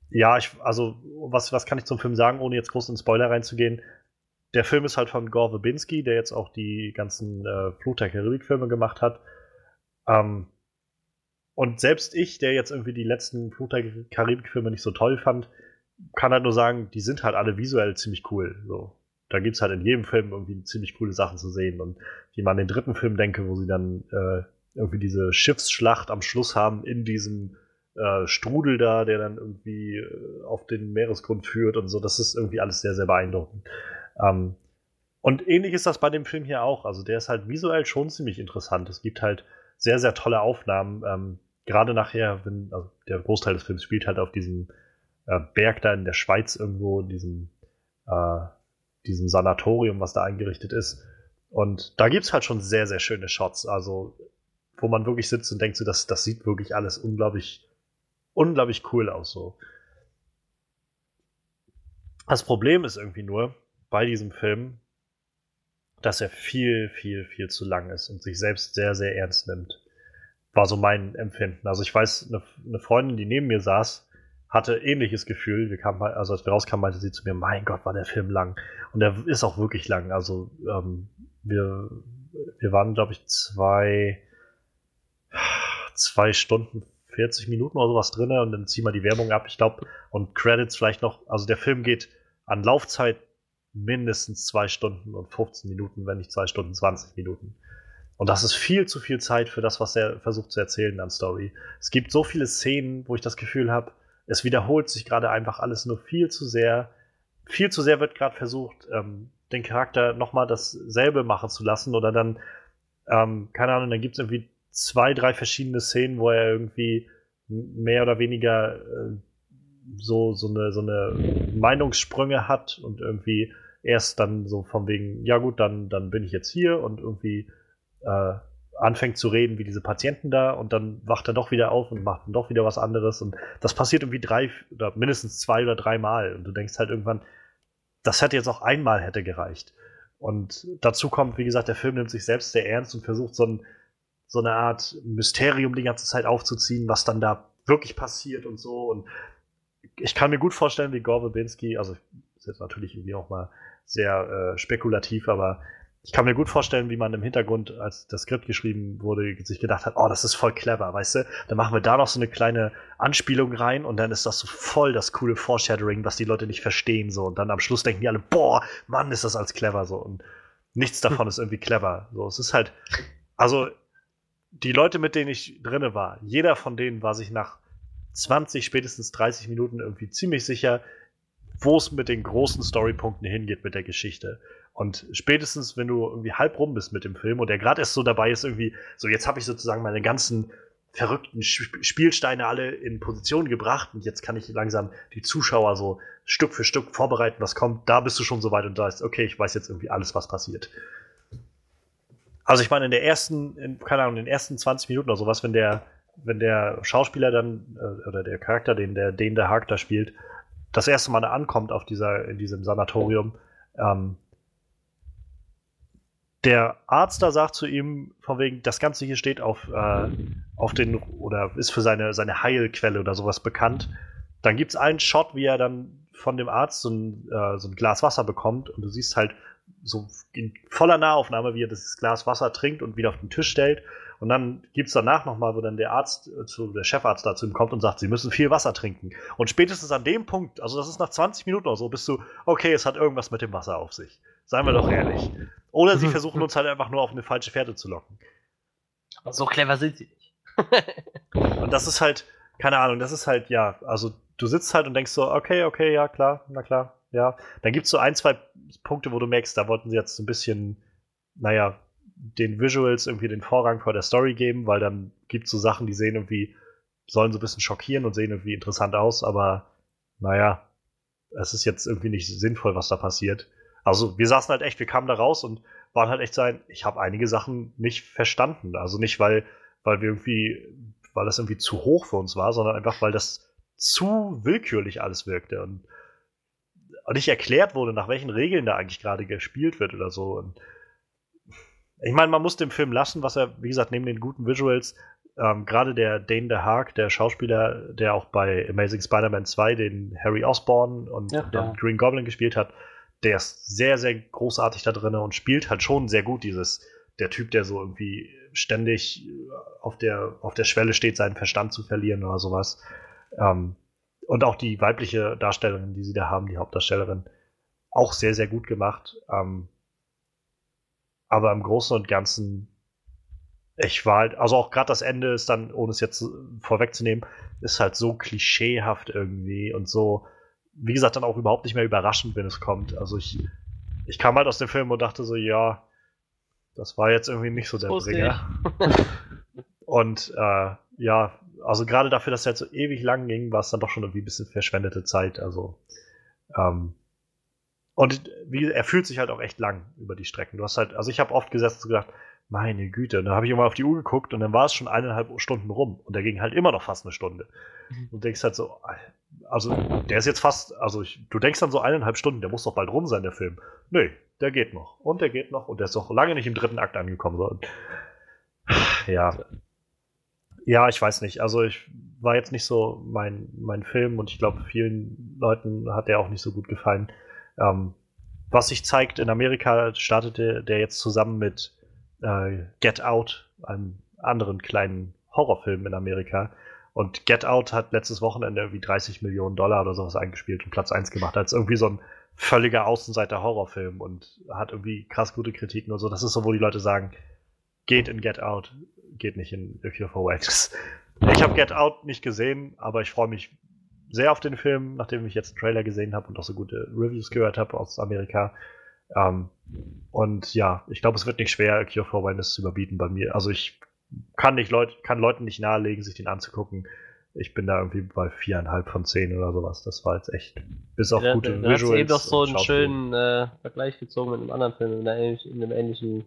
ja, ich, also, was, was kann ich zum Film sagen, ohne jetzt groß in Spoiler reinzugehen? Der Film ist halt von Gore Verbinski, der jetzt auch die ganzen äh, Fluch der Karibik-Filme gemacht hat. Ähm, und selbst ich, der jetzt irgendwie die letzten Fluch der Karibik-Filme nicht so toll fand, kann halt nur sagen, die sind halt alle visuell ziemlich cool. So. Da gibt es halt in jedem Film irgendwie ziemlich coole Sachen zu sehen. Und wie man an den dritten Film denke, wo sie dann äh, irgendwie diese Schiffsschlacht am Schluss haben in diesem äh, Strudel da, der dann irgendwie äh, auf den Meeresgrund führt und so. Das ist irgendwie alles sehr, sehr beeindruckend. Ähm, und ähnlich ist das bei dem Film hier auch. Also der ist halt visuell schon ziemlich interessant. Es gibt halt sehr, sehr tolle Aufnahmen. Ähm, gerade nachher, wenn, also der Großteil des Films spielt halt auf diesem äh, Berg da in der Schweiz irgendwo, in diesem, äh, diesem Sanatorium, was da eingerichtet ist. Und da gibt's halt schon sehr, sehr schöne Shots. Also, wo man wirklich sitzt und denkt so, das, das sieht wirklich alles unglaublich, unglaublich cool aus. So. Das Problem ist irgendwie nur bei diesem Film, dass er viel, viel, viel zu lang ist und sich selbst sehr, sehr ernst nimmt. War so mein Empfinden. Also ich weiß, eine, eine Freundin, die neben mir saß, hatte ähnliches Gefühl. Wir kamen, also als wir rauskamen, meinte sie zu mir, mein Gott, war der Film lang. Und der ist auch wirklich lang. Also ähm, wir, wir waren, glaube ich, zwei, zwei Stunden, 40 Minuten oder sowas drin und dann ziehen wir die Werbung ab, ich glaube, und Credits vielleicht noch, also der Film geht an Laufzeit mindestens zwei Stunden und 15 Minuten, wenn nicht zwei Stunden 20 Minuten. Und das ist viel zu viel Zeit für das, was er versucht zu erzählen an Story. Es gibt so viele Szenen, wo ich das Gefühl habe, es wiederholt sich gerade einfach alles nur viel zu sehr. Viel zu sehr wird gerade versucht, ähm, den Charakter nochmal dasselbe machen zu lassen oder dann, ähm, keine Ahnung, dann gibt es irgendwie zwei, drei verschiedene Szenen, wo er irgendwie mehr oder weniger äh, so, so, eine, so eine Meinungssprünge hat und irgendwie erst dann so von wegen, ja gut, dann, dann bin ich jetzt hier und irgendwie äh, anfängt zu reden wie diese Patienten da und dann wacht er doch wieder auf und macht dann doch wieder was anderes und das passiert irgendwie drei oder mindestens zwei oder drei Mal und du denkst halt irgendwann, das hätte jetzt auch einmal hätte gereicht. Und dazu kommt, wie gesagt, der Film nimmt sich selbst sehr ernst und versucht so, ein, so eine Art Mysterium die ganze Zeit aufzuziehen, was dann da wirklich passiert und so. Und ich kann mir gut vorstellen, wie Gore Verbinski, also ist jetzt natürlich irgendwie auch mal sehr äh, spekulativ, aber ich kann mir gut vorstellen, wie man im Hintergrund, als das Skript geschrieben wurde, sich gedacht hat, oh, das ist voll clever, weißt du? Dann machen wir da noch so eine kleine Anspielung rein und dann ist das so voll das coole Foreshadowing, was die Leute nicht verstehen so und dann am Schluss denken die alle, boah, Mann, ist das als clever so und nichts davon ist irgendwie clever. So, es ist halt, also die Leute, mit denen ich drinne war, jeder von denen war sich nach 20, spätestens 30 Minuten irgendwie ziemlich sicher, wo es mit den großen Storypunkten hingeht mit der Geschichte. Und spätestens, wenn du irgendwie halb rum bist mit dem Film und der gerade erst so dabei ist, irgendwie, so jetzt habe ich sozusagen meine ganzen verrückten Spielsteine alle in Position gebracht und jetzt kann ich langsam die Zuschauer so Stück für Stück vorbereiten, was kommt. Da bist du schon so weit und da ist, okay, ich weiß jetzt irgendwie alles, was passiert. Also ich meine, in der ersten, in, keine Ahnung, in den ersten 20 Minuten oder sowas, wenn der wenn der Schauspieler dann, äh, oder der Charakter, den der, den der Hark da spielt, das erste Mal da ankommt auf dieser, in diesem Sanatorium, ähm, der Arzt da sagt zu ihm, von wegen, das Ganze hier steht auf, äh, auf den, oder ist für seine, seine Heilquelle oder sowas bekannt. Dann gibt es einen Shot, wie er dann von dem Arzt so ein, äh, so ein Glas Wasser bekommt und du siehst halt so in voller Nahaufnahme, wie er das Glas Wasser trinkt und wieder auf den Tisch stellt und dann gibt es danach nochmal, wo dann der Arzt, äh, zu, der Chefarzt dazu ihm kommt und sagt, sie müssen viel Wasser trinken. Und spätestens an dem Punkt, also das ist nach 20 Minuten oder so, bist du, okay, es hat irgendwas mit dem Wasser auf sich. Seien wir doch ehrlich. Oder sie versuchen uns halt einfach nur auf eine falsche Fährte zu locken. Aber so clever sind sie nicht. und das ist halt, keine Ahnung, das ist halt, ja, also du sitzt halt und denkst so, okay, okay, ja, klar, na klar, ja. Dann gibt es so ein, zwei Punkte, wo du merkst, da wollten sie jetzt so ein bisschen, naja, den Visuals irgendwie den Vorrang vor der Story geben, weil dann gibt es so Sachen, die sehen irgendwie, sollen so ein bisschen schockieren und sehen irgendwie interessant aus, aber naja, es ist jetzt irgendwie nicht sinnvoll, was da passiert. Also wir saßen halt echt, wir kamen da raus und waren halt echt sein, ich habe einige Sachen nicht verstanden. Also nicht, weil, weil wir irgendwie, weil das irgendwie zu hoch für uns war, sondern einfach, weil das zu willkürlich alles wirkte und, und nicht erklärt wurde, nach welchen Regeln da eigentlich gerade gespielt wird oder so. Und ich meine, man muss dem Film lassen, was er, wie gesagt, neben den guten Visuals, ähm, gerade der Dane DeHaag, der Schauspieler, der auch bei Amazing Spider-Man 2 den Harry Osborn und Ja, den ja. Green Goblin gespielt hat, der ist sehr, sehr großartig da drin und spielt halt schon sehr gut dieses, der Typ, der so irgendwie ständig auf der, auf der Schwelle steht, seinen Verstand zu verlieren oder sowas. Ähm, und auch die weibliche Darstellerin, die sie da haben, die Hauptdarstellerin, auch sehr, sehr gut gemacht. Ähm, aber im Großen und Ganzen, ich war halt, also auch gerade das Ende ist dann, ohne es jetzt vorwegzunehmen, ist halt so klischeehaft irgendwie und so, wie gesagt, dann auch überhaupt nicht mehr überraschend, wenn es kommt. Also ich, ich kam halt aus dem Film und dachte so, ja, das war jetzt irgendwie nicht so der Bringer. Und äh, ja, also gerade dafür, dass er halt so ewig lang ging, war es dann doch schon irgendwie ein bisschen verschwendete Zeit. Also, ähm, und wie, er fühlt sich halt auch echt lang über die Strecken. Du hast halt, also ich habe oft gesessen und gedacht, meine Güte, und dann habe ich immer auf die Uhr geguckt und dann war es schon eineinhalb Stunden rum und der ging halt immer noch fast eine Stunde. Mhm. Und denkst halt so, also der ist jetzt fast, also ich, du denkst dann so eineinhalb Stunden, der muss doch bald rum sein, der Film. Nee, der geht noch. Und der geht noch und der ist doch lange nicht im dritten Akt angekommen. So. Ja. Ja, ich weiß nicht. Also ich war jetzt nicht so mein, mein Film und ich glaube, vielen Leuten hat der auch nicht so gut gefallen. Ähm, was sich zeigt, in Amerika startete der jetzt zusammen mit äh, Get Out, einem anderen kleinen Horrorfilm in Amerika. Und Get Out hat letztes Wochenende irgendwie 30 Millionen Dollar oder sowas eingespielt und Platz 1 gemacht, als irgendwie so ein völliger Außenseiter-Horrorfilm und hat irgendwie krass gute Kritiken und so. Das ist so, wo die Leute sagen, geht in Get Out, geht nicht in The Cure for Wax. Ich habe Get Out nicht gesehen, aber ich freue mich sehr auf den Film, nachdem ich jetzt einen Trailer gesehen habe und auch so gute Reviews gehört habe aus Amerika. Ähm, und ja, ich glaube, es wird nicht schwer, Cure for Wellness zu überbieten bei mir. Also ich kann, nicht Leut kann Leuten nicht nahelegen, sich den anzugucken. Ich bin da irgendwie bei viereinhalb von zehn oder sowas. Das war jetzt echt bis auf ja, gute du Visuals. Du hast eben doch so einen schönen äh, Vergleich gezogen mit einem anderen Film, in, einer, in einem ähnlichen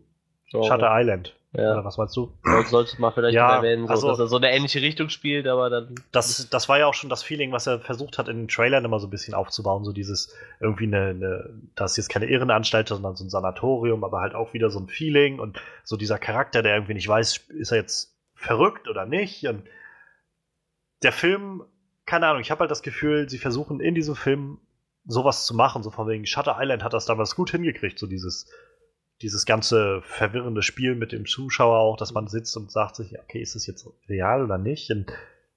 Genre. Shutter Island. Ja. Oder was meinst du? Solltest du mal vielleicht ja, erwähnen, so, also, dass er so eine ähnliche Richtung spielt, aber dann. Das, das war ja auch schon das Feeling, was er versucht hat, in den Trailern immer so ein bisschen aufzubauen. So dieses, irgendwie eine, eine das ist jetzt keine Irrenanstalt, sondern so ein Sanatorium, aber halt auch wieder so ein Feeling und so dieser Charakter, der irgendwie nicht weiß, ist er jetzt verrückt oder nicht. Und der Film, keine Ahnung, ich habe halt das Gefühl, sie versuchen in diesem Film sowas zu machen, so von wegen Shutter Island hat das damals gut hingekriegt, so dieses dieses ganze verwirrende Spiel mit dem Zuschauer auch, dass man sitzt und sagt sich, okay, ist das jetzt real oder nicht? Und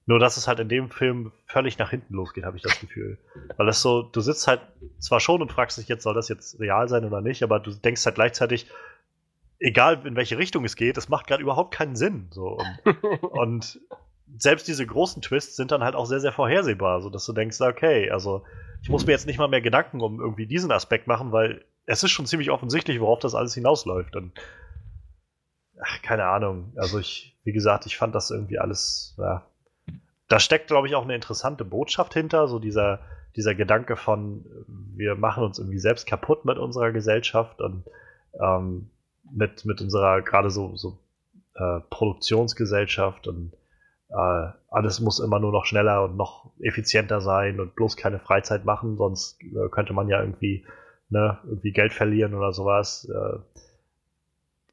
nur, dass es halt in dem Film völlig nach hinten losgeht, habe ich das Gefühl. Weil das so, du sitzt halt zwar schon und fragst dich jetzt, soll das jetzt real sein oder nicht, aber du denkst halt gleichzeitig, egal in welche Richtung es geht, es macht gerade überhaupt keinen Sinn. So. Und, und, selbst diese großen Twists sind dann halt auch sehr, sehr vorhersehbar, so dass du denkst, okay, also ich muss mir jetzt nicht mal mehr Gedanken um irgendwie diesen Aspekt machen, weil es ist schon ziemlich offensichtlich, worauf das alles hinausläuft. Und ach, keine Ahnung. Also ich, wie gesagt, ich fand das irgendwie alles, ja. Da steckt, glaube ich, auch eine interessante Botschaft hinter, so dieser, dieser Gedanke von, wir machen uns irgendwie selbst kaputt mit unserer Gesellschaft und ähm, mit, mit unserer gerade so, so äh, Produktionsgesellschaft und äh, alles muss immer nur noch schneller und noch effizienter sein und bloß keine Freizeit machen, sonst äh, könnte man ja irgendwie ne, irgendwie Geld verlieren oder sowas. Äh,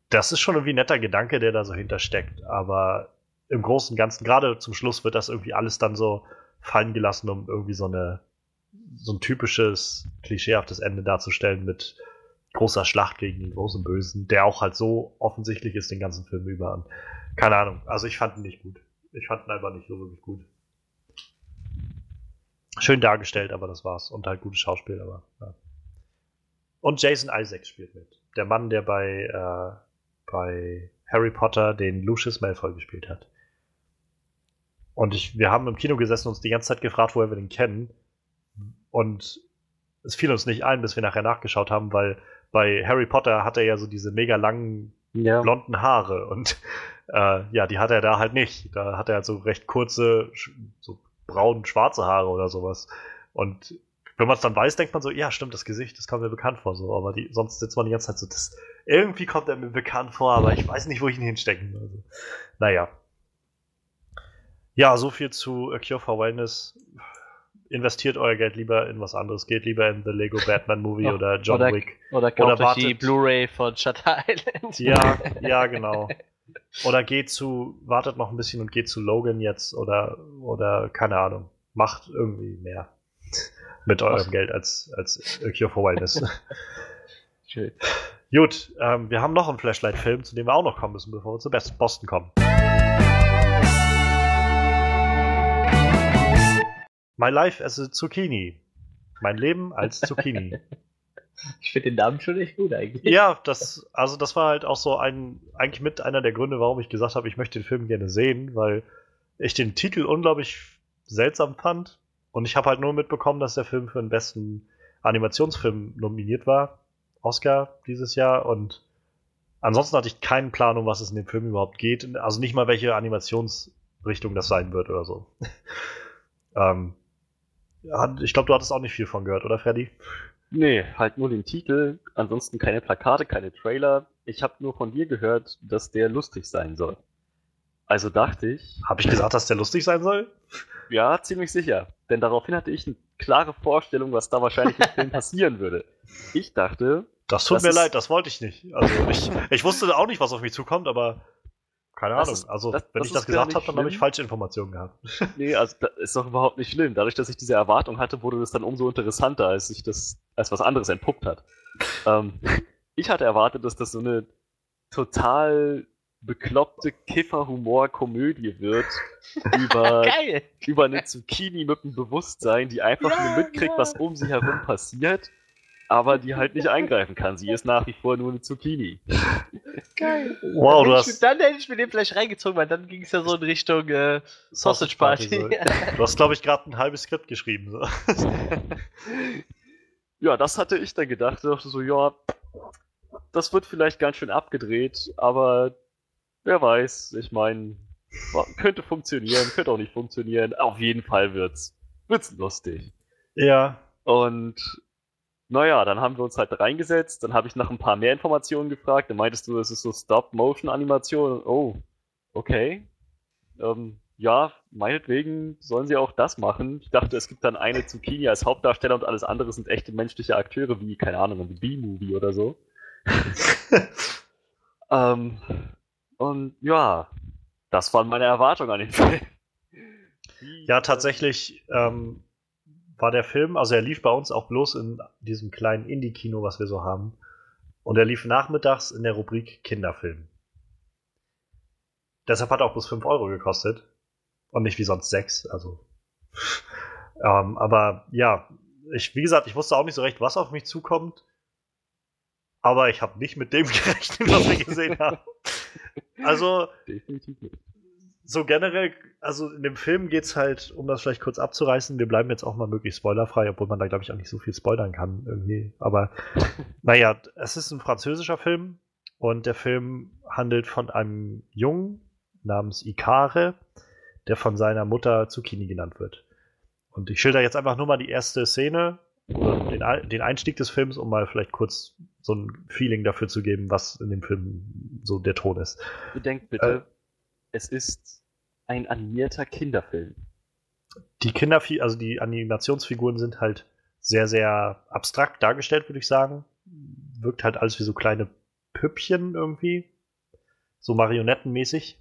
das ist schon irgendwie ein netter Gedanke, der da so hintersteckt. Aber im Großen und Ganzen, gerade zum Schluss, wird das irgendwie alles dann so fallen gelassen, um irgendwie so eine so ein typisches, klischeehaftes Ende darzustellen mit großer Schlacht gegen den großen Bösen, der auch halt so offensichtlich ist den ganzen Film über. Und keine Ahnung, also ich fand ihn nicht gut. Ich fand ihn einfach nicht so wirklich gut. Schön dargestellt, aber das war's. Und halt gutes Schauspiel, aber ja. Und Jason Isaacs spielt mit. Der Mann, der bei, äh, bei Harry Potter den Lucius Malfoy gespielt hat. Und ich, wir haben im Kino gesessen und uns die ganze Zeit gefragt, woher wir den kennen. Und es fiel uns nicht ein, bis wir nachher nachgeschaut haben, weil bei Harry Potter hat er ja so diese mega langen ja. blonden Haare und äh, ja, die hat er da halt nicht. Da hat er halt so recht kurze, so braun-schwarze Haare oder sowas. Und wenn man es dann weiß, denkt man so, ja, stimmt, das Gesicht, das kommt mir bekannt vor, so, aber die, sonst sitzt man die ganze Zeit so, das, irgendwie kommt er mir bekannt vor, aber ich weiß nicht, wo ich ihn hinstecken soll. Also, naja. Ja, so viel zu A Cure for Wellness. Investiert euer Geld lieber in was anderes. Geht lieber in The Lego Batman Movie oh, oder John oder, Wick. Oder kauft oder wartet, die Blu-ray von Shutter Island. Ja, ja, genau. Oder geht zu, wartet noch ein bisschen und geht zu Logan jetzt oder, oder keine Ahnung. Macht irgendwie mehr mit eurem Was? Geld als, als Cure for Wellness. Schön. Gut, ähm, wir haben noch einen Flashlight-Film, zu dem wir auch noch kommen müssen, bevor wir zu Boston kommen. My Life as a Zucchini. Mein Leben als Zucchini. Ich finde den Namen schon echt gut eigentlich. Ja, das, also das war halt auch so ein, eigentlich mit einer der Gründe, warum ich gesagt habe, ich möchte den Film gerne sehen, weil ich den Titel unglaublich seltsam fand. Und ich habe halt nur mitbekommen, dass der Film für den besten Animationsfilm nominiert war. Oscar dieses Jahr. Und ansonsten hatte ich keinen Plan, um was es in dem Film überhaupt geht. Also nicht mal welche Animationsart Richtung das sein wird oder so. ähm, ich glaube, du hattest auch nicht viel von gehört, oder Freddy? Nee, halt nur den Titel, ansonsten keine Plakate, keine Trailer. Ich habe nur von dir gehört, dass der lustig sein soll. Also dachte ich. Habe ich gesagt, dass der lustig sein soll? Ja, ziemlich sicher. Denn daraufhin hatte ich eine klare Vorstellung, was da wahrscheinlich im Film passieren würde. Ich dachte. Das tut das mir leid, das wollte ich nicht. Also ich, ich wusste auch nicht, was auf mich zukommt, aber keine Ahnung. Ist, also, das, wenn das ich das gesagt habe, dann habe ich falsche Informationen gehabt. Nee, also das ist doch überhaupt nicht schlimm. Dadurch, dass ich diese Erwartung hatte, wurde das dann umso interessanter, als sich das als was anderes entpuppt hat. ähm, ich hatte erwartet, dass das so eine total bekloppte Kiffer-Humor-Komödie wird über, über eine Zucchini mit einem Bewusstsein, die einfach ja, nur mitkriegt, ja. was um sie herum passiert aber die halt nicht eingreifen kann. Sie ist nach wie vor nur eine Zucchini. Geil. Wow, du hast... Dann hätte ich mir den vielleicht reingezogen, weil dann ging es ja so in Richtung äh, Sausage Party. Du hast, glaube ich, gerade ein halbes Skript geschrieben. So. ja, das hatte ich dann gedacht. Ich dachte so, ja, das wird vielleicht ganz schön abgedreht, aber wer weiß. Ich meine, könnte funktionieren, könnte auch nicht funktionieren. Auf jeden Fall wird's, wird's lustig. Ja. Und naja, dann haben wir uns halt reingesetzt, dann habe ich nach ein paar mehr Informationen gefragt, dann meintest du, das ist so Stop-Motion-Animation. Oh, okay. Ähm, ja, meinetwegen sollen sie auch das machen. Ich dachte, es gibt dann eine Zucchini als Hauptdarsteller und alles andere sind echte menschliche Akteure, wie, keine Ahnung, ein B-Movie oder so. ähm, und ja, das waren meine Erwartungen an den Film. Ja, tatsächlich ähm, war der Film, also er lief bei uns auch bloß in diesem kleinen Indie-Kino, was wir so haben. Und er lief nachmittags in der Rubrik Kinderfilm. Deshalb hat er auch bloß 5 Euro gekostet. Und nicht wie sonst 6. Also. ähm, aber ja, ich, wie gesagt, ich wusste auch nicht so recht, was auf mich zukommt. Aber ich habe nicht mit dem gerechnet, was wir gesehen haben. Also, so generell, also in dem Film geht es halt, um das vielleicht kurz abzureißen, wir bleiben jetzt auch mal möglichst spoilerfrei, obwohl man da, glaube ich, auch nicht so viel spoilern kann irgendwie. Aber naja, es ist ein französischer Film und der Film handelt von einem Jungen namens Ikare, der von seiner Mutter Zucchini genannt wird. Und ich schilder jetzt einfach nur mal die erste Szene den, den Einstieg des Films, um mal vielleicht kurz so ein Feeling dafür zu geben, was in dem Film so der Ton ist. Bedenkt bitte, äh, es ist ein animierter Kinderfilm. Die Kinderfi also die Animationsfiguren sind halt sehr, sehr abstrakt dargestellt, würde ich sagen. Wirkt halt alles wie so kleine Püppchen irgendwie. So marionettenmäßig.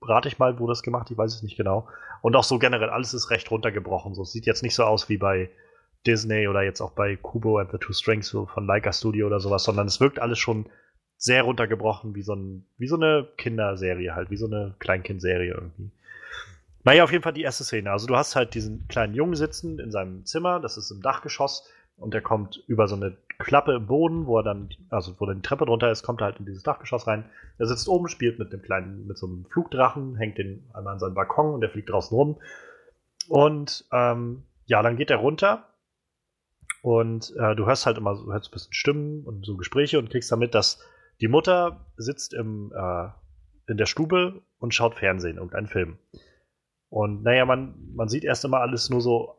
Rate ich mal, wo das gemacht, ich weiß es nicht genau. Und auch so generell, alles ist recht runtergebrochen. So es sieht jetzt nicht so aus wie bei Disney oder jetzt auch bei Kubo and the Two Strings von Leica Studio oder sowas, sondern es wirkt alles schon sehr runtergebrochen, wie so, ein, wie so eine Kinderserie halt, wie so eine Kleinkindserie irgendwie. Naja, auf jeden Fall die erste Szene. Also du hast halt diesen kleinen Jungen sitzen in seinem Zimmer, das ist im Dachgeschoss, und der kommt über so eine Klappe im Boden, wo er dann, also wo dann die Treppe drunter ist, kommt er halt in dieses Dachgeschoss rein. Er sitzt oben, spielt mit einem kleinen, mit so einem Flugdrachen, hängt den einmal an seinen Balkon und der fliegt draußen rum. Und ähm, ja, dann geht er runter und äh, du hörst halt immer, hörst ein bisschen Stimmen und so Gespräche und kriegst damit, dass die Mutter sitzt im, äh, in der Stube und schaut Fernsehen, irgendeinen Film. Und naja, man, man sieht erst immer alles nur so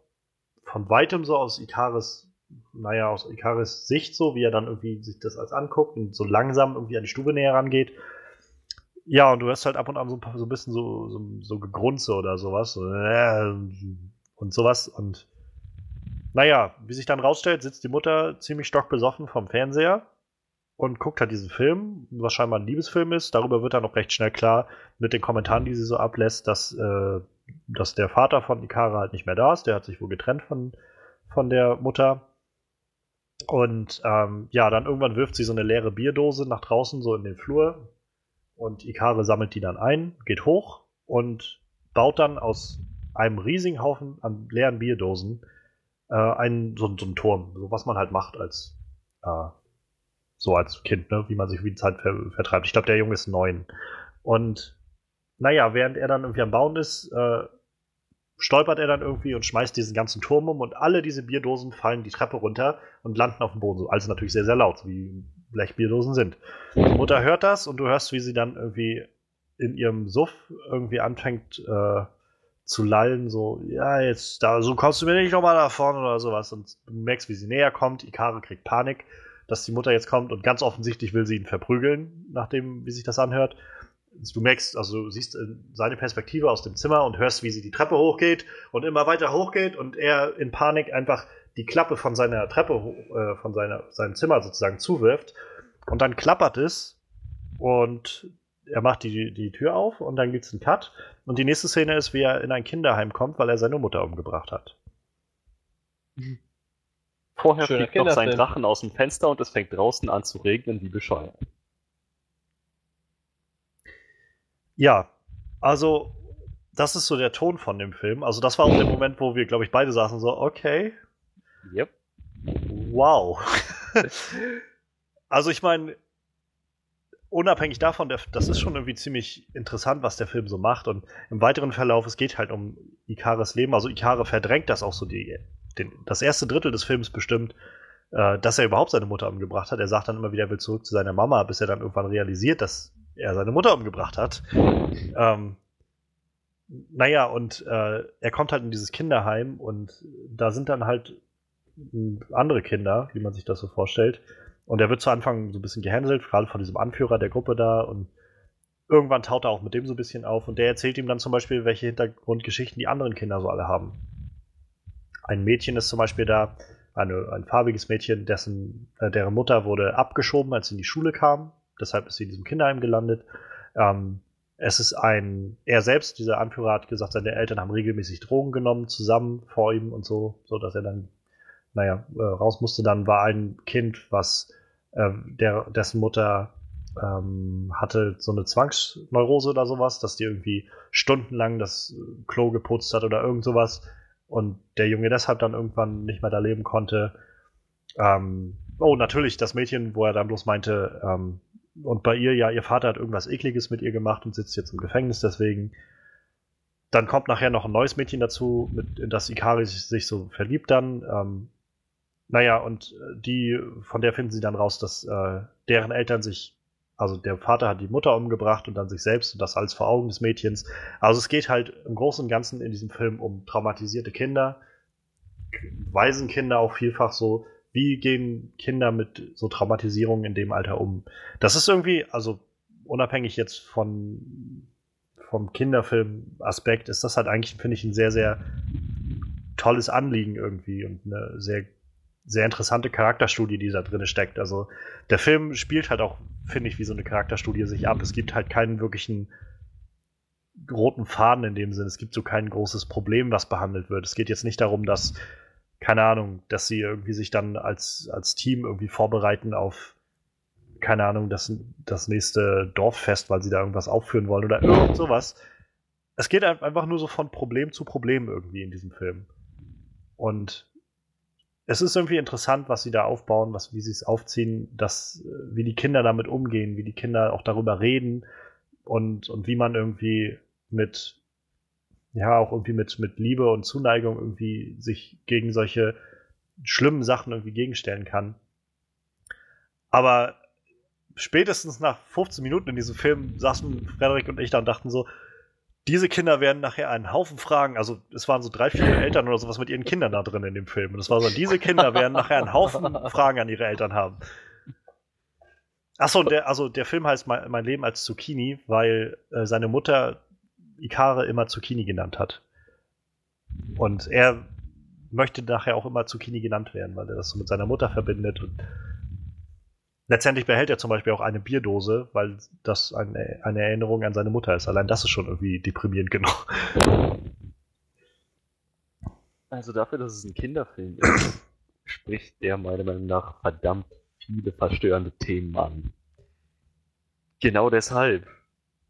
von weitem so aus Ikaris, naja, aus Ikaris Sicht so, wie er dann irgendwie sich das als anguckt und so langsam irgendwie an die Stube näher rangeht. Ja, und du hörst halt ab und an so, so ein bisschen so, so, so Gegrunze oder sowas. So, äh, und sowas. Und naja, wie sich dann rausstellt, sitzt die Mutter ziemlich stockbesoffen vom Fernseher und guckt halt diesen Film, was scheinbar ein Liebesfilm ist. Darüber wird dann auch recht schnell klar mit den Kommentaren, die sie so ablässt, dass, äh, dass der Vater von Ikara halt nicht mehr da ist. Der hat sich wohl getrennt von, von der Mutter. Und ähm, ja, dann irgendwann wirft sie so eine leere Bierdose nach draußen, so in den Flur. Und Ikare sammelt die dann ein, geht hoch und baut dann aus einem riesigen Haufen an leeren Bierdosen äh, einen, so, so einen Turm, so was man halt macht als äh, so als Kind, ne? wie man sich wie die Zeit ver vertreibt. Ich glaube, der Junge ist neun. Und naja, während er dann irgendwie am Bauen ist, äh, stolpert er dann irgendwie und schmeißt diesen ganzen Turm um und alle diese Bierdosen fallen die Treppe runter und landen auf dem Boden. So, also natürlich sehr, sehr laut, wie Blechbierdosen sind. Die Mutter hört das und du hörst, wie sie dann irgendwie in ihrem Suff irgendwie anfängt äh, zu lallen, so, ja, jetzt, da, so kommst du mir nicht nochmal davon oder sowas. Und du merkst, wie sie näher kommt. Ikare kriegt Panik, dass die Mutter jetzt kommt und ganz offensichtlich will sie ihn verprügeln, nachdem, wie sich das anhört. Du merkst, also du siehst seine Perspektive aus dem Zimmer und hörst, wie sie die Treppe hochgeht und immer weiter hochgeht und er in Panik einfach die Klappe von seiner Treppe, äh, von seiner, seinem Zimmer sozusagen zuwirft. Und dann klappert es und er macht die, die Tür auf und dann gibt es einen Cut. Und die nächste Szene ist, wie er in ein Kinderheim kommt, weil er seine Mutter umgebracht hat. Vorher Schöner fliegt noch sein Drachen aus dem Fenster und es fängt draußen an zu regnen, wie bescheuert. Ja, also das ist so der Ton von dem Film. Also das war auch der Moment, wo wir, glaube ich, beide saßen so, okay. Yep. Wow. also ich meine, unabhängig davon, der, das ist schon irgendwie ziemlich interessant, was der Film so macht. Und im weiteren Verlauf, es geht halt um Ikares Leben. Also Ikare verdrängt das auch so die, den, das erste Drittel des Films bestimmt, äh, dass er überhaupt seine Mutter umgebracht hat. Er sagt dann immer wieder, er will zurück zu seiner Mama, bis er dann irgendwann realisiert, dass er seine Mutter umgebracht hat. Ähm, naja, und äh, er kommt halt in dieses Kinderheim und da sind dann halt andere Kinder, wie man sich das so vorstellt. Und er wird zu Anfang so ein bisschen gehänselt, gerade von diesem Anführer der Gruppe da. Und irgendwann taut er auch mit dem so ein bisschen auf. Und der erzählt ihm dann zum Beispiel, welche Hintergrundgeschichten die anderen Kinder so alle haben. Ein Mädchen ist zum Beispiel da, eine, ein farbiges Mädchen, dessen, äh, deren Mutter wurde abgeschoben, als sie in die Schule kam. Deshalb ist sie in diesem Kinderheim gelandet. Ähm, es ist ein, er selbst, dieser Anführer hat gesagt, seine Eltern haben regelmäßig Drogen genommen, zusammen vor ihm und so, so dass er dann naja, äh, raus musste, dann war ein Kind, was äh, der, dessen Mutter ähm, hatte so eine Zwangsneurose oder sowas, dass die irgendwie stundenlang das Klo geputzt hat oder irgend sowas und der Junge deshalb dann irgendwann nicht mehr da leben konnte. Ähm, oh, natürlich das Mädchen, wo er dann bloß meinte, ähm, und bei ihr, ja, ihr Vater hat irgendwas Ekliges mit ihr gemacht und sitzt jetzt im Gefängnis deswegen. Dann kommt nachher noch ein neues Mädchen dazu, mit, in das Ikari sich so verliebt dann. Ähm, naja, und äh, die, von der finden sie dann raus, dass äh, deren Eltern sich, also der Vater hat die Mutter umgebracht und dann sich selbst und das alles vor Augen des Mädchens. Also es geht halt im Großen und Ganzen in diesem Film um traumatisierte Kinder, Waisenkinder auch vielfach so. Wie gehen Kinder mit so Traumatisierungen in dem Alter um? Das ist irgendwie, also unabhängig jetzt von vom Kinderfilm-Aspekt, ist das halt eigentlich, finde ich, ein sehr, sehr tolles Anliegen irgendwie und eine sehr sehr interessante Charakterstudie, die da drin steckt. Also der Film spielt halt auch, finde ich, wie so eine Charakterstudie sich ab. Es gibt halt keinen wirklichen roten Faden in dem Sinn. Es gibt so kein großes Problem, was behandelt wird. Es geht jetzt nicht darum, dass, keine Ahnung, dass sie irgendwie sich dann als, als Team irgendwie vorbereiten auf, keine Ahnung, das, das nächste Dorffest, weil sie da irgendwas aufführen wollen oder irgend sowas. Es geht einfach nur so von Problem zu Problem irgendwie in diesem Film. Und es ist irgendwie interessant, was sie da aufbauen, was, wie sie es aufziehen, dass, wie die Kinder damit umgehen, wie die Kinder auch darüber reden und, und wie man irgendwie mit, ja, auch irgendwie mit, mit Liebe und Zuneigung irgendwie sich gegen solche schlimmen Sachen irgendwie gegenstellen kann. Aber spätestens nach 15 Minuten in diesem Film saßen Frederik und ich da und dachten so, diese Kinder werden nachher einen Haufen Fragen, also es waren so drei, vier Eltern oder sowas mit ihren Kindern da drin in dem Film. Und es war so, diese Kinder werden nachher einen Haufen Fragen an ihre Eltern haben. Achso, der, also der Film heißt Mein, mein Leben als Zucchini, weil äh, seine Mutter Ikare immer Zucchini genannt hat. Und er möchte nachher auch immer Zucchini genannt werden, weil er das so mit seiner Mutter verbindet. Und Letztendlich behält er zum Beispiel auch eine Bierdose, weil das eine, eine Erinnerung an seine Mutter ist. Allein das ist schon irgendwie deprimierend genug. Also dafür, dass es ein Kinderfilm ist, spricht der meiner Meinung nach verdammt viele verstörende Themen an. Genau deshalb,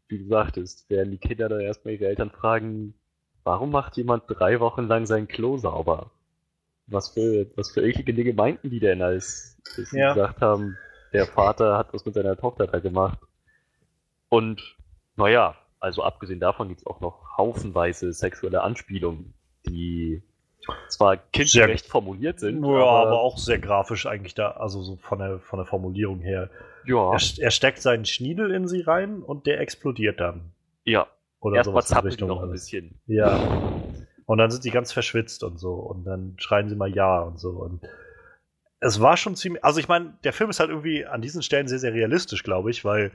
wie du sagtest, werden die Kinder dann erstmal ihre Eltern fragen, warum macht jemand drei Wochen lang sein Klo sauber? Was für, was für eklige Dinge meinten die denn, als, sie ja. gesagt haben, der Vater hat was mit seiner Tochter da gemacht. Und naja, also abgesehen davon gibt es auch noch haufenweise sexuelle Anspielungen, die zwar kindgerecht sehr, formuliert sind. Ja, aber, aber, auch sehr grafisch eigentlich da, also so von der, von der Formulierung her. Ja. Er, er, steckt seinen Schniedel in sie rein und der explodiert dann. Ja, Oder erstmal zappelt die Richtung. noch ein bisschen. Ja. Und dann sind die ganz verschwitzt und so. Und dann schreien sie mal Ja und so. Und es war schon ziemlich. Also, ich meine, der Film ist halt irgendwie an diesen Stellen sehr, sehr realistisch, glaube ich, weil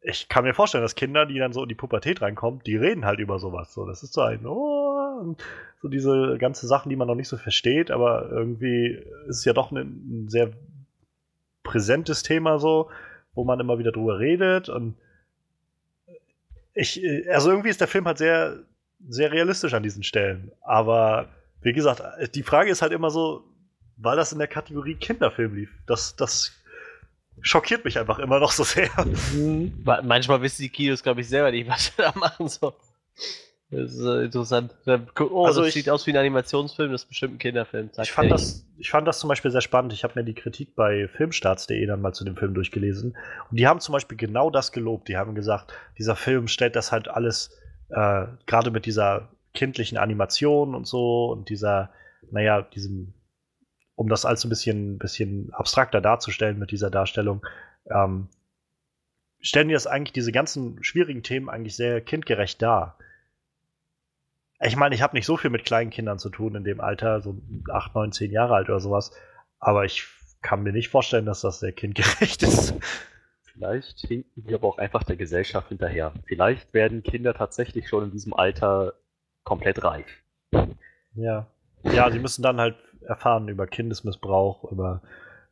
ich kann mir vorstellen, dass Kinder, die dann so in die Pubertät reinkommen, die reden halt über sowas. So, das ist so ein Oh, so diese ganzen Sachen, die man noch nicht so versteht, aber irgendwie ist es ja doch ein, ein sehr präsentes Thema so, wo man immer wieder drüber redet und ich, also irgendwie ist der Film halt sehr, sehr realistisch an diesen Stellen. Aber wie gesagt, die Frage ist halt immer so, weil das in der Kategorie Kinderfilm lief. Das, das schockiert mich einfach immer noch so sehr. Ma- Manchmal wissen die Kinos, glaube ich, selber nicht, was sie da machen so. Das ist äh, interessant. Oh, Also das ich- sieht aus wie ein Animationsfilm, das ist bestimmt ein Kinderfilm. Ich fand, das, ich fand das zum Beispiel sehr spannend. Ich habe mir die Kritik bei filmstarts.de dann mal zu dem Film durchgelesen. Und die haben zum Beispiel genau das gelobt. Die haben gesagt, dieser Film stellt das halt alles, äh, gerade mit dieser kindlichen Animation und so und dieser, naja, diesem, um das alles ein bisschen, bisschen abstrakter darzustellen mit dieser Darstellung, ähm, stellen die das eigentlich, diese ganzen schwierigen Themen eigentlich sehr kindgerecht dar. Ich meine, ich habe nicht so viel mit kleinen Kindern zu tun in dem Alter, so 8, 9, 10 Jahre alt oder sowas. Aber ich kann mir nicht vorstellen, dass das sehr kindgerecht ist. Vielleicht hinken wir aber auch einfach der Gesellschaft hinterher. Vielleicht werden Kinder tatsächlich schon in diesem Alter komplett reif. Ja. Ja, sie müssen dann halt erfahren über Kindesmissbrauch, über,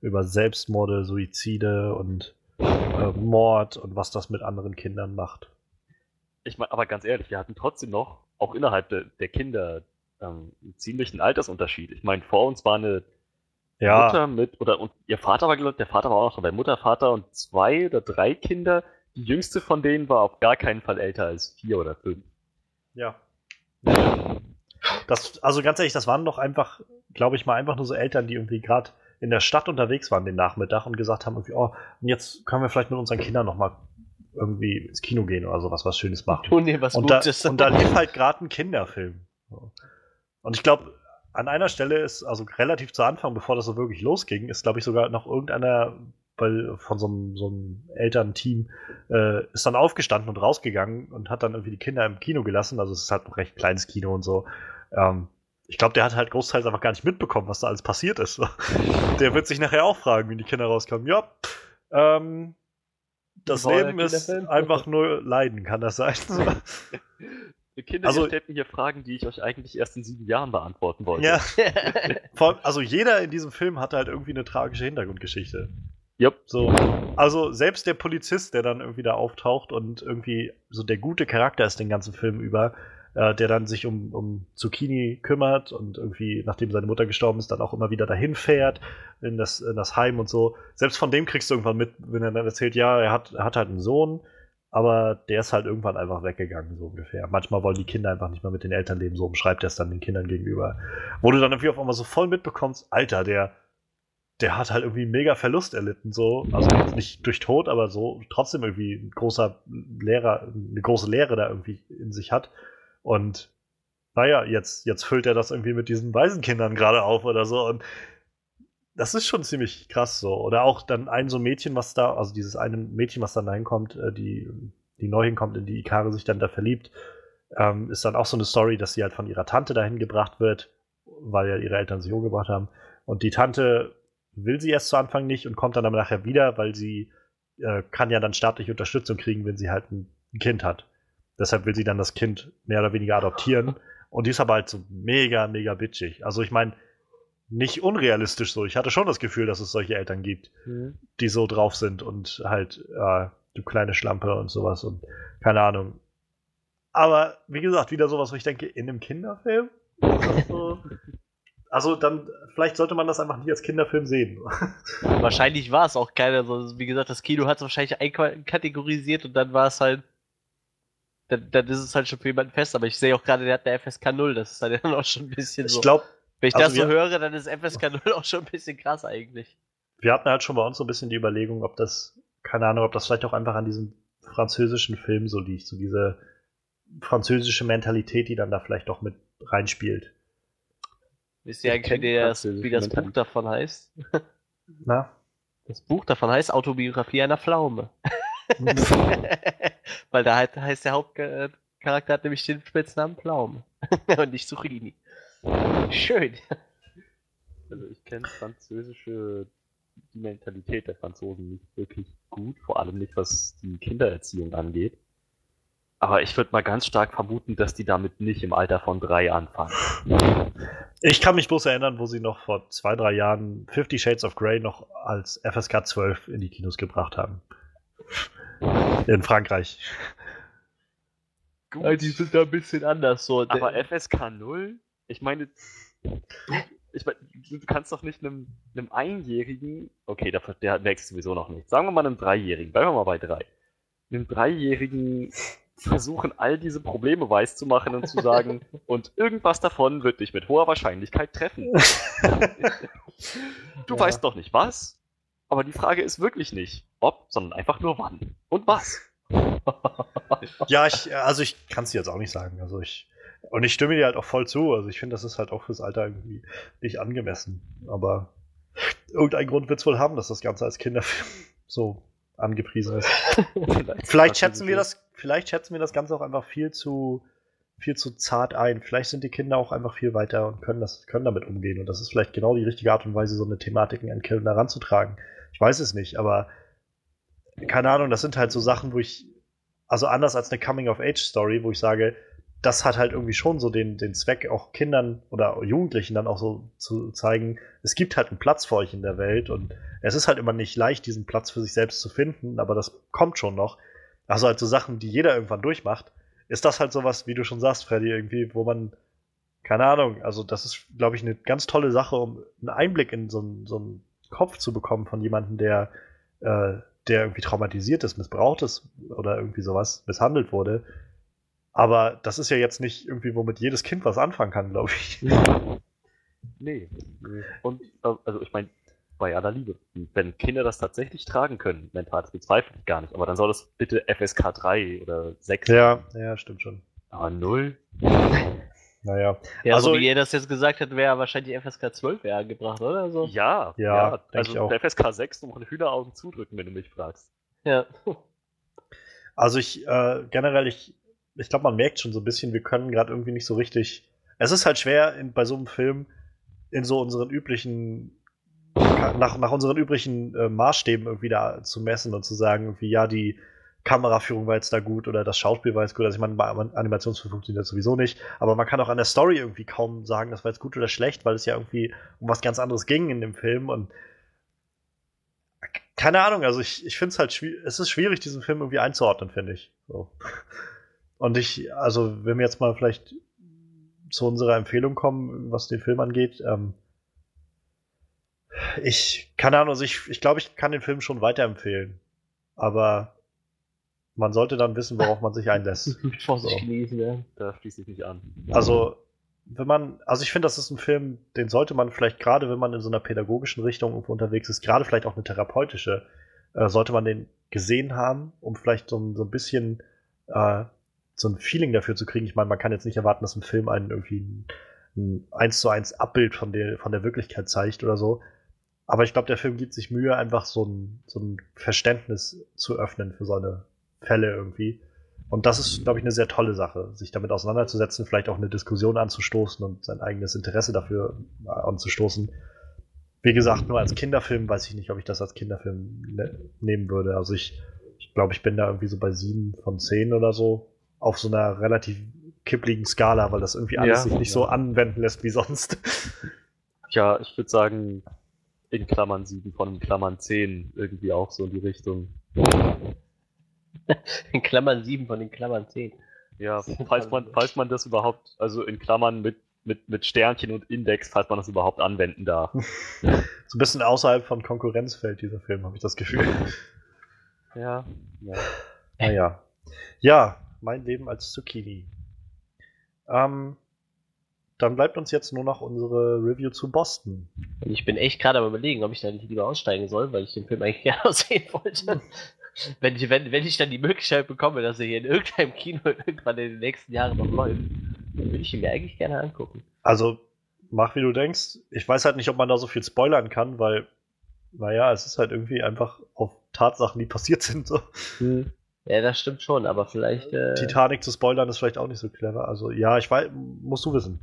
über Selbstmorde, Suizide und äh, Mord und was das mit anderen Kindern macht. Ich meine, aber ganz ehrlich, wir hatten trotzdem noch, auch innerhalb der, der Kinder, ähm, einen ziemlichen Altersunterschied. Ich meine, vor uns war eine Ja, Mutter mit, oder und ihr Vater war, glaub, der Vater war auch noch dabei, Mutter, Vater und zwei oder drei Kinder. Die jüngste von denen war auf gar keinen Fall älter als vier oder fünf. ja. Das, also ganz ehrlich, das waren doch einfach, glaube ich mal, einfach nur so Eltern, die irgendwie gerade in der Stadt unterwegs waren den Nachmittag und gesagt haben, irgendwie, oh, jetzt können wir vielleicht mit unseren Kindern noch mal irgendwie ins Kino gehen oder sowas, was Schönes machen. Tun dir was und, da, Gutes. und da lief halt gerade ein Kinderfilm. Und ich glaube, an einer Stelle ist, also relativ zu Anfang, bevor das so wirklich losging, ist, glaube ich, sogar noch irgendeiner weil von so einem, so einem Elternteam äh, ist dann aufgestanden und rausgegangen und hat dann irgendwie die Kinder im Kino gelassen. Also es ist halt ein recht kleines Kino und so. Ähm, ich glaube, der hat halt großteils einfach gar nicht mitbekommen, was da alles passiert ist. der wird sich nachher auch fragen, wenn die Kinder rauskommen. Ja, ähm, das Leben ist einfach nur Leiden, kann das sein? Ihr Kinder, Also- stellt mir hier Fragen, die ich euch eigentlich erst in sieben Jahren beantworten wollte. ja. Allem, also jeder in diesem Film hatte halt irgendwie eine tragische Hintergrundgeschichte. Jupp. So, also selbst der Polizist, der dann irgendwie da auftaucht und irgendwie so der gute Charakter ist den ganzen Film über, äh, der dann sich um, um Zucchini kümmert und irgendwie, nachdem seine Mutter gestorben ist, dann auch immer wieder dahin fährt in das, in das Heim und so. Selbst von dem kriegst du irgendwann mit, wenn er dann erzählt, ja, er hat, er hat halt einen Sohn, aber der ist halt irgendwann einfach weggegangen, so ungefähr. Manchmal wollen die Kinder einfach nicht mehr mit den Eltern leben, so umschreibt er es dann den Kindern gegenüber. Wo du dann irgendwie auf einmal so voll mitbekommst, Alter, der, der hat halt irgendwie mega Verlust erlitten, so. Also jetzt nicht durch Tod, aber so trotzdem irgendwie ein großer Lehrer, eine große Lehre da irgendwie in sich hat. Und naja, jetzt, jetzt füllt er das irgendwie mit diesen Waisenkindern gerade auf oder so. Und das ist schon ziemlich krass so. Oder auch dann ein so Mädchen, was da, also dieses eine Mädchen, was dann da hinkommt, äh, die, die neu hinkommt, in die Ikare sich dann da verliebt, ähm, ist dann auch so eine Story, dass sie halt von ihrer Tante dahin gebracht wird, weil ja ihre Eltern sich umgebracht haben. Und die Tante will sie erst zu Anfang nicht und kommt dann aber nachher wieder, weil sie äh, kann ja dann staatliche Unterstützung kriegen, wenn sie halt ein Kind hat. Deshalb will sie dann das Kind mehr oder weniger adoptieren. Und die ist aber halt so mega, mega bitchig. Also ich meine, nicht unrealistisch so. Ich hatte schon das Gefühl, dass es solche Eltern gibt, Mhm. die so drauf sind und halt, äh, du kleine Schlampe und sowas und keine Ahnung. Aber wie gesagt, wieder sowas, wo ich denke, in einem Kinderfilm? So? Also dann, vielleicht sollte man das einfach nicht als Kinderfilm sehen. Wahrscheinlich war es auch keiner. So, wie gesagt, das Kino hat es wahrscheinlich einkategorisiert und dann war es halt. Dann, dann ist es halt schon für jemanden fest, aber ich sehe auch gerade, der hat eine FSK 0, das ist halt dann auch schon ein bisschen so. Ich glaube, Wenn ich also das so höre, dann ist FSK 0 auch schon ein bisschen krass eigentlich. wir hatten halt schon bei uns so ein bisschen die Überlegung, ob das, keine Ahnung, ob das vielleicht auch einfach an diesem französischen Film so liegt, so diese französische Mentalität, die dann da vielleicht doch mit reinspielt. Wisst ihr Ich eigentlich, wie, das, wie das Buch davon heißt? Na? Das Buch davon heißt Autobiografie einer Pflaume. Weil da halt, heißt der Hauptcharakter hat nämlich den Spitznamen Pflaume und nicht Zucchini. Schön. Also ich kenne französische, die Mentalität der Franzosen nicht wirklich gut, vor allem nicht was die Kindererziehung angeht. Aber ich würde mal ganz stark vermuten, dass die damit nicht im Alter von drei anfangen. Ich kann mich bloß erinnern, wo sie noch vor zwei, drei Jahren Fifty Shades of Grey noch als FSK 12 in die Kinos gebracht haben. In Frankreich. Gut. Die sind da ein bisschen anders so. Aber FSK 0? Ich meine, ich meine, du kannst doch nicht einem, einem Einjährigen, okay, der, der wächst sowieso noch nicht. Sagen wir mal einem Dreijährigen, bleiben wir mal bei drei. Einem Dreijährigen versuchen, all diese Probleme weiß zu machen und zu sagen, und irgendwas davon wird dich mit hoher Wahrscheinlichkeit treffen. du ja. weißt noch nicht was, aber die Frage ist wirklich nicht ob, sondern einfach nur wann und was. ja, ich, also ich kann es dir jetzt auch nicht sagen. Also ich, und ich stimme dir halt auch voll zu. Also ich finde, das ist halt auch fürs Alter irgendwie nicht angemessen. Aber irgendein Grund wird es wohl haben, dass das Ganze als Kinderfilm so angepriesen ist. vielleicht, vielleicht schätzen wir das, vielleicht schätzen wir das Ganze auch einfach viel zu, viel zu zart ein. Vielleicht sind die Kinder auch einfach viel weiter und können das, können damit umgehen. Und das ist vielleicht genau die richtige Art und Weise, so eine Thematik an Kinder heranzutragen. Ich weiß es nicht, aber keine Ahnung, das sind halt so Sachen, wo ich, also anders als eine Coming-of-Age-Story, wo ich sage, das hat halt irgendwie schon so den, den Zweck, auch Kindern oder Jugendlichen dann auch so zu zeigen, es gibt halt einen Platz für euch in der Welt und es ist halt immer nicht leicht, diesen Platz für sich selbst zu finden, aber das kommt schon noch. Also halt so Sachen, die jeder irgendwann durchmacht, ist das halt sowas, wie du schon sagst, Freddy, irgendwie, wo man, keine Ahnung, also das ist, glaube ich, eine ganz tolle Sache, um einen Einblick in so einen, so einen Kopf zu bekommen von jemandem, der, äh, der irgendwie traumatisiert ist, missbraucht ist oder irgendwie sowas, misshandelt wurde aber das ist ja jetzt nicht irgendwie, womit jedes Kind was anfangen kann, glaube ich. Nee. Und also ich meine, bei aller Liebe, wenn Kinder das tatsächlich tragen können, mental, das bezweifle ich gar nicht, aber dann soll das bitte FSK 3 oder 6 Ja, sein. ja, stimmt schon. Aber 0? Naja. Ja, also, so wie ihr das jetzt gesagt hättet, wäre wahrscheinlich FSK 12 eher angebracht, oder? So. Ja, ja, ja also FSK 6 du musst Hühneraugen zudrücken, wenn du mich fragst. Ja. Also ich, äh, generell, ich ich glaube, man merkt schon so ein bisschen, wir können gerade irgendwie nicht so richtig. Es ist halt schwer, in, bei so einem Film in so unseren üblichen, nach, nach unseren üblichen äh, Maßstäben irgendwie da zu messen und zu sagen, irgendwie, ja, die Kameraführung war jetzt da gut oder das Schauspiel war jetzt gut. Also ich meine, bei Animationsfilm funktioniert das sowieso nicht, aber man kann auch an der Story irgendwie kaum sagen, das war jetzt gut oder schlecht, weil es ja irgendwie um was ganz anderes ging in dem Film und keine Ahnung, also ich, ich finde es halt schwierig, es ist schwierig, diesen Film irgendwie einzuordnen, finde ich. So. Und ich, also wenn wir jetzt mal vielleicht zu unserer Empfehlung kommen, was den Film angeht, ähm, ich, keine Ahnung, also ich, ich glaube, ich kann den Film schon weiterempfehlen. Aber man sollte dann wissen, worauf man sich einlässt. Vorsicht so. genießen, ja. Da schließe ich mich an. Also, wenn man, also ich finde, das ist ein Film, den sollte man vielleicht gerade, wenn man in so einer pädagogischen Richtung unterwegs ist, gerade vielleicht auch eine therapeutische, äh, sollte man den gesehen haben, um vielleicht so, so ein bisschen äh, so ein Feeling dafür zu kriegen. Ich meine, man kann jetzt nicht erwarten, dass ein Film einen irgendwie ein, ein 1 zu 1 Abbild von der, von der Wirklichkeit zeigt oder so. Aber ich glaube, der Film gibt sich Mühe, einfach so ein, so ein Verständnis zu öffnen für so eine Fälle irgendwie. Und das ist, glaube ich, eine sehr tolle Sache, sich damit auseinanderzusetzen, vielleicht auch eine Diskussion anzustoßen und sein eigenes Interesse dafür anzustoßen. Wie gesagt, nur als Kinderfilm weiß ich nicht, ob ich das als Kinderfilm ne nehmen würde. Also ich, ich glaube, ich bin da irgendwie so bei sieben von zehn oder so auf so einer relativ kippligen Skala, weil das irgendwie alles ja, sich nicht ja. so anwenden lässt wie sonst. Ja, ich würde sagen, in Klammern 7 von Klammern 10 irgendwie auch so in die Richtung. In Klammern 7 von den Klammern 10. Ja, falls man, falls man das überhaupt, also in Klammern mit, mit, mit Sternchen und Index, falls man das überhaupt anwenden darf. so ein bisschen außerhalb von Konkurrenzfeld, dieser Film, habe ich das Gefühl. Ja. ja. Naja. Ja, mein Leben als Zucchini. Ähm, dann bleibt uns jetzt nur noch unsere Review zu Boston. Ich bin echt gerade am überlegen, ob ich da nicht lieber aussteigen soll, weil ich den Film eigentlich gerne sehen wollte. Wenn, ich, wenn, wenn ich dann die Möglichkeit bekomme, dass er hier in irgendeinem Kino irgendwann in den nächsten Jahren noch läuft, dann würde ich ihn mir eigentlich gerne angucken. Also, mach wie du denkst. Ich weiß halt nicht, ob man da so viel spoilern kann, weil, naja, es ist halt irgendwie einfach auf Tatsachen, die passiert sind. So. Hm. Ja, das stimmt schon, aber vielleicht. Äh, Titanic zu spoilern ist vielleicht auch nicht so clever. Also ja, ich weiß, musst du wissen.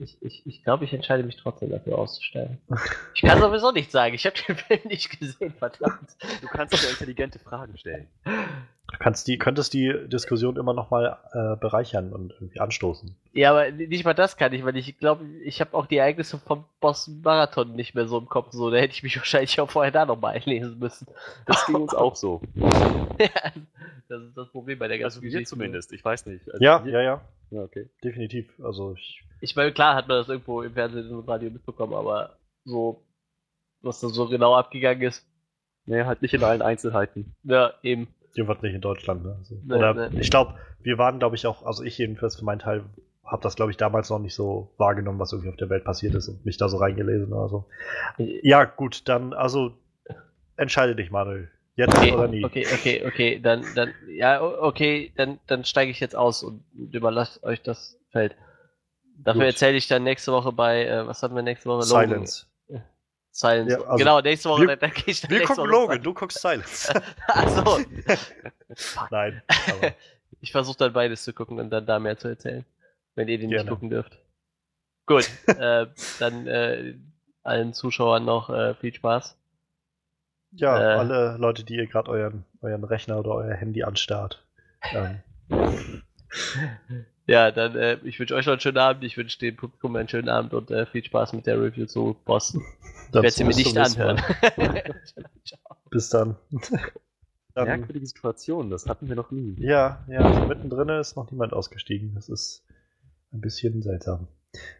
Ich, ich, ich glaube, ich entscheide mich trotzdem dafür auszustellen. Ich kann sowieso nicht sagen. Ich habe den Film nicht gesehen, verdammt. Du kannst ja intelligente Fragen stellen. Du kannst die, könntest die Diskussion immer noch mal äh, bereichern und irgendwie anstoßen. Ja, aber nicht mal das kann ich, weil ich glaube, ich habe auch die Ereignisse vom Boston Marathon nicht mehr so im Kopf. So, da hätte ich mich wahrscheinlich auch vorher da nochmal einlesen müssen. Das ging uns auch so. ja, das ist das Problem bei der ganzen Also wir Geschichte. zumindest, ich weiß nicht. Also Ja, ja, ja, ja, okay. definitiv. Also ich, Ich meine, klar hat man das irgendwo im Fernsehen und Radio mitbekommen, aber so, was da so genau abgegangen ist, Nee, halt nicht in allen Einzelheiten. ja, eben. jedenfalls nicht in Deutschland. Ne? Also, Nee, oder nee. ich glaube, wir waren, glaube ich, auch, also ich jedenfalls für meinen Teil habe das, glaube ich, damals noch nicht so wahrgenommen, was irgendwie auf der Welt passiert ist und mich da so reingelesen oder so. Ja, gut, dann, also entscheide dich, Manuel. Jetzt Okay, oder nie. okay, okay, okay, dann, dann, ja, okay, dann, dann steige ich jetzt aus und überlasse euch das Feld. Dafür Gut. erzähle ich dann nächste Woche bei, äh, was hatten wir nächste Woche? Silence. Logan. Silence. Ja, also genau, nächste Woche, wir- gehe ich dann Wir gucken Woche Logan, du guckst Silence. Achso, Nein, ich versuche dann beides zu gucken und dann da mehr zu erzählen, wenn ihr den Gerne. nicht gucken dürft. Gut, äh, dann äh, allen Zuschauern noch äh, viel Spaß. ja, Äh. alle Leute, die ihr gerade euren, euren Rechner oder euer Handy anstarrt. Ähm, Ja, dann, äh, ich wünsche euch noch einen schönen Abend, ich wünsche dem Publikum einen schönen Abend und äh, viel Spaß mit der Review zu Boston. Ich dann werde sie mir nicht anhören. Ciao. Bis dann. dann Merkwürdige Situation, das hatten wir noch nie. ja, ja, also mittendrin ist noch niemand ausgestiegen. Das ist ein bisschen seltsam.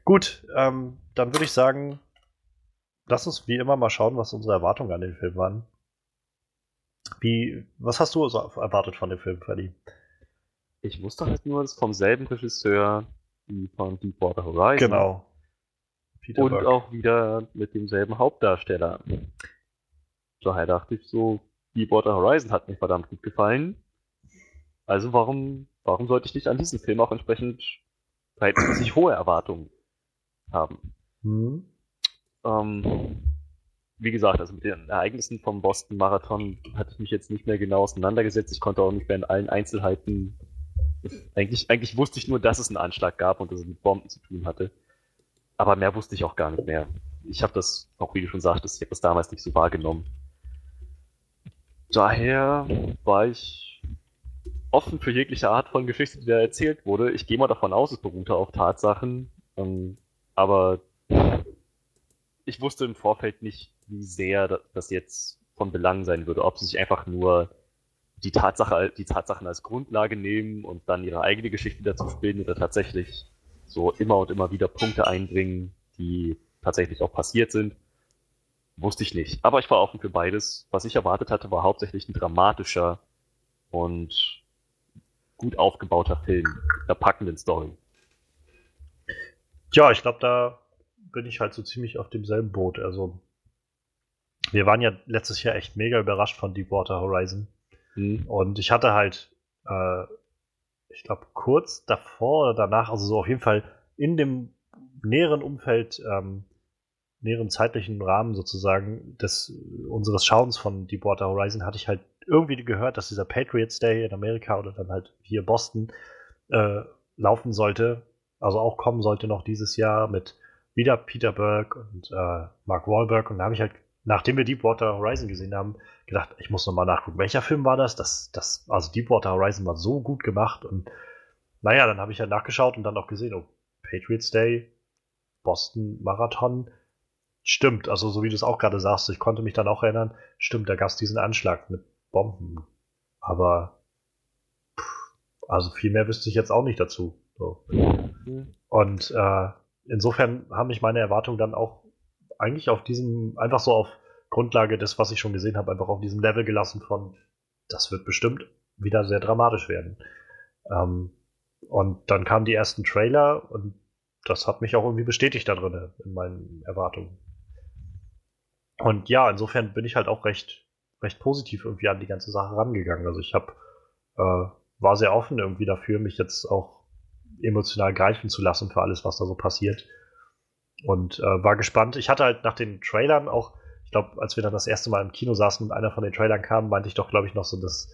Gut, ähm, dann würde ich sagen, lass uns wie immer mal schauen, was unsere Erwartungen an den Film waren. Wie, was hast du so erwartet von dem Film, Freddy? Ich wusste halt nur, dass vom selben Regisseur wie von Deepwater Horizon. Genau. Peter Und Berg. auch wieder mit demselben Hauptdarsteller. Daher dachte ich so, Deepwater Horizon hat mir verdammt gut gefallen. Also warum, warum sollte ich nicht an diesen Film auch entsprechend verhältnismäßig hohe Erwartungen haben? Hm? Ähm, wie gesagt, also mit den Ereignissen vom Boston Marathon hatte ich mich jetzt nicht mehr genau auseinandergesetzt. Ich konnte auch nicht mehr in allen Einzelheiten. Eigentlich, eigentlich wusste ich nur, dass es einen Anschlag gab und dass es mit Bomben zu tun hatte. Aber mehr wusste ich auch gar nicht mehr. Ich habe das, auch wie du schon sagtest, ich habe das damals nicht so wahrgenommen. Daher war ich offen für jegliche Art von Geschichte, die da erzählt wurde. Ich gehe mal davon aus, es beruhte auf Tatsachen. Ähm, aber ich wusste im Vorfeld nicht, wie sehr da- das jetzt von Belang sein würde. Ob sie sich einfach nur die Tatsache, die Tatsachen als Grundlage nehmen und dann ihre eigene Geschichte dazu spielen oder tatsächlich so immer und immer wieder Punkte einbringen, die tatsächlich auch passiert sind. Wusste ich nicht. Aber ich war offen für beides. Was ich erwartet hatte, war hauptsächlich ein dramatischer und gut aufgebauter Film mit einer packenden Story. Ja, ich glaube, da bin ich halt so ziemlich auf demselben Boot. Also, wir waren ja letztes Jahr echt mega überrascht von Deepwater Horizon. Hm. Und ich hatte halt, äh, ich glaube, kurz davor oder danach, also so auf jeden Fall in dem näheren Umfeld, ähm, näheren zeitlichen Rahmen sozusagen des unseres Schauens von Deepwater Horizon hatte ich halt irgendwie gehört, dass dieser Patriots Day in Amerika oder dann halt hier Boston äh, laufen sollte, also auch kommen sollte noch dieses Jahr mit wieder Peter Berg und äh, Mark Wahlberg und da habe ich halt, nachdem wir Deepwater Horizon gesehen haben, gedacht, ich muss nochmal nachgucken, welcher Film war das? Das, das, also Deepwater Horizon war so gut gemacht und naja, dann habe ich halt nachgeschaut und dann auch gesehen, oh, Patriots Day, Boston Marathon, stimmt, also so wie du es auch gerade sagst, ich konnte mich dann auch erinnern, stimmt, da gab es diesen Anschlag mit Bomben, aber pff, also viel mehr wüsste ich jetzt auch nicht dazu. So. Und äh, insofern haben mich meine Erwartungen dann auch eigentlich auf diesem, einfach so auf Grundlage des, was ich schon gesehen habe, einfach auf diesem Level gelassen von, das wird bestimmt wieder sehr dramatisch werden. Ähm, und dann kamen die ersten Trailer und das hat mich auch irgendwie bestätigt da drin in meinen Erwartungen. Und ja, insofern bin ich halt auch recht, recht positiv irgendwie an die ganze Sache rangegangen. Also ich habe, äh, war sehr offen irgendwie dafür, mich jetzt auch emotional greifen zu lassen für alles, was da so passiert. Und äh, war gespannt. Ich hatte halt nach den Trailern auch, ich glaube, als wir dann das erste Mal im Kino saßen und einer von den Trailern kam, meinte ich doch, glaube ich, noch so, dass,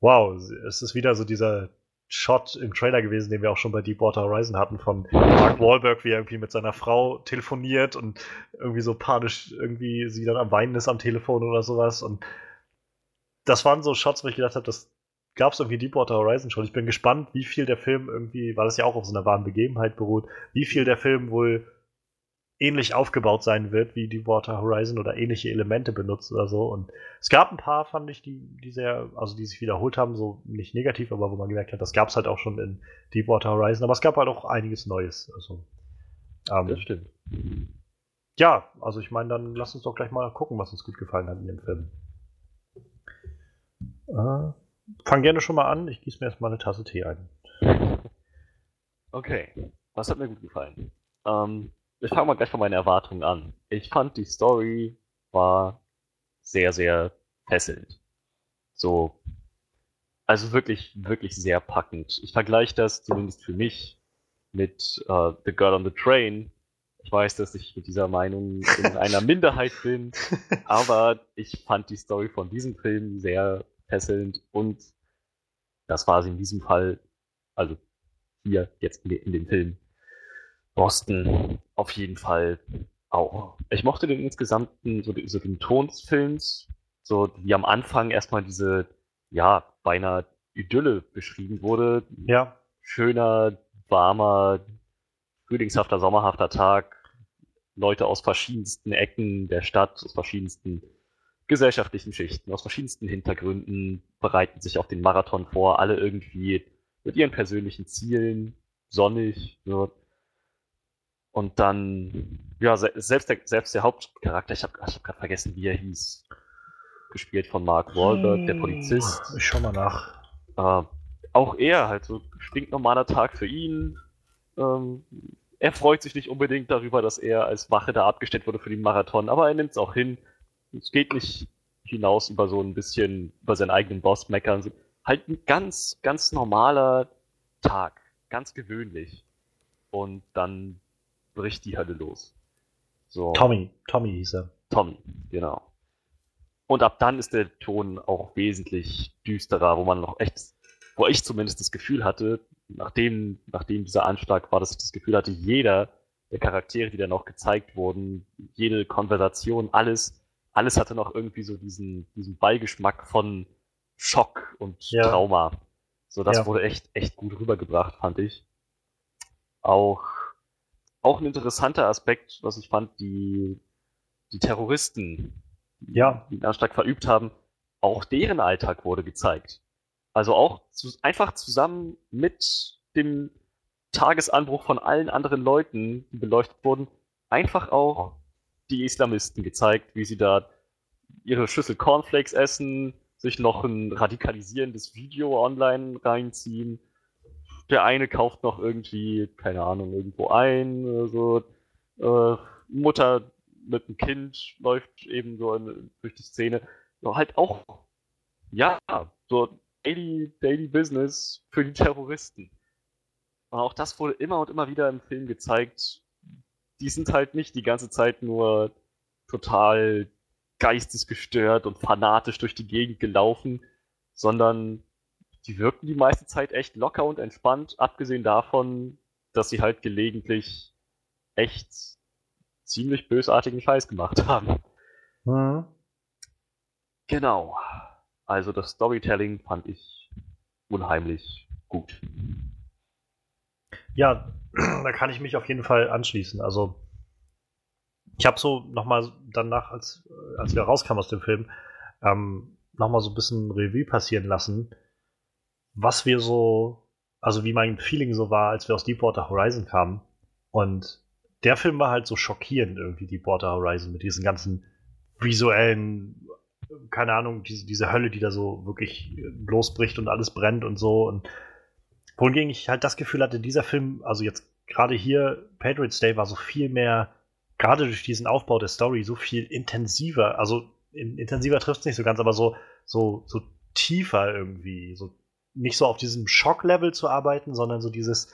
wow, es ist wieder so dieser Shot im Trailer gewesen, den wir auch schon bei Deepwater Horizon hatten, von Mark Wahlberg, wie er irgendwie mit seiner Frau telefoniert und irgendwie so panisch irgendwie sie dann am Weinen ist am Telefon oder sowas. Und das waren so Shots, wo ich gedacht habe, das gab es irgendwie Deepwater Horizon schon. Ich bin gespannt, wie viel der Film irgendwie, weil das ja auch auf so einer wahren Begebenheit beruht, wie viel der Film wohl ähnlich aufgebaut sein wird wie Deepwater Horizon oder ähnliche Elemente benutzt oder so. Und es gab ein paar, fand ich, die, die sehr, also die sich wiederholt haben, so nicht negativ, aber wo man gemerkt hat, das gab es halt auch schon in Deepwater Horizon, aber es gab halt auch einiges Neues. Also, ähm, das stimmt. Ja, also ich meine, dann lass uns doch gleich mal gucken, was uns gut gefallen hat in dem Film. Äh, fang gerne schon mal an, ich gieße mir erstmal eine Tasse Tee ein. Okay, was hat mir gut gefallen? Ähm, ich fange mal gleich von meinen Erwartungen an. Ich fand die Story war sehr, sehr fesselnd. So, also wirklich, wirklich sehr packend. Ich vergleiche das zumindest für mich mit uh, The Girl on the Train. Ich weiß, dass ich mit dieser Meinung in einer Minderheit bin, aber ich fand die Story von diesem Film sehr fesselnd und das war sie in diesem Fall, also hier jetzt in dem Film Boston auf jeden Fall auch. Ich mochte den insgesamten, so, so den Ton des Films, so wie am Anfang erstmal diese, ja, beinahe Idylle beschrieben wurde. Ja. Schöner, warmer, frühlingshafter, sommerhafter Tag. Leute aus verschiedensten Ecken der Stadt, aus verschiedensten gesellschaftlichen Schichten, aus verschiedensten Hintergründen bereiten sich auf den Marathon vor, alle irgendwie mit ihren persönlichen Zielen, sonnig, so. Und dann, ja, selbst der, selbst der Hauptcharakter, ich habe ich hab gerade vergessen, wie er hieß, gespielt von Mark Wahlberg, der hm. Polizist. Ich schau mal nach. Äh, auch er, halt so stinknormaler Tag für ihn. Ähm, er freut sich nicht unbedingt darüber, dass er als Wache da abgestellt wurde für den Marathon, aber er nimmt es auch hin. Es geht nicht hinaus über so ein bisschen, über seinen eigenen Boss meckern. Halt ein ganz, ganz normaler Tag. Ganz gewöhnlich. Und dann bricht die Hölle los. So. Tommy, Tommy hieß er. Tommy, genau. Und ab dann ist der Ton auch wesentlich düsterer, wo man noch echt, wo ich zumindest das Gefühl hatte, nachdem, nachdem dieser Anschlag war, dass ich das Gefühl hatte, jeder der Charaktere, die da noch gezeigt wurden, jede Konversation, alles, alles hatte noch irgendwie so diesen, diesen Beigeschmack von Schock und ja. Trauma. So, das ja. wurde echt, echt gut rübergebracht, fand ich. Auch auch ein interessanter Aspekt, was ich fand, die, die Terroristen, ja. die den Anschlag verübt haben, auch deren Alltag wurde gezeigt. Also auch zu, einfach zusammen mit dem Tagesanbruch von allen anderen Leuten, die beleuchtet wurden, einfach auch die Islamisten gezeigt, wie sie da ihre Schüssel Cornflakes essen, sich noch ein radikalisierendes Video online reinziehen der eine kauft noch irgendwie, keine Ahnung, irgendwo ein, so. Äh, Mutter mit einem Kind läuft eben so in, durch die Szene. So halt auch, ja, so Daily, Daily Business für die Terroristen. Und auch das wurde immer und immer wieder im Film gezeigt. Die sind halt nicht die ganze Zeit nur total geistesgestört und fanatisch durch die Gegend gelaufen, sondern die wirken die meiste Zeit echt locker und entspannt, abgesehen davon, dass sie halt gelegentlich echt ziemlich bösartigen Scheiß gemacht haben. Mhm. Genau. Also das Storytelling fand ich unheimlich gut. Ja, da kann ich mich auf jeden Fall anschließen. Also ich habe so nochmal danach, als, als wir rauskamen aus dem Film, ähm, nochmal so ein bisschen Revue passieren lassen, was wir so, also wie mein Feeling so war, als wir aus Deepwater Horizon kamen. Und der Film war halt so schockierend irgendwie, Deepwater Horizon, mit diesen ganzen visuellen, keine Ahnung, diese, diese Hölle, die da so wirklich losbricht und alles brennt und so. Und wohingegen ich halt das Gefühl hatte, dieser Film, also jetzt gerade hier, Patriots Day war so viel mehr, gerade durch diesen Aufbau der Story, so viel intensiver, also in, intensiver trifft es nicht so ganz, aber so, so, so tiefer irgendwie, so nicht so auf diesem Schock-Level zu arbeiten, sondern so dieses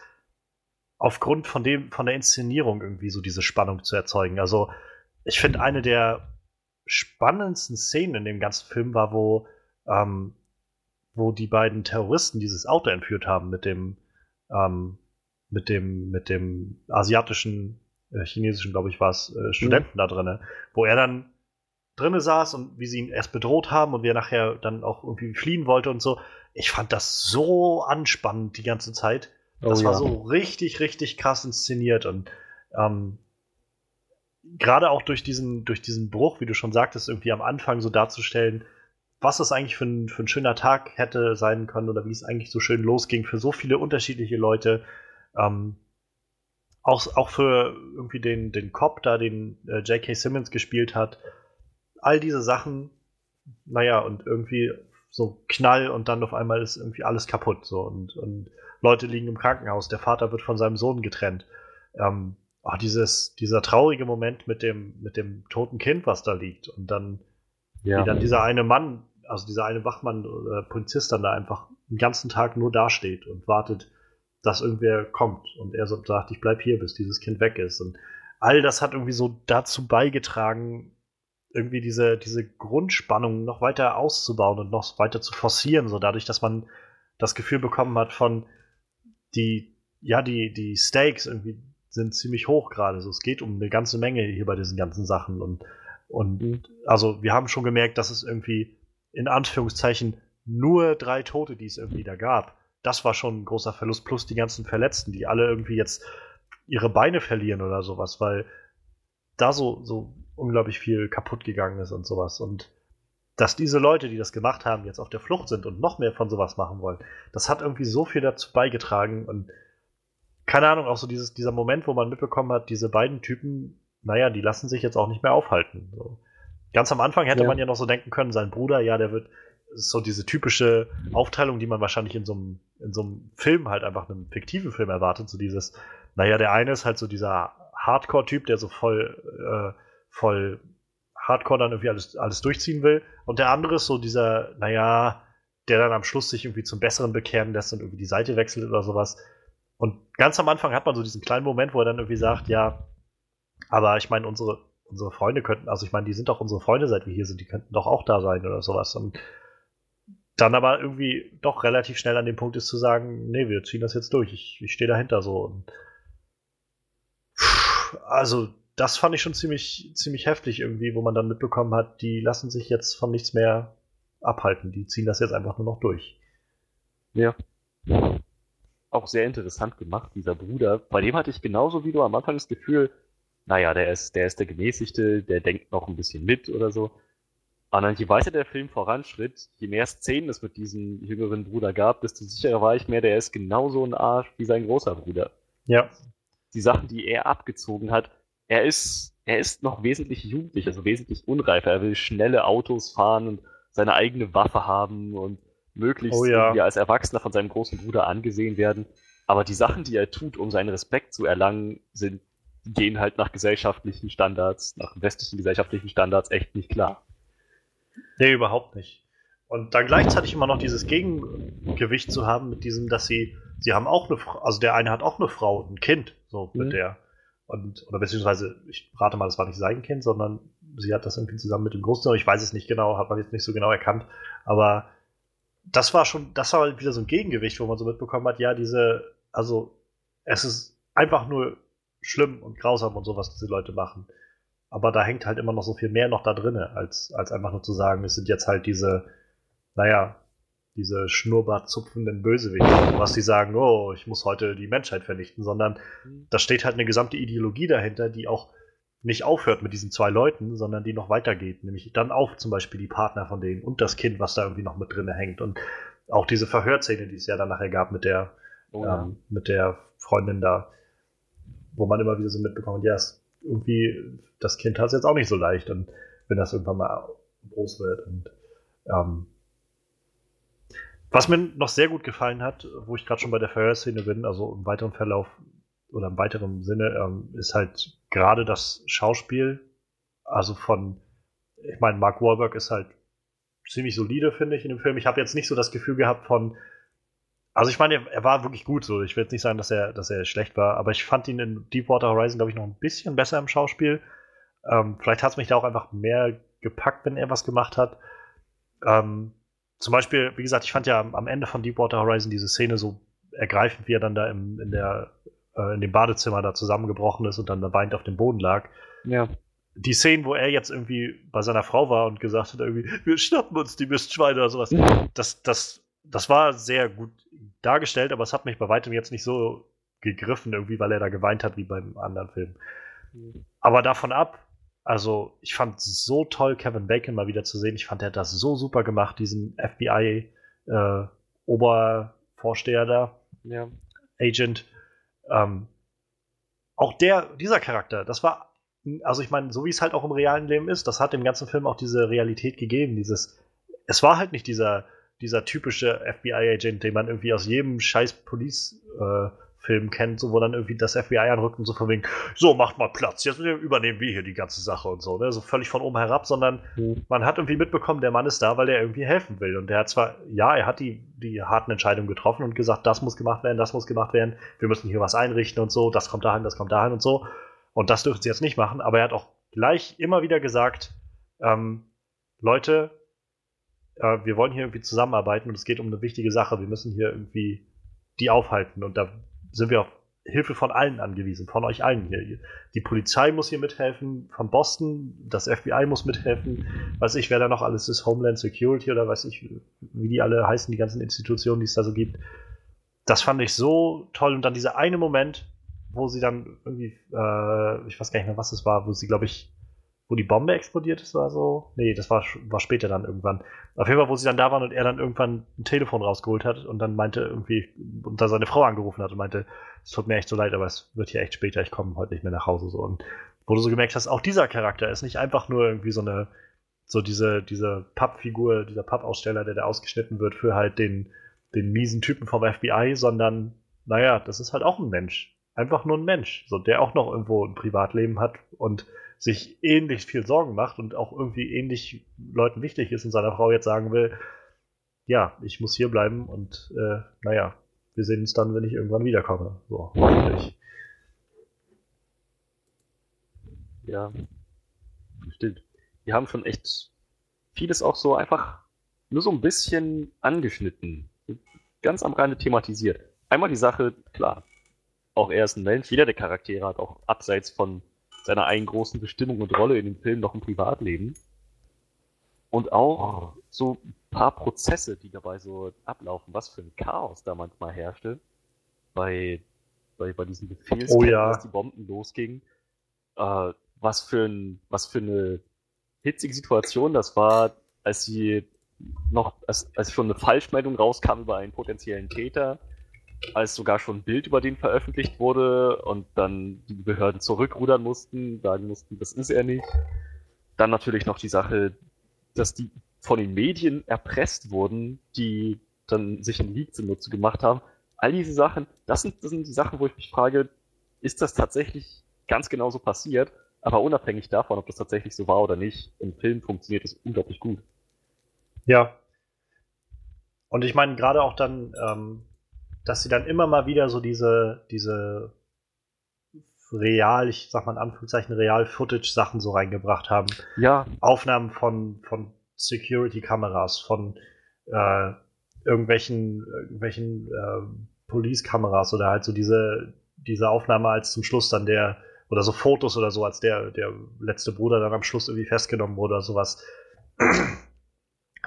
aufgrund von dem, von der Inszenierung irgendwie so diese Spannung zu erzeugen. Also ich finde eine der spannendsten Szenen in dem ganzen Film war, wo, ähm, wo die beiden Terroristen dieses Auto entführt haben mit dem, ähm, mit dem, mit dem asiatischen, äh, chinesischen, glaube ich, war es, äh, Studenten mhm. da drin, wo er dann drinne saß und wie sie ihn erst bedroht haben und wie er nachher dann auch irgendwie fliehen wollte und so. Ich fand das so anspannend die ganze Zeit. Das oh, war ja. so richtig, richtig krass inszeniert und ähm, gerade auch durch diesen, durch diesen Bruch, wie du schon sagtest, irgendwie am Anfang so darzustellen, was das eigentlich für ein, für ein schöner Tag hätte sein können oder wie es eigentlich so schön losging für so viele unterschiedliche Leute. Ähm, auch, auch für irgendwie den, den Cop da, den äh, J.K. Simmons gespielt hat, all diese Sachen, naja, und irgendwie so Knall und dann auf einmal ist irgendwie alles kaputt. So und, und Leute liegen im Krankenhaus, der Vater wird von seinem Sohn getrennt. Ähm, oh, dieses, dieser traurige Moment mit dem, mit dem toten Kind, was da liegt. Und dann, ja. wie dann dieser eine Mann, also dieser eine Wachmann oder Polizist dann da einfach den ganzen Tag nur dasteht und wartet, dass irgendwer kommt. Und er so sagt, ich bleib hier, bis dieses Kind weg ist. Und all das hat irgendwie so dazu beigetragen, irgendwie diese, diese Grundspannung noch weiter auszubauen und noch weiter zu forcieren, so dadurch, dass man das Gefühl bekommen hat von die, ja, die, die Stakes irgendwie sind ziemlich hoch gerade. So, es geht um eine ganze Menge hier bei diesen ganzen Sachen und, und mhm. also wir haben schon gemerkt, dass es irgendwie in Anführungszeichen nur drei Tote, die es irgendwie da gab. Das war schon ein großer Verlust, plus die ganzen Verletzten, die alle irgendwie jetzt ihre Beine verlieren oder sowas, weil da so, so unglaublich viel kaputt gegangen ist und sowas. Und dass diese Leute, die das gemacht haben, jetzt auf der Flucht sind und noch mehr von sowas machen wollen, das hat irgendwie so viel dazu beigetragen und keine Ahnung, auch so dieses, dieser Moment, wo man mitbekommen hat, diese beiden Typen, naja, die lassen sich jetzt auch nicht mehr aufhalten. So. Ganz am Anfang hätte ja. man ja noch so denken können, sein Bruder, ja, der wird so diese typische Aufteilung, die man wahrscheinlich in so einem, in so einem Film halt einfach einem fiktiven Film erwartet, so dieses, naja, der eine ist halt so dieser Hardcore-Typ, der so voll äh, voll hardcore dann irgendwie alles, alles durchziehen will. Und der andere ist so dieser, naja, der dann am Schluss sich irgendwie zum Besseren bekehren lässt und irgendwie die Seite wechselt oder sowas. Und ganz am Anfang hat man so diesen kleinen Moment, wo er dann irgendwie sagt, ja, aber ich meine, unsere, unsere Freunde könnten, also ich meine, die sind doch unsere Freunde, seit wir hier sind, die könnten doch auch da sein oder sowas. Und dann aber irgendwie doch relativ schnell an dem Punkt ist zu sagen, nee, wir ziehen das jetzt durch, ich, ich stehe dahinter so. Und also das fand ich schon ziemlich, ziemlich heftig irgendwie, wo man dann mitbekommen hat, die lassen sich jetzt von nichts mehr abhalten. Die ziehen das jetzt einfach nur noch durch. Ja. Auch sehr interessant gemacht, dieser Bruder. Bei dem hatte ich genauso wie du am Anfang das Gefühl, naja, der ist, der ist der Gemäßigte, der denkt noch ein bisschen mit oder so. Aber je weiter der Film voranschritt, je mehr Szenen es mit diesem jüngeren Bruder gab, desto sicherer war ich mehr, der ist genauso ein Arsch wie sein großer Bruder. Ja. Die Sachen, die er abgezogen hat, er ist, er ist noch wesentlich jugendlich, also wesentlich unreifer. Er will schnelle Autos fahren und seine eigene Waffe haben und möglichst oh ja. als Erwachsener von seinem großen Bruder angesehen werden. Aber die Sachen, die er tut, um seinen Respekt zu erlangen, sind, gehen halt nach gesellschaftlichen Standards, nach westlichen gesellschaftlichen Standards echt nicht klar. Nee, überhaupt nicht. Und dann gleichzeitig immer noch dieses Gegengewicht zu haben mit diesem, dass sie, sie haben auch eine Frau, also der eine hat auch eine Frau und ein Kind, so mit mhm. der. Und, oder beziehungsweise, ich rate mal, das war nicht sein Kind, sondern sie hat das irgendwie zusammen mit dem Großsohn, ich weiß es nicht genau, hat man jetzt nicht so genau erkannt, aber das war schon, das war wieder so ein Gegengewicht, wo man so mitbekommen hat, ja, diese, also es ist einfach nur schlimm und grausam und so, was diese Leute machen. Aber da hängt halt immer noch so viel mehr noch da drinne, als, als einfach nur zu sagen, es sind jetzt halt diese, naja, diese schnurrbartzupfenden Bösewichte, was sie sagen, oh, ich muss heute die Menschheit vernichten, sondern mhm. da steht halt eine gesamte Ideologie dahinter, die auch nicht aufhört mit diesen zwei Leuten, sondern die noch weitergeht, nämlich dann auch zum Beispiel die Partner von denen und das Kind, was da irgendwie noch mit drin hängt und auch diese Verhörszene, die es ja dann nachher gab mit der, oh, ja. ähm, mit der Freundin da, wo man immer wieder so mitbekommt, ja, irgendwie, das Kind hat es jetzt auch nicht so leicht und wenn das irgendwann mal groß wird und ähm, was mir noch sehr gut gefallen hat, wo ich gerade schon bei der Verhörszene bin, also im weiteren Verlauf oder im weiteren Sinne, ähm, ist halt gerade das Schauspiel. Also von, ich meine, Mark Wahlberg ist halt ziemlich solide, finde ich, in dem Film. Ich habe jetzt nicht so das Gefühl gehabt von, also ich meine, er, er, war wirklich gut so. Ich will jetzt nicht sagen, dass er, dass er schlecht war, aber ich fand ihn in Deepwater Horizon, glaube ich, noch ein bisschen besser im Schauspiel. Ähm, vielleicht hat es mich da auch einfach mehr gepackt, wenn er was gemacht hat. Ähm, zum Beispiel, wie gesagt, ich fand ja am Ende von Deepwater Horizon diese Szene so ergreifend, wie er dann da im, in, der, äh, in dem Badezimmer da zusammengebrochen ist und dann da weint auf dem Boden lag. Ja. Die Szenen, wo er jetzt irgendwie bei seiner Frau war und gesagt hat, irgendwie, wir schnappen uns die Mistschweine oder sowas, das, das, das war sehr gut dargestellt, aber es hat mich bei weitem jetzt nicht so gegriffen, irgendwie, weil er da geweint hat wie beim anderen Film. Mhm. Aber davon ab, also ich fand es so toll, Kevin Bacon mal wieder zu sehen. Ich fand, er hat das so super gemacht, diesen FBI-Obervorsteher äh, da. Ja. Agent. Ähm, auch der, dieser Charakter, das war, also ich meine, so wie es halt auch im realen Leben ist, das hat dem ganzen Film auch diese Realität gegeben. Dieses, es war halt nicht dieser, dieser typische FBI-Agent, den man irgendwie aus jedem scheiß Police, äh, Filmen kennt, so wo dann irgendwie das FBI anrückt und so von wegen, so macht mal Platz, jetzt übernehmen wir hier die ganze Sache und so, ne? So völlig von oben herab, sondern mhm. man hat irgendwie mitbekommen, der Mann ist da, weil er irgendwie helfen will. Und der hat zwar, ja, er hat die, die harten Entscheidungen getroffen und gesagt, das muss gemacht werden, das muss gemacht werden, wir müssen hier was einrichten und so, das kommt dahin, das kommt dahin und so. Und das dürfen sie jetzt nicht machen, aber er hat auch gleich immer wieder gesagt, ähm, Leute, äh, wir wollen hier irgendwie zusammenarbeiten und es geht um eine wichtige Sache, wir müssen hier irgendwie die aufhalten und da sind wir auf Hilfe von allen angewiesen, von euch allen hier. Die Polizei muss hier mithelfen, von Boston, das FBI muss mithelfen, weiß ich, wer da noch alles ist, Homeland Security oder weiß ich, wie die alle heißen, die ganzen Institutionen, die es da so gibt. Das fand ich so toll. Und dann dieser eine Moment, wo sie dann irgendwie, äh, ich weiß gar nicht mehr, was es war, wo sie, glaube ich, wo die Bombe explodiert ist oder so. Nee, das war, war später dann irgendwann. Auf jeden Fall, wo sie dann da waren und er dann irgendwann ein Telefon rausgeholt hat und dann meinte irgendwie, und da seine Frau angerufen hat und meinte, es tut mir echt so leid, aber es wird hier echt später, ich komme heute nicht mehr nach Hause so. Und wo du so gemerkt hast, auch dieser Charakter ist nicht einfach nur irgendwie so eine, so diese, diese Pappfigur, dieser Pappaussteller, der da ausgeschnitten wird für halt den, den miesen Typen vom FBI, sondern, naja, das ist halt auch ein Mensch. Einfach nur ein Mensch, so, der auch noch irgendwo ein Privatleben hat und sich ähnlich viel Sorgen macht und auch irgendwie ähnlich Leuten wichtig ist und seiner Frau jetzt sagen will, ja, ich muss hier bleiben und äh, naja, wir sehen uns dann, wenn ich irgendwann wiederkomme. So, hoffentlich. Ja, stimmt. Wir haben schon echt vieles auch so einfach nur so ein bisschen angeschnitten. Ganz am Rande thematisiert. Einmal die Sache, klar, auch er ist ein Mensch, jeder der Charaktere hat auch abseits von seiner einen großen Bestimmung und Rolle in dem Film noch ein Privatleben. Und auch so ein paar Prozesse, die dabei so ablaufen, was für ein Chaos da manchmal herrschte bei, bei, bei diesen Befehls, oh, ja. als die Bomben losgingen. Äh, was, für ein, was für eine hitzige Situation das war, als sie noch, als, als schon eine Falschmeldung rauskam über einen potenziellen Täter als sogar schon ein Bild über den veröffentlicht wurde und dann die Behörden zurückrudern mussten, sagen mussten, das ist er nicht. Dann natürlich noch die Sache, dass die von den Medien erpresst wurden, die dann sich ein Leak zunutze gemacht haben. All diese Sachen, das sind, das sind die Sachen, wo ich mich frage, ist das tatsächlich ganz genau so passiert? Aber unabhängig davon, ob das tatsächlich so war oder nicht, im Film funktioniert es unglaublich gut. Ja. Und ich meine, gerade auch dann, ähm, dass sie dann immer mal wieder so diese, diese real, ich sag mal in Anführungszeichen, real-Footage-Sachen so reingebracht haben. Ja. Aufnahmen von, von Security-Kameras, von äh, irgendwelchen, irgendwelchen äh, Police-Kameras oder halt so diese, diese Aufnahme als zum Schluss dann der, oder so Fotos oder so, als der, der letzte Bruder dann am Schluss irgendwie festgenommen wurde oder sowas.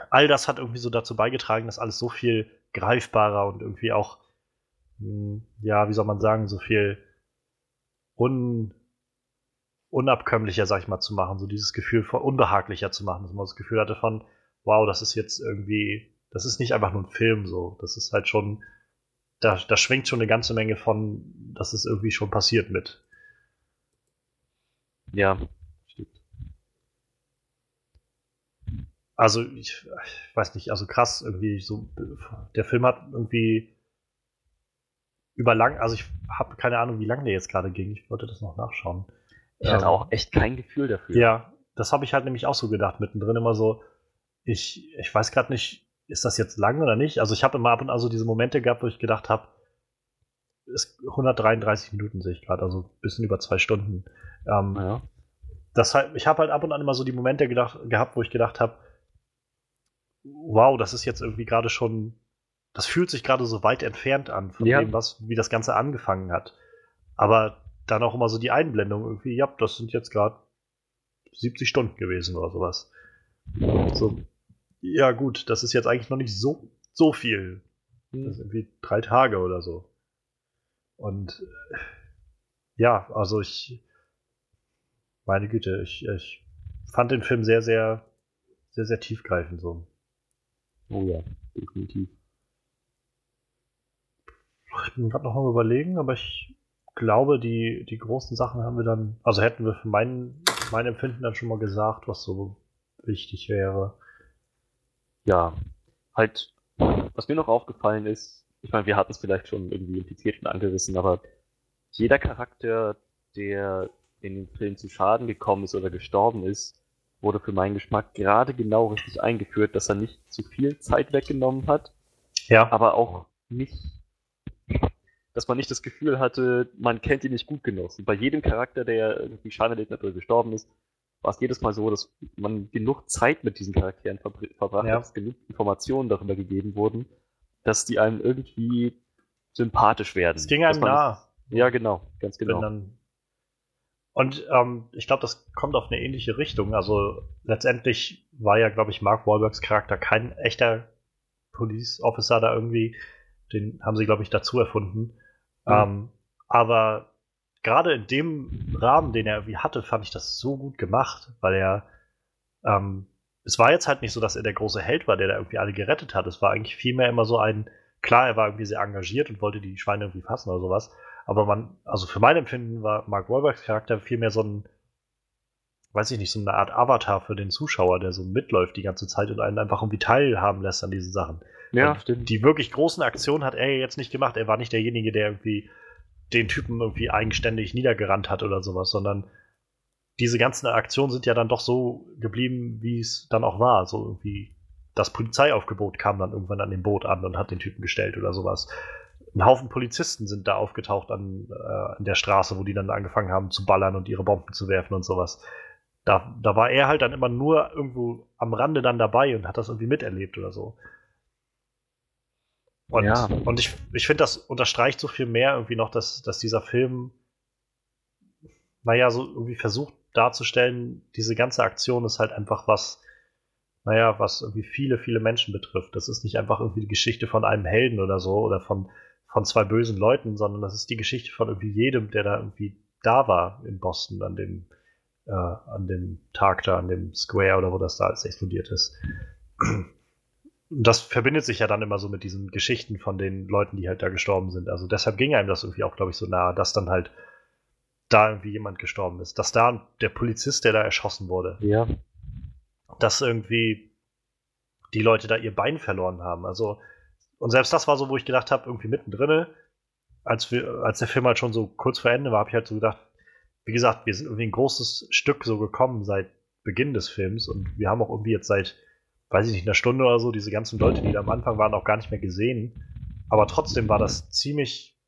All das hat irgendwie so dazu beigetragen, dass alles so viel greifbarer und irgendwie auch ja, wie soll man sagen, so viel un, unabkömmlicher, sag ich mal, zu machen, so dieses Gefühl von unbehaglicher zu machen, dass man das Gefühl hatte von, wow, das ist jetzt irgendwie, das ist nicht einfach nur ein Film, so, das ist halt schon, da, da schwingt schon eine ganze Menge von, dass es irgendwie schon passiert mit. Ja, stimmt. Also, ich, ich weiß nicht, also krass, irgendwie so, der Film hat irgendwie über lang, also ich habe keine Ahnung, wie lange der jetzt gerade ging. Ich wollte das noch nachschauen. Ich hatte ähm, auch echt kein Gefühl dafür. Ja, das habe ich halt nämlich auch so gedacht, mittendrin immer so, ich, ich weiß gerade nicht, ist das jetzt lang oder nicht? Also ich habe immer ab und an so diese Momente gehabt, wo ich gedacht habe, ist 133 Minuten sehe ich gerade, also ein bisschen über zwei Stunden. Ähm, ja. das halt, ich habe halt ab und an immer so die Momente gedacht, gehabt, wo ich gedacht habe, wow, das ist jetzt irgendwie gerade schon, das fühlt sich gerade so weit entfernt an von Ja. dem, was, wie das Ganze angefangen hat. Aber dann auch immer so die Einblendung irgendwie, ja, das sind jetzt gerade 70 Stunden gewesen oder sowas. So, ja gut, das ist jetzt eigentlich noch nicht so, so viel. Das sind irgendwie drei Tage oder so. Und äh, ja, also ich, meine Güte, ich, ich fand den Film sehr, sehr, sehr, sehr tiefgreifend so. Oh ja, definitiv. Ich bin gerade noch am überlegen, aber ich glaube, die, die großen Sachen haben wir dann, also hätten wir für mein, mein Empfinden dann schon mal gesagt, was so wichtig wäre. Ja, halt, was mir noch aufgefallen ist, ich meine, wir hatten es vielleicht schon irgendwie impliziert und angerissen, aber jeder Charakter, der in dem Film zu Schaden gekommen ist oder gestorben ist, wurde für meinen Geschmack gerade genau richtig eingeführt, dass er nicht zu viel Zeit weggenommen hat, Ja, aber auch nicht, dass man nicht das Gefühl hatte, man kennt ihn nicht gut genug. Und bei jedem Charakter, der irgendwie hat oder gestorben ist, war es jedes Mal so, dass man genug Zeit mit diesen Charakteren verbr- verbracht Ja. hat, dass genug Informationen darüber gegeben wurden, dass die einem irgendwie sympathisch werden. es ging einem nah. Ja, genau, ganz genau. und ähm, ich glaube, das kommt auf eine ähnliche Richtung. Also letztendlich war ja, glaube ich, Mark Wahlbergs Charakter kein echter Police Officer da irgendwie. Den haben sie, glaube ich, dazu erfunden. Mhm. Ähm, aber gerade in dem Rahmen, den er irgendwie hatte, fand ich das so gut gemacht, weil er ähm, es war jetzt halt nicht so, dass er der große Held war, der da irgendwie alle gerettet hat. Es war eigentlich vielmehr immer so ein, klar, er war irgendwie sehr engagiert und wollte die Schweine irgendwie fassen oder sowas. Aber man, also für mein Empfinden war Mark Wahlbergs Charakter vielmehr so ein, weiß ich nicht, so eine Art Avatar für den Zuschauer, der so mitläuft die ganze Zeit und einen einfach irgendwie teilhaben lässt an diesen Sachen. Ja, Und stimmt. Die wirklich großen Aktionen hat er jetzt nicht gemacht. Er war nicht derjenige, der irgendwie den Typen irgendwie eigenständig niedergerannt hat oder sowas, sondern diese ganzen Aktionen sind ja dann doch so geblieben, wie es dann auch war. So irgendwie das Polizeiaufgebot kam dann irgendwann an dem Boot an und hat den Typen gestellt oder sowas. Ein Haufen Polizisten sind da aufgetaucht an, äh, an der Straße, wo die dann angefangen haben zu ballern und ihre Bomben zu werfen und sowas. Da, da war er halt dann immer nur irgendwo am Rande dann dabei und hat das irgendwie miterlebt oder so. Und, Ja. und ich, ich finde, das unterstreicht so viel mehr irgendwie noch, dass, dass dieser Film, naja, so irgendwie versucht darzustellen, diese ganze Aktion ist halt einfach was, naja, was irgendwie viele, viele Menschen betrifft. Das ist nicht einfach irgendwie die Geschichte von einem Helden oder so oder von, von zwei bösen Leuten, sondern das ist die Geschichte von irgendwie jedem, der da irgendwie da war in Boston an dem, äh, an dem Tag da, an dem Square oder wo das da alles explodiert ist. Und das verbindet sich ja dann immer so mit diesen Geschichten von den Leuten, die halt da gestorben sind. Also deshalb ging einem das irgendwie auch, glaube ich, so nahe, dass dann halt da irgendwie jemand gestorben ist. Dass da der Polizist, der da erschossen wurde, Ja, dass irgendwie die Leute da ihr Bein verloren haben. Also, und selbst das war so, wo ich gedacht habe, irgendwie mittendrin, als, wir, als der Film halt schon so kurz vor Ende war, habe ich halt so gedacht, wie gesagt, wir sind irgendwie ein großes Stück so gekommen seit Beginn des Films und wir haben auch irgendwie jetzt seit, weiß ich nicht, einer Stunde oder so, diese ganzen Leute, die da am Anfang waren, auch gar nicht mehr gesehen. Aber trotzdem war das ziemlich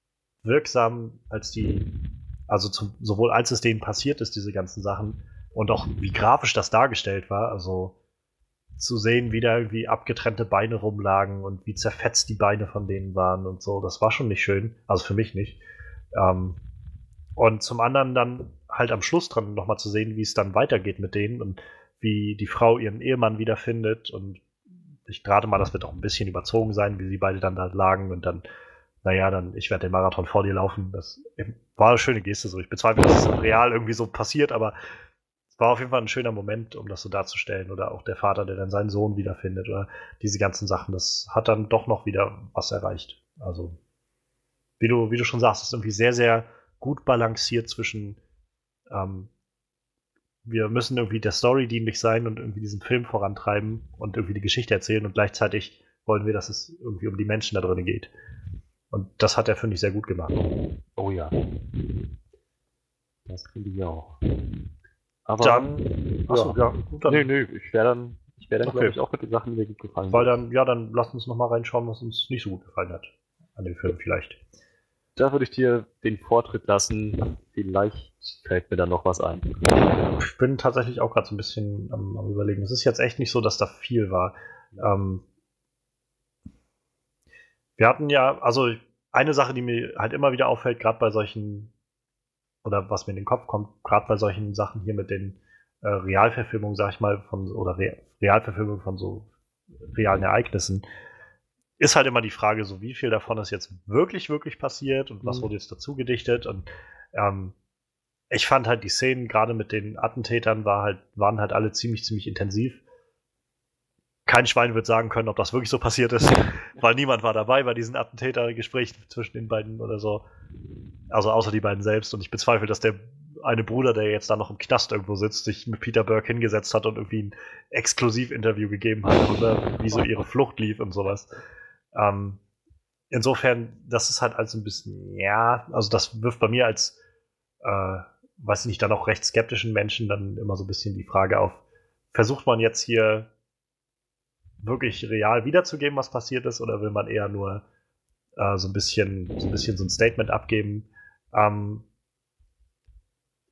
wirksam, als die, also zum, sowohl als es denen passiert ist, diese ganzen Sachen, und auch wie grafisch das dargestellt war, also zu sehen, wie da irgendwie abgetrennte Beine rumlagen und wie zerfetzt die Beine von denen waren und so, das war schon nicht schön, also für mich nicht. Ähm, und zum anderen dann halt am Schluss dran nochmal zu sehen, wie es dann weitergeht mit denen und wie die Frau ihren Ehemann wiederfindet und ich rate mal, das wird auch ein bisschen überzogen sein, wie sie beide dann da lagen und dann, naja, dann, ich werde den Marathon vor dir laufen. Das war eine schöne Geste so. Ich bezweifle, dass es real irgendwie so passiert, aber es war auf jeden Fall ein schöner Moment, um das so darzustellen. Oder auch der Vater, der dann seinen Sohn wiederfindet oder diese ganzen Sachen. Das hat dann doch noch wieder was erreicht. Also, wie du, wie du schon sagst, ist irgendwie sehr, sehr gut balanciert zwischen ähm, wir müssen irgendwie der Story dienlich sein und irgendwie diesen Film vorantreiben und irgendwie die Geschichte erzählen und gleichzeitig wollen wir, dass es irgendwie um die Menschen da drin geht. Und das hat er, finde ich, sehr gut gemacht. oh ja. Das finde ich auch. Aber Dann, achso, ja, gut, dann, Nö, nö, ich wäre dann, ich wäre dann, Okay. glaube ich, auch mit den Sachen, die mir gut gefallen weil dann, ja, dann lass uns nochmal reinschauen, was uns nicht so gut gefallen hat an dem Film vielleicht. Da würde ich dir den Vortritt lassen. Vielleicht fällt mir da noch was ein. Ich bin tatsächlich auch gerade so ein bisschen am, am, überlegen. Es ist jetzt echt nicht so, dass da viel war. Ähm, wir hatten ja, also eine Sache, die mir halt immer wieder auffällt, gerade bei solchen, oder was mir in den Kopf kommt, gerade bei solchen Sachen hier mit den äh, Realverfilmungen, sag ich mal, von, oder Re Realverfilmungen von so realen Ereignissen, ist halt immer die Frage, so wie viel davon ist jetzt wirklich, wirklich passiert und was mhm. wurde jetzt dazu gedichtet. Und ähm, ich fand halt die Szenen, gerade mit den Attentätern, war halt, waren halt alle ziemlich, ziemlich intensiv. Kein Schwein wird sagen können, ob das wirklich so passiert ist, weil niemand war dabei bei diesen Attentätergesprächen zwischen den beiden oder so. Also außer die beiden selbst. Und ich bezweifle, dass der eine Bruder, der jetzt da noch im Knast irgendwo sitzt, sich mit Peter Burke hingesetzt hat und irgendwie ein Exklusivinterview gegeben hat oder wie so ihre Flucht lief und sowas. Ähm, insofern, das ist halt also ein bisschen, ja, also das wirft bei mir als, äh, weiß ich nicht, dann auch recht skeptischen Menschen dann immer so ein bisschen die Frage auf, versucht man jetzt hier wirklich real wiederzugeben, was passiert ist, oder will man eher nur äh, so ein bisschen, so ein bisschen so ein Statement abgeben? Ähm,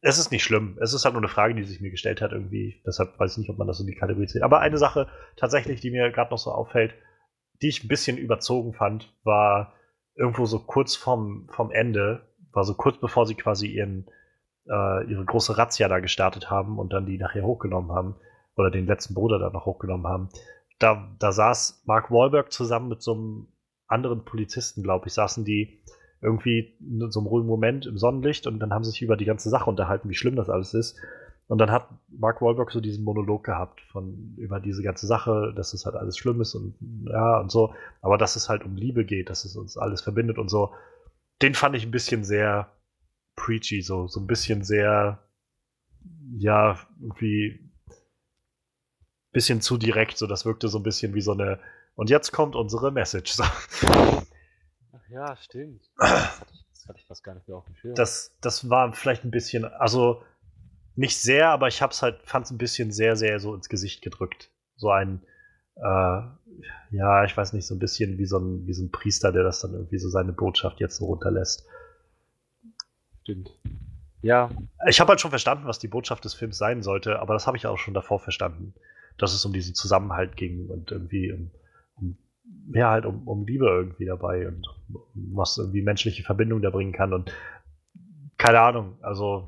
es ist nicht schlimm. Es ist halt nur eine Frage, die sich mir gestellt hat irgendwie. Deshalb weiß ich nicht, ob man das in die Kategorie zählt. Aber eine Sache tatsächlich, die mir gerade noch so auffällt, die ich ein bisschen überzogen fand, war irgendwo so kurz vom, vom Ende, war so kurz bevor sie quasi ihren, äh, ihre große Razzia da gestartet haben und dann die nachher hochgenommen haben, oder den letzten Bruder da noch hochgenommen haben. Da, da saß Mark Wahlberg zusammen mit so einem anderen Polizisten, glaube ich, saßen die irgendwie in so einem ruhigen Moment im Sonnenlicht und dann haben sie sich über die ganze Sache unterhalten, wie schlimm das alles ist. Und dann hat Mark Wahlberg so diesen Monolog gehabt von über diese ganze Sache, dass es halt alles schlimm ist und ja und so, aber dass es halt um Liebe geht, dass es uns alles verbindet und so. Den fand ich ein bisschen sehr preachy, so so ein bisschen sehr ja irgendwie bisschen zu direkt, so das wirkte so ein bisschen wie so eine und jetzt kommt unsere Message. So. Ach ja, stimmt. Das hatte ich, das hatte ich fast gar nicht mehr auf dem Schirm. Das, das war vielleicht ein bisschen, also nicht sehr, aber ich hab's halt, fand's ein bisschen sehr, sehr so ins Gesicht gedrückt. So ein, äh, ja, ich weiß nicht, so ein bisschen wie so ein, wie so ein Priester, der das dann irgendwie so seine Botschaft jetzt so runterlässt. Stimmt. Ja. Ich habe halt schon verstanden, was die Botschaft des Films sein sollte, aber das habe ich auch schon davor verstanden, dass es um diesen Zusammenhalt ging und irgendwie um, um ja, halt um, um Liebe irgendwie dabei und was irgendwie menschliche Verbindung da bringen kann und keine Ahnung, also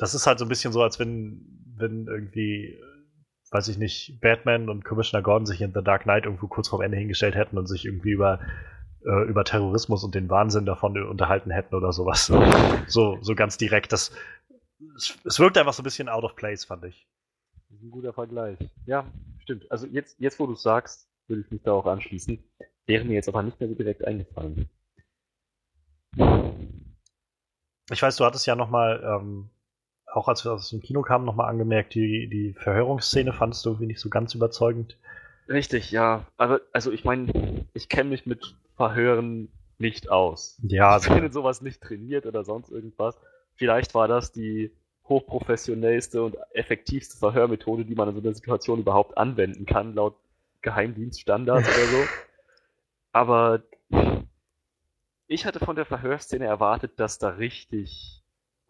das ist halt so ein bisschen so, als wenn, wenn irgendwie, weiß ich nicht, Batman und Commissioner Gordon sich in The Dark Knight irgendwo kurz vorm Ende hingestellt hätten und sich irgendwie über, äh, über Terrorismus und den Wahnsinn davon unterhalten hätten oder sowas. So, so ganz direkt. Das, es, es wirkt einfach so ein bisschen out of place, fand ich. Das ist ein guter Vergleich. Ja, stimmt. Also jetzt, jetzt wo du es sagst, würde ich mich da auch anschließen. Wäre mir jetzt aber nicht mehr so direkt eingefallen. Ich weiß, du hattest ja nochmal ähm, auch als wir aus dem Kino kamen, nochmal angemerkt, die, die Verhörungsszene fandest du irgendwie nicht so ganz überzeugend. Richtig, ja. Aber, also ich meine, ich kenne mich mit Verhören nicht aus. Ja. Ich bin in sowas nicht trainiert oder sonst irgendwas. Vielleicht war das die hochprofessionellste und effektivste Verhörmethode, die man in so einer Situation überhaupt anwenden kann, laut Geheimdienststandards oder so. Aber ich hatte von der Verhörszene erwartet, dass da richtig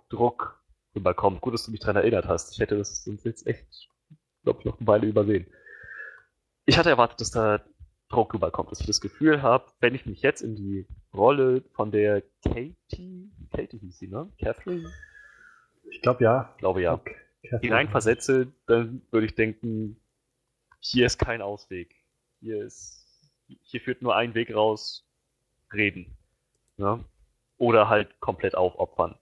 Druck rüberkommt. Gut, dass du mich daran erinnert hast. Ich hätte das jetzt echt, glaube ich, noch eine Weile übersehen. Ich hatte erwartet, dass da Druck rüberkommt, dass ich das Gefühl habe, wenn ich mich jetzt in die Rolle von der Katie, Katie hieß sie, ne? Catherine? Ich glaube ja. Ich glaube ja. Okay. Hineinversetze, dann würde ich denken, hier ist kein Ausweg. Hier ist, hier führt nur ein Weg raus, reden. Ne? Oder halt komplett aufopfern.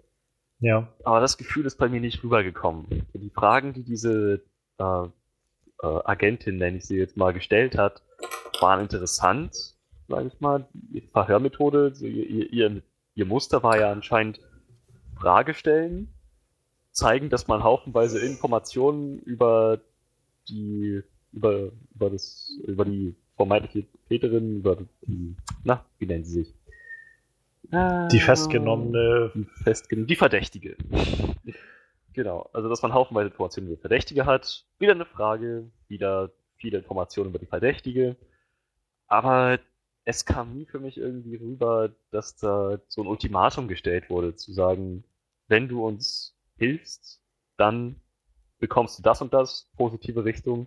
Ja. Aber das Gefühl ist bei mir nicht rübergekommen. Die Fragen, die diese äh, äh, Agentin, nenne ich sie jetzt mal, gestellt hat, waren interessant, sage ich mal. Die Verhörmethode, ihr, ihr, ihr Muster war ja anscheinend Frage stellen, zeigen, dass man haufenweise Informationen über die, über, über das, über die vermeintliche Täterin, über die, na, wie nennen sie sich? Die festgenommene. Die, festgen die Verdächtige. genau, also dass man haufenweise Informationen über Verdächtige hat. Wieder eine Frage, wieder viele Informationen über die Verdächtige. Aber es kam nie für mich irgendwie rüber, dass da so ein Ultimatum gestellt wurde, zu sagen, wenn du uns hilfst, dann bekommst du das und das, positive Richtung.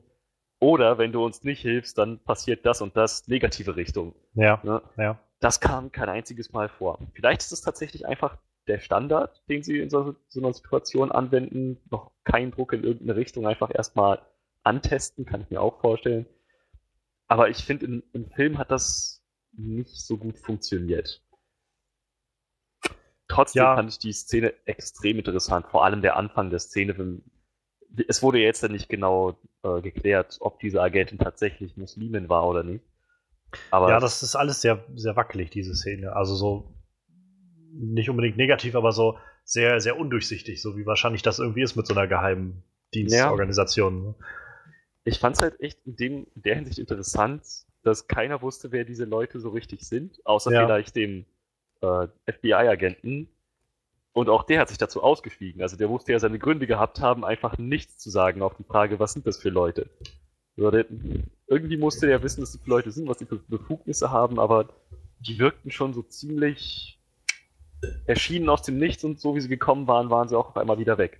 Oder wenn du uns nicht hilfst, dann passiert das und das, negative Richtung. Ja, Ne? ja. Das kam kein einziges Mal vor. Vielleicht ist es tatsächlich einfach der Standard, den sie in so, so einer Situation anwenden. Noch kein Druck in irgendeine Richtung, einfach erstmal antesten, kann ich mir auch vorstellen. Aber ich finde, im, Film hat das nicht so gut funktioniert. Trotzdem Ja. fand ich die Szene extrem interessant, vor allem der Anfang der Szene. Wenn, es wurde jetzt ja nicht genau äh, geklärt, ob diese Agentin tatsächlich Muslimin war oder nicht. Aber Ja, das ist alles sehr, sehr wackelig, diese Szene. Also so nicht unbedingt negativ, aber so sehr, sehr undurchsichtig, so wie wahrscheinlich das irgendwie ist mit so einer geheimen Dienstorganisation. ne? ich fand es halt echt in, dem, in der Hinsicht interessant, dass keiner wusste, wer diese Leute so richtig sind, außer Ja. vielleicht dem äh, FBI-Agenten. Und auch der hat sich dazu ausgeschwiegen. Also der musste ja seine Gründe gehabt haben, einfach nichts zu sagen auf die Frage, was sind das für Leute. Der, irgendwie musste der wissen, was die Leute sind, was die für Befugnisse haben, aber die wirkten schon so ziemlich erschienen aus dem Nichts und so wie sie gekommen waren, waren sie auch auf einmal wieder weg.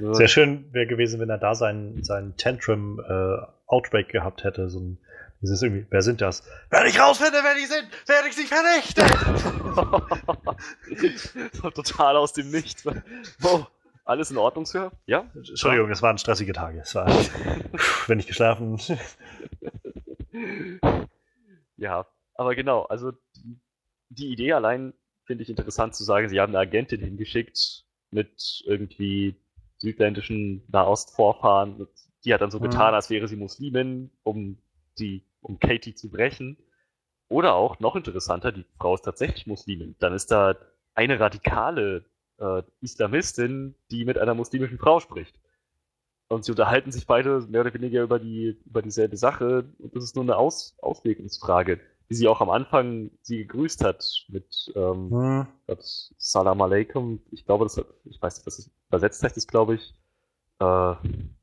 So, Sehr schön wäre gewesen, wenn er da seinen, seinen Tantrum äh, Outbreak gehabt hätte. So ein, dieses irgendwie, wer sind das? Wenn ich rausfinde, wer die sind, werde ich sie vernichten! so total aus dem Nichts. Wow, alles in Ordnung, Sir? Ja? Entschuldigung, es waren stressige Tage. Es war, wenn ich geschlafen. Ja, aber genau, also die, Idee allein finde ich interessant zu sagen, sie haben eine Agentin hingeschickt mit irgendwie südländischen Nahost-Vorfahren. Die hat dann so Mhm. getan, als wäre sie Muslimin, um die, um Katie zu brechen. Oder auch, noch interessanter, die Frau ist tatsächlich Muslimin. Dann ist da eine radikale äh, Islamistin, die mit einer muslimischen Frau spricht. Und sie unterhalten sich beide mehr oder weniger über, die, über dieselbe Sache. Und das ist nur eine Aus, Auslegungsfrage, wie sie auch am Anfang sie gegrüßt hat mit ähm, Hm, Salam Aleikum. Ich glaube, das hat, ich weiß nicht, was es übersetzt heißt, ist, glaube ich, äh,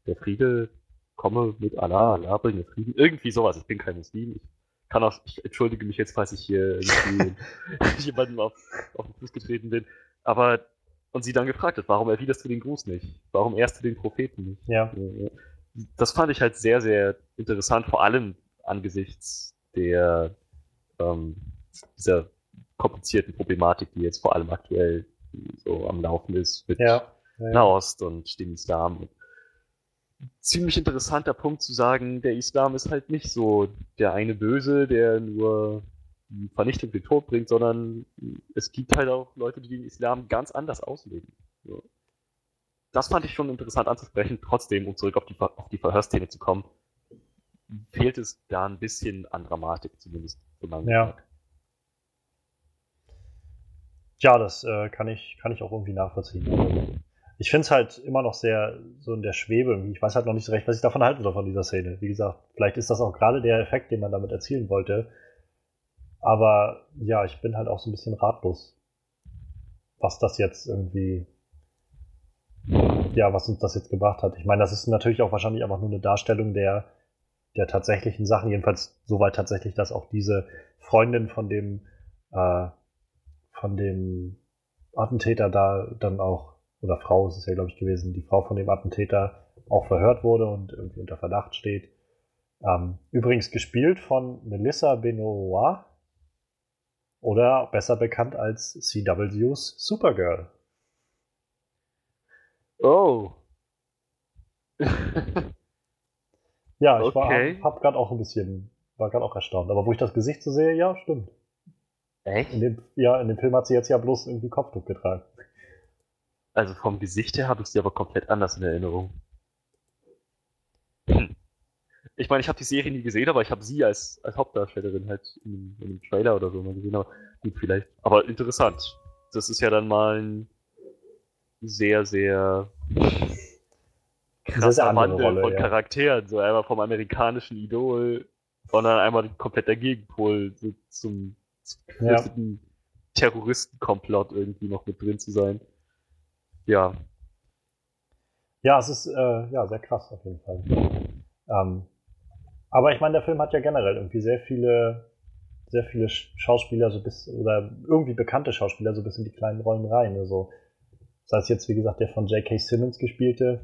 der Friede komme mit Allah, Allah bringe Frieden. Irgendwie sowas. Ich bin kein Muslim. Ich kann auch, ich entschuldige mich jetzt, falls ich hier jemandem auf, auf den Fuß getreten bin. Aber, und sie dann gefragt hat, warum erwiderst du den Gruß nicht? Warum ehrst du den Propheten nicht? ja. das fand ich halt sehr, sehr interessant, vor allem angesichts der ähm, dieser komplizierten Problematik, die jetzt vor allem aktuell so am Laufen ist mit Ja. ja. Nahost und dem Islam. Ziemlich interessanter Punkt zu sagen, der Islam ist halt nicht so der eine Böse, der nur Vernichtung, den Tod bringt, sondern es gibt halt auch Leute, die den Islam ganz anders auslegen. So. Das fand ich schon interessant anzusprechen. Trotzdem, um zurück auf die, auf die Verhörszene zu kommen, fehlt es da ein bisschen an Dramatik, zumindest für meinen Ja. Ja, das äh, kann, ich, kann ich auch irgendwie nachvollziehen. Ich finde es halt immer noch sehr so in der Schwebe. Ich weiß halt noch nicht so recht, was ich davon halten soll von dieser Szene. Wie gesagt, vielleicht ist das auch gerade der Effekt, den man damit erzielen wollte. Aber ja, ich bin halt auch so ein bisschen ratlos, was das jetzt irgendwie, ja, was uns das jetzt gebracht hat. Ich meine, das ist natürlich auch wahrscheinlich einfach nur eine Darstellung der, der tatsächlichen Sachen. Jedenfalls soweit tatsächlich, dass auch diese Freundin von dem, äh, von dem Attentäter da dann auch, oder Frau ist es ja, glaube ich, gewesen, die Frau von dem Attentäter auch verhört wurde und irgendwie unter Verdacht steht. Ähm, übrigens gespielt von Melissa Benoit oder besser bekannt als CW's Supergirl. Oh. Ja, ich Okay. war, hab gerade auch ein bisschen, war gerade auch erstaunt. Aber wo ich das Gesicht so sehe, ja, stimmt. Echt? In dem, ja, in dem Film hat sie jetzt ja bloß irgendwie Kopftuch getragen. Also vom Gesicht her habe ich sie aber komplett anders in Erinnerung. Hm. Ich meine, ich habe die Serie nie gesehen, aber ich habe sie als, als Hauptdarstellerin halt in, in einem Trailer oder so mal gesehen. Aber gut, vielleicht. Aber interessant. Das ist ja dann mal ein sehr, sehr krasser Wandel Rolle, von ja. Charakteren. So einmal vom amerikanischen Idol und dann einmal komplett der Gegenpol so zum, zum Ja. Terroristenkomplott irgendwie noch mit drin zu sein. Ja, Ja, es ist äh, ja sehr krass auf jeden Fall. Ähm, aber ich meine, der Film hat ja generell irgendwie sehr viele, sehr viele Schauspieler so bis oder irgendwie bekannte Schauspieler so bis in die kleinen Rollen rein. Also sei es jetzt, wie gesagt, der von J.K. Simmons gespielte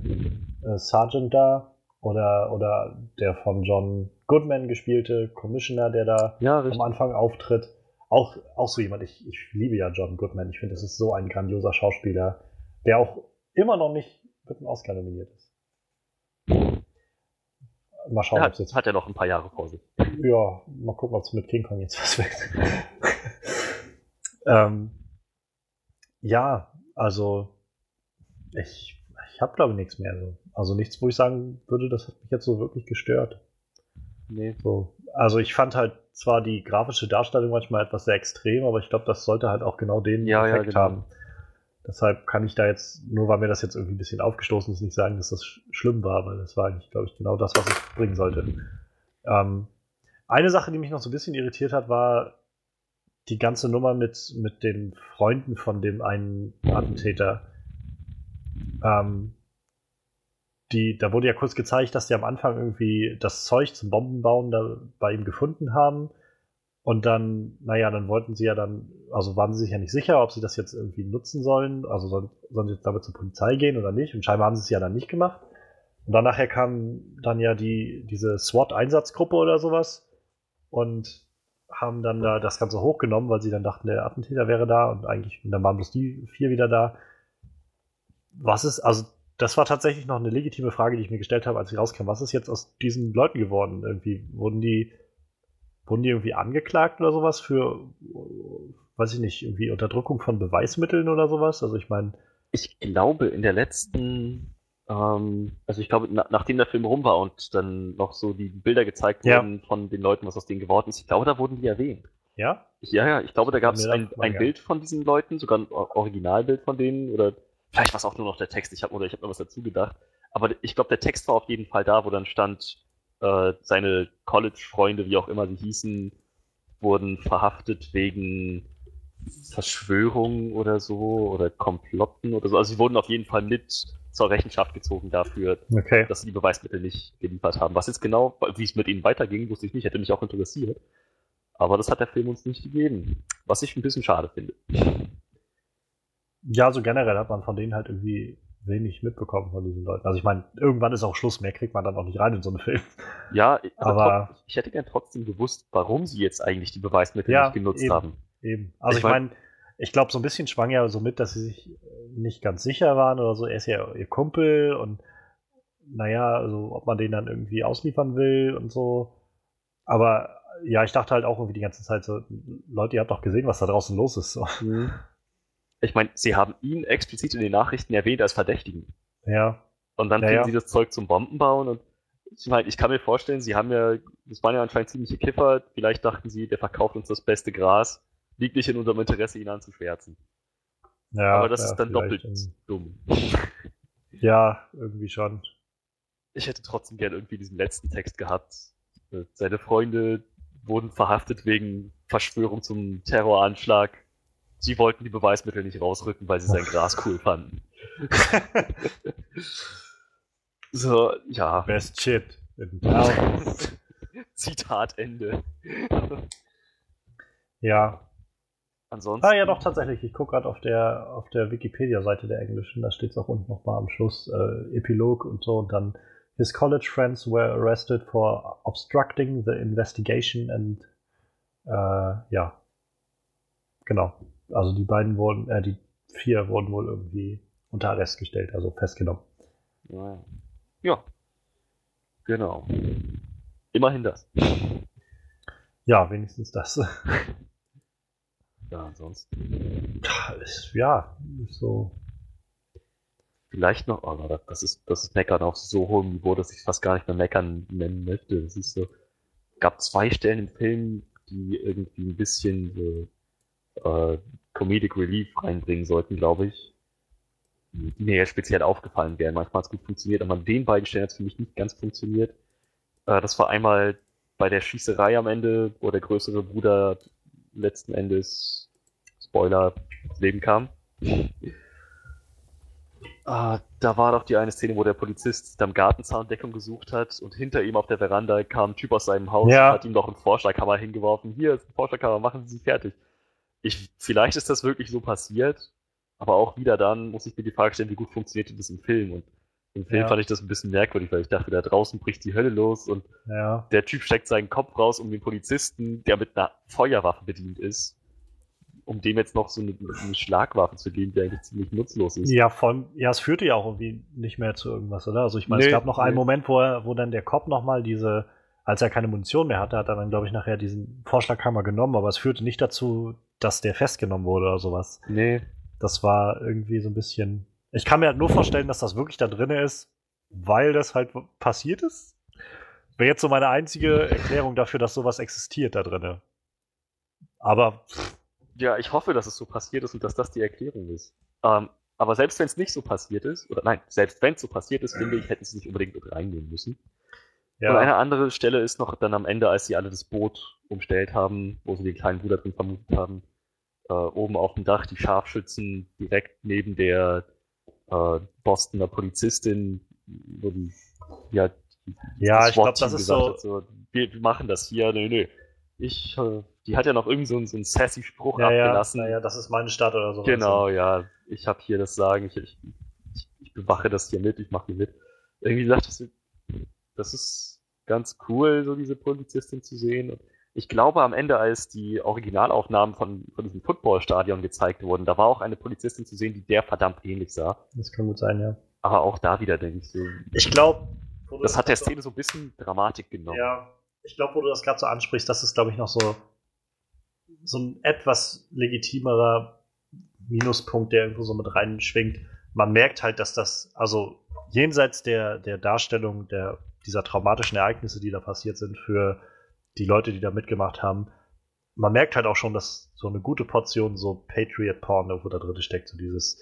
äh, Sergeant da oder, oder der von John Goodman gespielte Commissioner, der da Ja, am Anfang auftritt. Auch, auch so jemand, ich, ich liebe ja John Goodman. Ich finde, das ist so ein grandioser Schauspieler, der auch immer noch nicht mit einem Oscar nominiert ist. Mal schauen, ob es hat, jetzt hat er noch ein paar Jahre vor sich. ja, mal gucken, ob es mit King Kong jetzt was wird. ähm, ja, also ich, ich habe glaube ich nichts mehr. So. Also nichts, wo ich sagen würde, das hat mich jetzt so wirklich gestört. Nee. So. Also ich fand halt zwar die grafische Darstellung manchmal etwas sehr extrem, aber ich glaube, das sollte halt auch genau den Ja, ja, Effekt genau. haben. Deshalb kann ich da jetzt, nur weil mir das jetzt irgendwie ein bisschen aufgestoßen ist, nicht sagen, dass das sch schlimm war, weil das war eigentlich, glaube ich, genau das, was ich bringen sollte. Ähm, eine Sache, die mich noch so ein bisschen irritiert hat, war die ganze Nummer mit, mit den Freunden von dem einen Attentäter. Ähm, die, da wurde ja kurz gezeigt, dass die am Anfang irgendwie das Zeug zum Bombenbauen da bei ihm gefunden haben. Und dann, naja, dann wollten sie ja dann, also waren sie sich ja nicht sicher, ob sie das jetzt irgendwie nutzen sollen. Also sollen, sollen sie jetzt damit zur Polizei gehen oder nicht. Und scheinbar haben sie es ja dann nicht gemacht. Und dann nachher kam dann ja die, diese SWAT-Einsatzgruppe oder sowas und haben dann da das Ganze hochgenommen, weil sie dann dachten, der Attentäter wäre da und eigentlich, und dann waren bloß die vier wieder da. Was ist, also das war tatsächlich noch eine legitime Frage, die ich mir gestellt habe, als ich rauskam. Was ist jetzt aus diesen Leuten geworden? Irgendwie wurden die, wurden die irgendwie angeklagt oder sowas für, weiß ich nicht, irgendwie Unterdrückung von Beweismitteln oder sowas? Also ich meine, Ich glaube, in der letzten, ähm, also ich glaube, na, nachdem der Film rum war und dann noch so die Bilder gezeigt Ja. wurden von den Leuten, was aus denen geworden ist, ich glaube, da wurden die erwähnt. ja? Ja, ja, ich glaube, da gab es ein, ein. Bild von diesen Leuten, sogar ein Originalbild von denen oder vielleicht war es auch nur noch der Text, ich habe oder ich habe mir was dazu gedacht. Aber ich glaube, der Text war auf jeden Fall da, wo dann stand, äh, seine College-Freunde, wie auch immer sie hießen, wurden verhaftet wegen Verschwörung oder so oder Komplotten oder so. Also sie wurden auf jeden Fall mit zur Rechenschaft gezogen dafür, Okay. dass sie die Beweismittel nicht geliefert haben. Was jetzt genau, wie es mit ihnen weiterging, wusste ich nicht, hätte mich auch interessiert. Aber das hat der Film uns nicht gegeben. Was ich ein bisschen schade finde. Ja, so generell hat man von denen halt irgendwie wenig mitbekommen von diesen Leuten. Also ich meine, irgendwann ist auch Schluss, mehr kriegt man dann auch nicht rein in so einen Film. Ja, aber, Aber- ich hätte gern trotzdem gewusst, warum sie jetzt eigentlich die Beweismittel Ja, nicht genutzt eben. haben. Eben. Also Ich ich mein- meine, ich glaube, so ein bisschen schwang ja so mit, dass sie sich äh, nicht ganz sicher waren oder so. Er ist ja ihr Kumpel und naja, also ob man den dann irgendwie ausliefern will und so. Aber ja, ich dachte halt auch irgendwie die ganze Zeit so, Leute, ihr habt doch gesehen, was da draußen los ist. So. Ich meine, sie haben ihn explizit in den Nachrichten erwähnt als Verdächtigen. Ja, Und dann Ja, kriegen ja. sie das Zeug zum Bombenbauen und ich meine, ich kann mir vorstellen, sie haben ja, das waren ja anscheinend ziemliche Kiffer, vielleicht dachten sie, der verkauft uns das beste Gras, liegt nicht in unserem Interesse, ihn anzuschwärzen. ja. Aber das ja, ist dann doppelt ähm, dumm. Ja, irgendwie schon. Ich hätte trotzdem gern irgendwie diesen letzten Text gehabt. Äh, Seine Freunde wurden verhaftet wegen Verschwörung zum Terroranschlag. Sie wollten die Beweismittel nicht rausrücken, weil sie sein Gras cool fanden. so, ja. Best shit. Zitat Ende. ja. Ansonsten. Ah ja, doch, tatsächlich. Ich gucke gerade auf der, auf der Wikipedia-Seite der Englischen, da steht es auch unten nochmal am Schluss, äh, Epilog und so. Und dann, his college friends were arrested for obstructing the investigation and, äh, ja. Genau. Also die beiden wurden, äh, die vier wurden wohl irgendwie unter Arrest gestellt, also festgenommen. Ja. ja. Genau. Immerhin das. Ja, wenigstens das. Ja, ansonsten. ja, ist so. Vielleicht noch, oh, das- das ist, das ist Meckern auf so hohem Niveau, dass ich fast gar nicht mehr Meckern nennen möchte. Das ist so, gab zwei Stellen im Film, die irgendwie ein bisschen so, äh, Comedic Relief reinbringen sollten, glaube ich. Die mir ja speziell aufgefallen wären. Manchmal hat es gut funktioniert, aber an den beiden Stellen hat es für mich nicht ganz funktioniert. Äh, das war einmal bei der Schießerei am Ende, wo der größere Bruder letzten Endes, Spoiler, ins Leben kam. Ah, da war doch die eine Szene, wo der Polizist am Gartenzaun Deckung gesucht hat und hinter ihm auf der Veranda kam ein Typ aus seinem Haus Ja. und hat ihm noch einen Vorschlaghammer hingeworfen. Hier ist ein Vorschlaghammer, machen Sie fertig. Ich, vielleicht ist das wirklich so passiert, aber auch wieder dann muss ich mir die Frage stellen, wie gut funktionierte das im Film? Und im Film Ja. fand ich das ein bisschen merkwürdig, weil ich dachte, da draußen bricht die Hölle los und Ja. der Typ steckt seinen Kopf raus, um den Polizisten, der mit einer Feuerwaffe bedient ist, um dem jetzt noch so eine, eine Schlagwaffe zu geben, die eigentlich ziemlich nutzlos ist. Ja, vor allem, ja, es führte ja auch irgendwie nicht mehr zu irgendwas, oder? Also ich meine, es Nee, gab noch einen nee. Moment, wo, er, wo dann der Cop nochmal diese, als er keine Munition mehr hatte, hat er dann, glaube ich, nachher diesen Vorschlaghammer genommen, aber es führte nicht dazu, dass der festgenommen wurde oder sowas. Nee, Das war irgendwie so ein bisschen. Ich kann mir halt nur vorstellen, dass das wirklich da drin ist, weil das halt passiert ist. Wäre jetzt so meine einzige Erklärung dafür, dass sowas existiert da drin. Aber Ja, ich hoffe, dass es so passiert ist und dass das die Erklärung ist. Ähm, aber selbst wenn es nicht so passiert ist, oder nein, selbst wenn es so passiert ist, finde ich, hätten sie nicht unbedingt mit reinnehmen müssen. ja, Und eine andere Stelle ist noch dann am Ende, als sie alle das Boot umstellt haben, wo sie den kleinen Bruder drin vermutet haben, äh, oben auf dem Dach die Scharfschützen direkt neben der äh, Bostoner Polizistin, wo die, ja, die, Ja, ich glaub, SWAT-Team das ist so- Hat, so wir, machen das hier, nö, nö. Ich, äh, die hat ja noch irgend so, einen- so einen sassy Spruch ja, ja, abgelassen. ja, das ist meine Stadt oder so. Genau, ja. Ich habe hier das Sagen, ich, ich, ich, ich bewache das hier mit, ich mache hier mit. Irgendwie sagt das, das ist ganz cool, so diese Polizistin zu sehen. Und ich glaube, am Ende, als die Originalaufnahmen von, von diesem Footballstadion gezeigt wurden, da war auch eine Polizistin zu sehen, die der verdammt ähnlich sah. Das kann gut sein, ja. Aber auch da wieder, denke ich so. Ich glaube, Das hat der Szene so ein bisschen Dramatik genommen. Ja, ich glaube, wo du das gerade so ansprichst, das ist, glaube ich, noch so, so ein etwas legitimerer Minuspunkt, der irgendwo so mit reinschwingt. Man merkt halt, dass das, also jenseits der, der Darstellung der, dieser traumatischen Ereignisse, die da passiert sind, für die Leute, die da mitgemacht haben, man merkt halt auch schon, dass so eine gute Portion so Patriot-Porn irgendwo da drin steckt, so dieses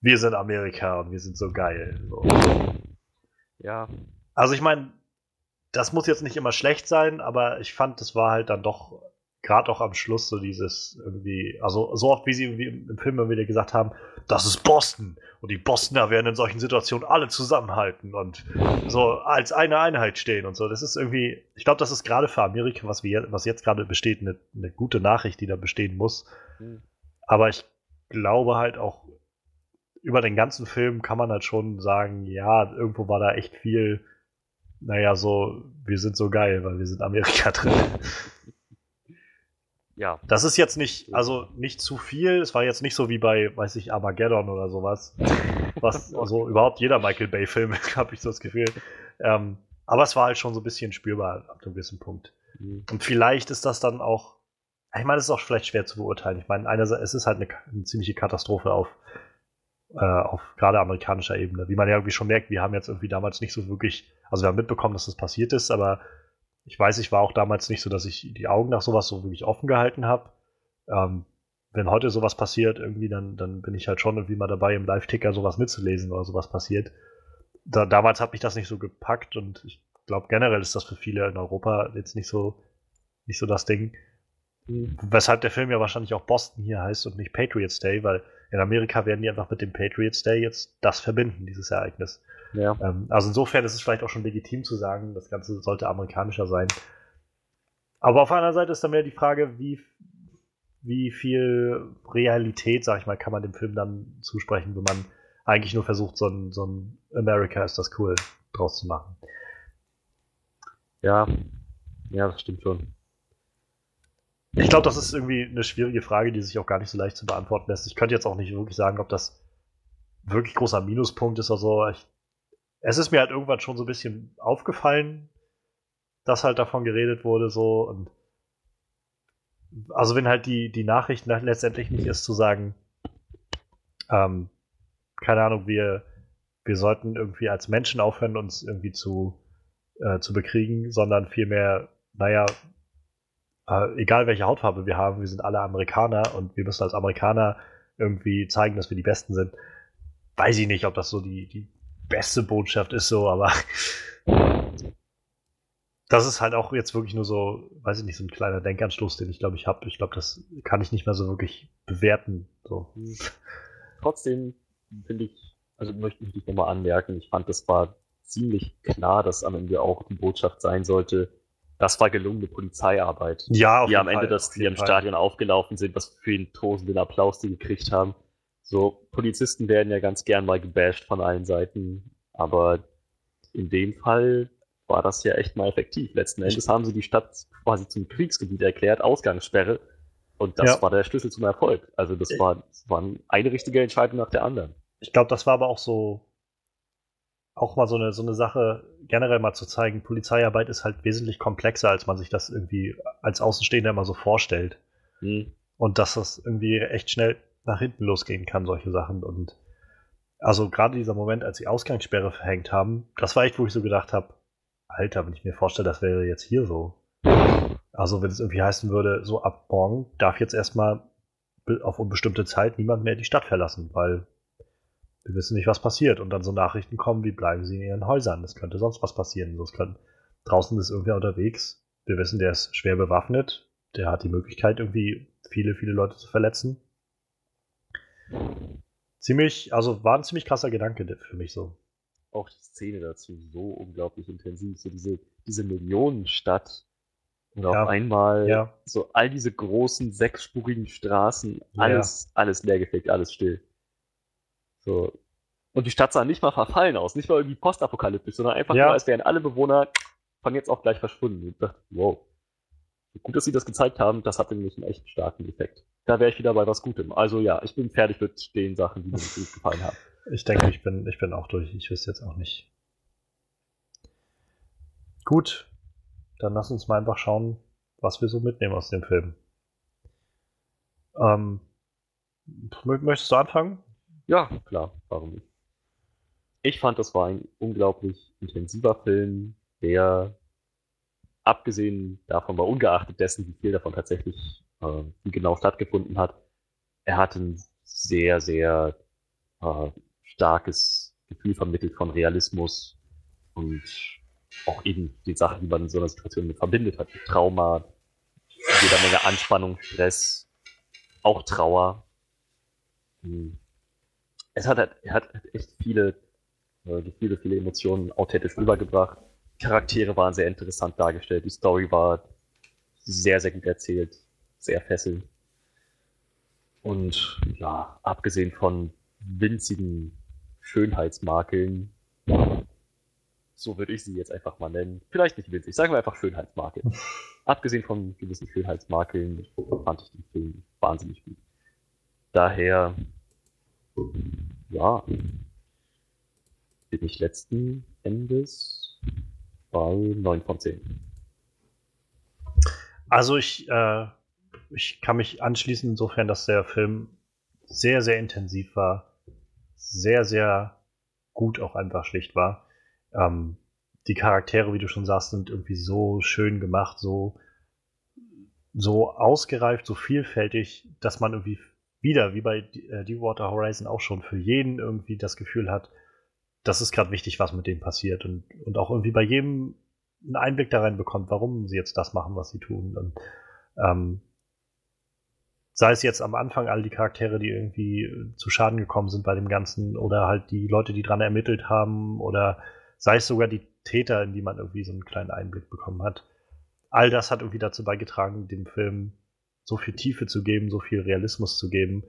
wir sind Amerika und wir sind so geil. So. Ja, Also ich meine, das muss jetzt nicht immer schlecht sein, aber ich fand, das war halt dann doch gerade auch am Schluss so dieses irgendwie, also so oft wie sie irgendwie im, Film immer wieder gesagt haben, das ist Boston und die Bostoner werden in solchen Situationen alle zusammenhalten und so als eine Einheit stehen und so. Das ist irgendwie, ich glaube, das ist gerade für Amerika, was wir, was jetzt gerade besteht, eine, eine gute Nachricht, die da bestehen muss. Hm. Aber ich glaube halt auch über den ganzen Film kann man halt schon sagen, ja, irgendwo war da echt viel, naja, so, wir sind so geil, weil wir sind Amerika drin. ja. Das ist jetzt nicht, also nicht zu viel. Es war jetzt nicht so wie bei, weiß ich, Armageddon oder sowas. Was, also überhaupt jeder Michael Bay-Film, habe ich so das Gefühl. Ähm, aber es war halt schon so ein bisschen spürbar ab einem gewissen Punkt. Hm. Und vielleicht ist das dann auch, ich meine, es ist auch vielleicht schwer zu beurteilen. Ich meine, einerseits, es ist halt eine, eine ziemliche Katastrophe auf, äh, auf gerade amerikanischer Ebene. Wie man ja irgendwie schon merkt, wir haben jetzt irgendwie damals nicht so wirklich, also wir haben mitbekommen, dass das passiert ist, aber ich weiß, ich war auch damals nicht so, dass ich die Augen nach sowas so wirklich offen gehalten habe. Ähm, wenn heute sowas passiert, irgendwie, dann, dann bin ich halt schon irgendwie mal dabei, im Live-Ticker sowas mitzulesen oder sowas passiert. Da, damals hat mich das nicht so gepackt und ich glaube generell ist das für viele in Europa jetzt nicht so, nicht so das Ding. Hm. Weshalb der Film ja wahrscheinlich auch Boston hier heißt und nicht Patriots Day, weil in Amerika werden die einfach mit dem Patriots Day jetzt das verbinden, dieses Ereignis. Ja. Ähm, also insofern ist es vielleicht auch schon legitim zu sagen, das Ganze sollte amerikanischer sein. Aber auf der anderen Seite ist dann mehr die Frage, wie, wie viel Realität, sag ich mal, kann man dem Film dann zusprechen, wenn man eigentlich nur versucht, so ein, so ein America ist das cool draus zu machen. Ja. Ja, das stimmt schon. Ich glaube, das ist irgendwie eine schwierige Frage, die sich auch gar nicht so leicht zu beantworten lässt. Ich könnte jetzt auch nicht wirklich sagen, ob das wirklich großer Minuspunkt ist oder so. Ich, es ist mir halt irgendwann schon so ein bisschen aufgefallen, dass halt davon geredet wurde, so und also wenn halt die, die Nachricht nach- letztendlich nicht ist zu sagen, ähm, keine Ahnung, wir, wir sollten irgendwie als Menschen aufhören, uns irgendwie zu, äh, zu bekriegen, sondern vielmehr, naja, äh, egal welche Hautfarbe wir haben, wir sind alle Amerikaner und wir müssen als Amerikaner irgendwie zeigen, dass wir die Besten sind. Weiß ich nicht, ob das so die, die beste Botschaft ist, so, aber das ist halt auch jetzt wirklich nur so, weiß ich nicht, so ein kleiner Denkanstoß, den ich glaube ich habe. Ich glaube, das kann ich nicht mehr so wirklich bewerten. So. Trotzdem finde ich, also möchte ich nochmal anmerken, ich fand, das war ziemlich klar, dass am Ende auch die Botschaft sein sollte, das war gelungene Polizeiarbeit. Ja, die am Ende das, die am Stadion aufgelaufen sind, was für den tosenden Applaus die gekriegt haben. So, Polizisten werden ja ganz gern mal gebasht von allen Seiten, aber in dem Fall war das ja echt mal effektiv. Letzten Endes haben sie die Stadt quasi zum Kriegsgebiet erklärt, Ausgangssperre. Und das ja. war der Schlüssel zum Erfolg. Also das war, das war eine richtige Entscheidung nach der anderen. Ich glaube, das war aber auch so auch mal so eine, so eine Sache generell mal zu zeigen, Polizeiarbeit ist halt wesentlich komplexer, als man sich das irgendwie als Außenstehender immer so vorstellt. Mhm. Und dass das irgendwie echt schnell nach hinten losgehen kann, solche Sachen. Und also gerade dieser Moment, als sie Ausgangssperre verhängt haben, das war echt, wo ich so gedacht habe, Alter, wenn ich mir vorstelle, das wäre jetzt hier so. Also wenn es irgendwie heißen würde, so ab morgen darf jetzt erstmal auf unbestimmte Zeit niemand mehr die Stadt verlassen, weil wir wissen nicht, was passiert. Und dann so Nachrichten kommen, wie bleiben sie in ihren Häusern. Es könnte sonst was passieren. So, es kann, draußen ist irgendwer unterwegs. Wir wissen, der ist schwer bewaffnet. Der hat die Möglichkeit, irgendwie viele, viele Leute zu verletzen. Ziemlich, also war ein ziemlich krasser Gedanke für mich so. Auch die Szene dazu so unglaublich intensiv. So diese, diese Millionenstadt. Und ja. auf einmal ja. so all diese großen, sechsspurigen Straßen, alles, ja. alles leergefegt, alles still. So. Und die Stadt sah nicht mal verfallen aus, nicht mal irgendwie postapokalyptisch, sondern einfach ja. nur, als wären alle Bewohner von jetzt auch gleich verschwunden. Und ich dachte, wow. Gut, dass sie das gezeigt haben, das hatte nämlich einen echt starken Effekt. Da wäre ich wieder bei was Gutem. Also ja, ich bin fertig mit den Sachen, die mir gut gefallen haben. Ich denke, ich bin, ich bin auch durch. Ich wüsste jetzt auch nicht. Gut, dann lass uns mal einfach schauen, was wir so mitnehmen aus dem Film. Ähm, möchtest du anfangen? Ja, klar, warum nicht? Ich fand, das war ein unglaublich intensiver Film, der abgesehen davon, war ungeachtet dessen, wie viel davon tatsächlich äh, wie genau stattgefunden hat, er hat ein sehr, sehr äh, starkes Gefühl vermittelt von Realismus und auch eben die Sachen, die man in so einer Situation mit verbindet hat. Trauma, jeder Menge Anspannung, Stress, auch Trauer. Hm es hat, halt, er hat echt viele äh, Gefühle, viele Emotionen authentisch rübergebracht. Charaktere waren sehr interessant dargestellt. Die Story war sehr, sehr gut erzählt, sehr fesselnd. Und ja, abgesehen von winzigen Schönheitsmakeln, so würde ich sie jetzt einfach mal nennen. Vielleicht nicht winzig, sagen wir einfach Schönheitsmakeln. abgesehen von gewissen Schönheitsmakeln fand ich den Film wahnsinnig gut. Daher ja, bin ich letzten Endes bei 9 von 10. Also ich, äh, ich kann mich anschließen insofern, dass der Film sehr, sehr intensiv war, sehr, sehr gut auch einfach schlicht war. Ähm, die Charaktere, wie du schon sagst, sind irgendwie so schön gemacht, so, so ausgereift, so vielfältig, dass man irgendwie wieder, wie bei äh, Deepwater Horizon auch schon, für jeden irgendwie das Gefühl hat, das ist gerade wichtig, was mit dem passiert und, und auch irgendwie bei jedem einen Einblick da rein bekommt, warum sie jetzt das machen, was sie tun. Und, ähm, sei es jetzt am Anfang all die Charaktere, die irgendwie zu Schaden gekommen sind bei dem Ganzen oder halt die Leute, die dran ermittelt haben oder sei es sogar die Täter, in die man irgendwie so einen kleinen Einblick bekommen hat. All das hat irgendwie dazu beigetragen, dem Film so viel Tiefe zu geben, so viel Realismus zu geben,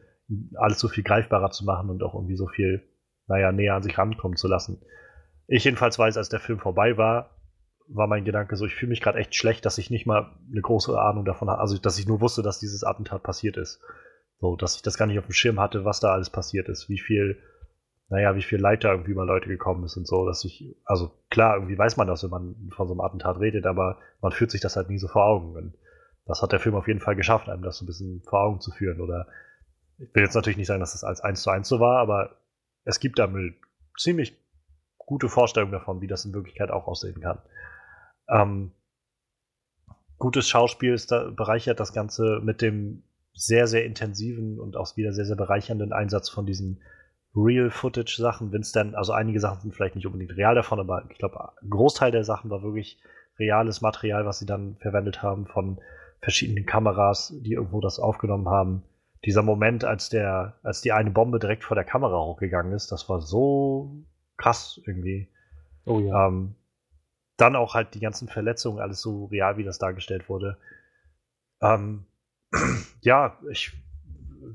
alles so viel greifbarer zu machen und auch irgendwie so viel, naja, näher an sich rankommen zu lassen. Ich jedenfalls weiß, als der Film vorbei war, war mein Gedanke so, ich fühle mich gerade echt schlecht, dass ich nicht mal eine große Ahnung davon hatte, also dass ich nur wusste, dass dieses Attentat passiert ist. So, dass ich das gar nicht auf dem Schirm hatte, was da alles passiert ist, wie viel, naja, wie viel Leid da irgendwie mal Leute gekommen ist und so, dass ich, also klar, irgendwie weiß man das, wenn man von so einem Attentat redet, aber man führt sich das halt nie so vor Augen. Und das hat der Film auf jeden Fall geschafft, einem das so ein bisschen vor Augen zu führen. Oder ich will jetzt natürlich nicht sagen, dass das als 1 zu 1 so war, aber es gibt da eine ziemlich gute Vorstellung davon, wie das in Wirklichkeit auch aussehen kann. Ähm, gutes Schauspiel ist da, bereichert das Ganze mit dem sehr, sehr intensiven und auch wieder sehr, sehr bereichernden Einsatz von diesen Real-Footage-Sachen, wenn es dann, also einige Sachen sind vielleicht nicht unbedingt real davon, aber ich glaube, ein Großteil der Sachen war wirklich reales Material, was sie dann verwendet haben von verschiedenen Kameras, die irgendwo das aufgenommen haben. Dieser Moment, als der, als die eine Bombe direkt vor der Kamera hochgegangen ist, das war so krass irgendwie. Oh ja. Ähm, dann auch halt die ganzen Verletzungen, alles so real, wie das dargestellt wurde. Ähm, ja, ich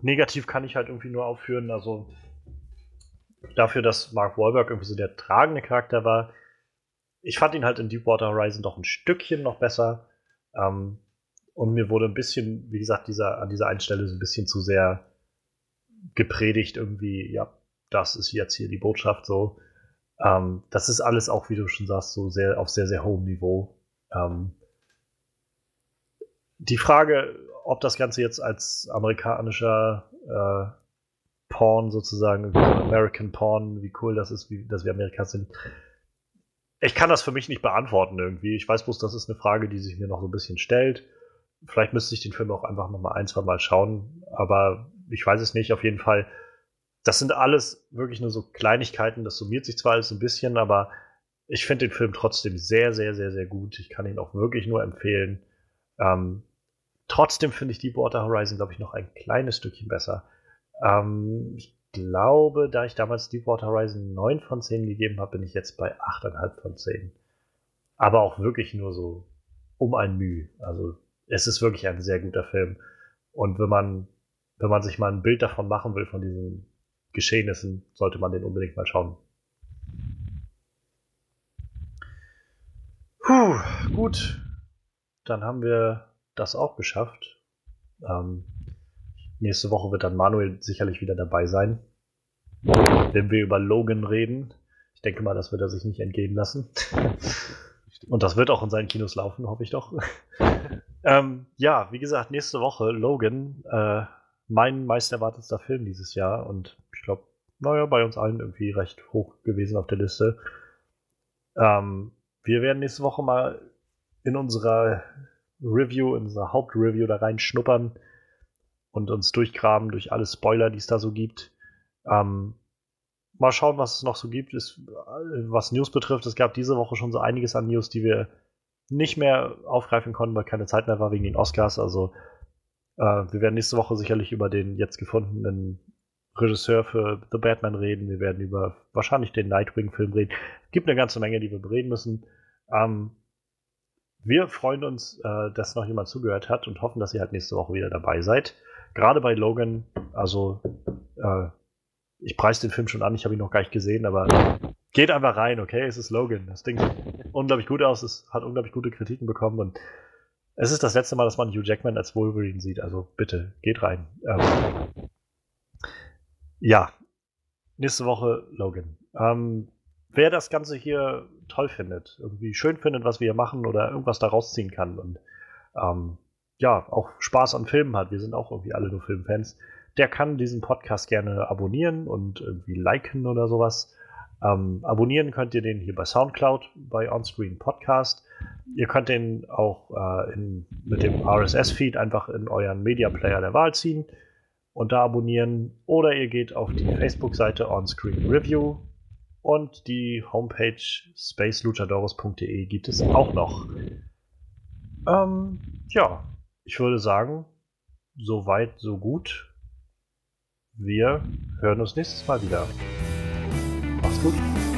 negativ kann ich halt irgendwie nur aufführen, also dafür, dass Mark Wahlberg irgendwie so der tragende Charakter war. Ich fand ihn halt in Deepwater Horizon doch ein Stückchen noch besser. Ähm, und mir wurde ein bisschen, wie gesagt, dieser, an dieser einen Stelle so ein bisschen zu sehr gepredigt, irgendwie, ja, das ist jetzt hier die Botschaft so. Ähm, das ist alles auch, wie du schon sagst, so sehr auf sehr, sehr hohem Niveau. Ähm, die Frage, ob das Ganze jetzt als amerikanischer äh, Porn sozusagen, American Porn, wie cool das ist, wie, dass wir Amerikaner sind. Ich kann das für mich nicht beantworten irgendwie. Ich weiß bloß, das ist eine Frage, die sich mir noch so ein bisschen stellt. Vielleicht müsste ich den Film auch einfach noch mal ein, zwei Mal schauen, aber ich weiß es nicht. Auf jeden Fall, das sind alles wirklich nur so Kleinigkeiten. Das summiert sich zwar alles ein bisschen, aber ich finde den Film trotzdem sehr, sehr, sehr, sehr gut. Ich kann ihn auch wirklich nur empfehlen. Ähm, trotzdem finde ich Deepwater Horizon, glaube ich, noch ein kleines Stückchen besser. Ähm, ich glaube, da ich damals Deepwater Horizon 9 von 10 gegeben habe, bin ich jetzt bei 8,5 von 10. Aber auch wirklich nur so um ein Mühe. Also es ist wirklich ein sehr guter Film. Und wenn man, wenn man sich mal ein Bild davon machen will, von diesen Geschehnissen, sollte man den unbedingt mal schauen. Puh, gut. Dann haben wir das auch geschafft. Ähm, nächste Woche wird dann Manuel sicherlich wieder dabei sein, wenn wir über Logan reden. Ich denke mal, das wird er sich nicht entgehen lassen. Und das wird auch in seinen Kinos laufen, hoffe ich doch. Ähm, ja, wie gesagt, nächste Woche Logan, äh, mein meist erwartetster Film dieses Jahr und ich glaube, naja, bei uns allen irgendwie recht hoch gewesen auf der Liste. Ähm, wir werden nächste Woche mal in unserer Review, in unserer Hauptreview da reinschnuppern und uns durchgraben durch alle Spoiler, die es da so gibt. Ähm, mal schauen, was es noch so gibt, ist, was News betrifft. Es gab diese Woche schon so einiges an News, die wir nicht mehr aufgreifen konnten, weil keine Zeit mehr war wegen den Oscars. Also äh, wir werden nächste Woche sicherlich über den jetzt gefundenen Regisseur für The Batman reden. Wir werden über wahrscheinlich den Nightwing-Film reden. Es gibt eine ganze Menge, die wir bereden müssen. Ähm, wir freuen uns, äh, dass noch jemand zugehört hat und hoffen, dass ihr halt nächste Woche wieder dabei seid. Gerade bei Logan, also äh, ich preise den Film schon an, ich habe ihn noch gar nicht gesehen, aber geht einfach rein, okay? Es ist Logan. Das Ding sieht unglaublich gut aus, es hat unglaublich gute Kritiken bekommen und es ist das letzte Mal, dass man Hugh Jackman als Wolverine sieht. Also bitte, geht rein. Ähm, ja, nächste Woche Logan. Ähm, wer das Ganze hier toll findet, irgendwie schön findet, was wir hier machen oder irgendwas daraus ziehen kann und ähm, ja, auch Spaß an Filmen hat, wir sind auch irgendwie alle nur Filmfans, der kann diesen Podcast gerne abonnieren und irgendwie liken oder sowas. Ähm, abonnieren könnt ihr den hier bei Soundcloud, bei Onscreen Podcast. Ihr könnt den auch äh, in, mit dem RSS-Feed einfach in euren Media Player der Wahl ziehen und da abonnieren. Oder ihr geht auf die Facebook-Seite Onscreen Review und die Homepage spaceluchadores.de gibt es auch noch. Ähm, ja, ich würde sagen, so weit, so gut. Wir hören uns nächstes Mal wieder. Mach's gut.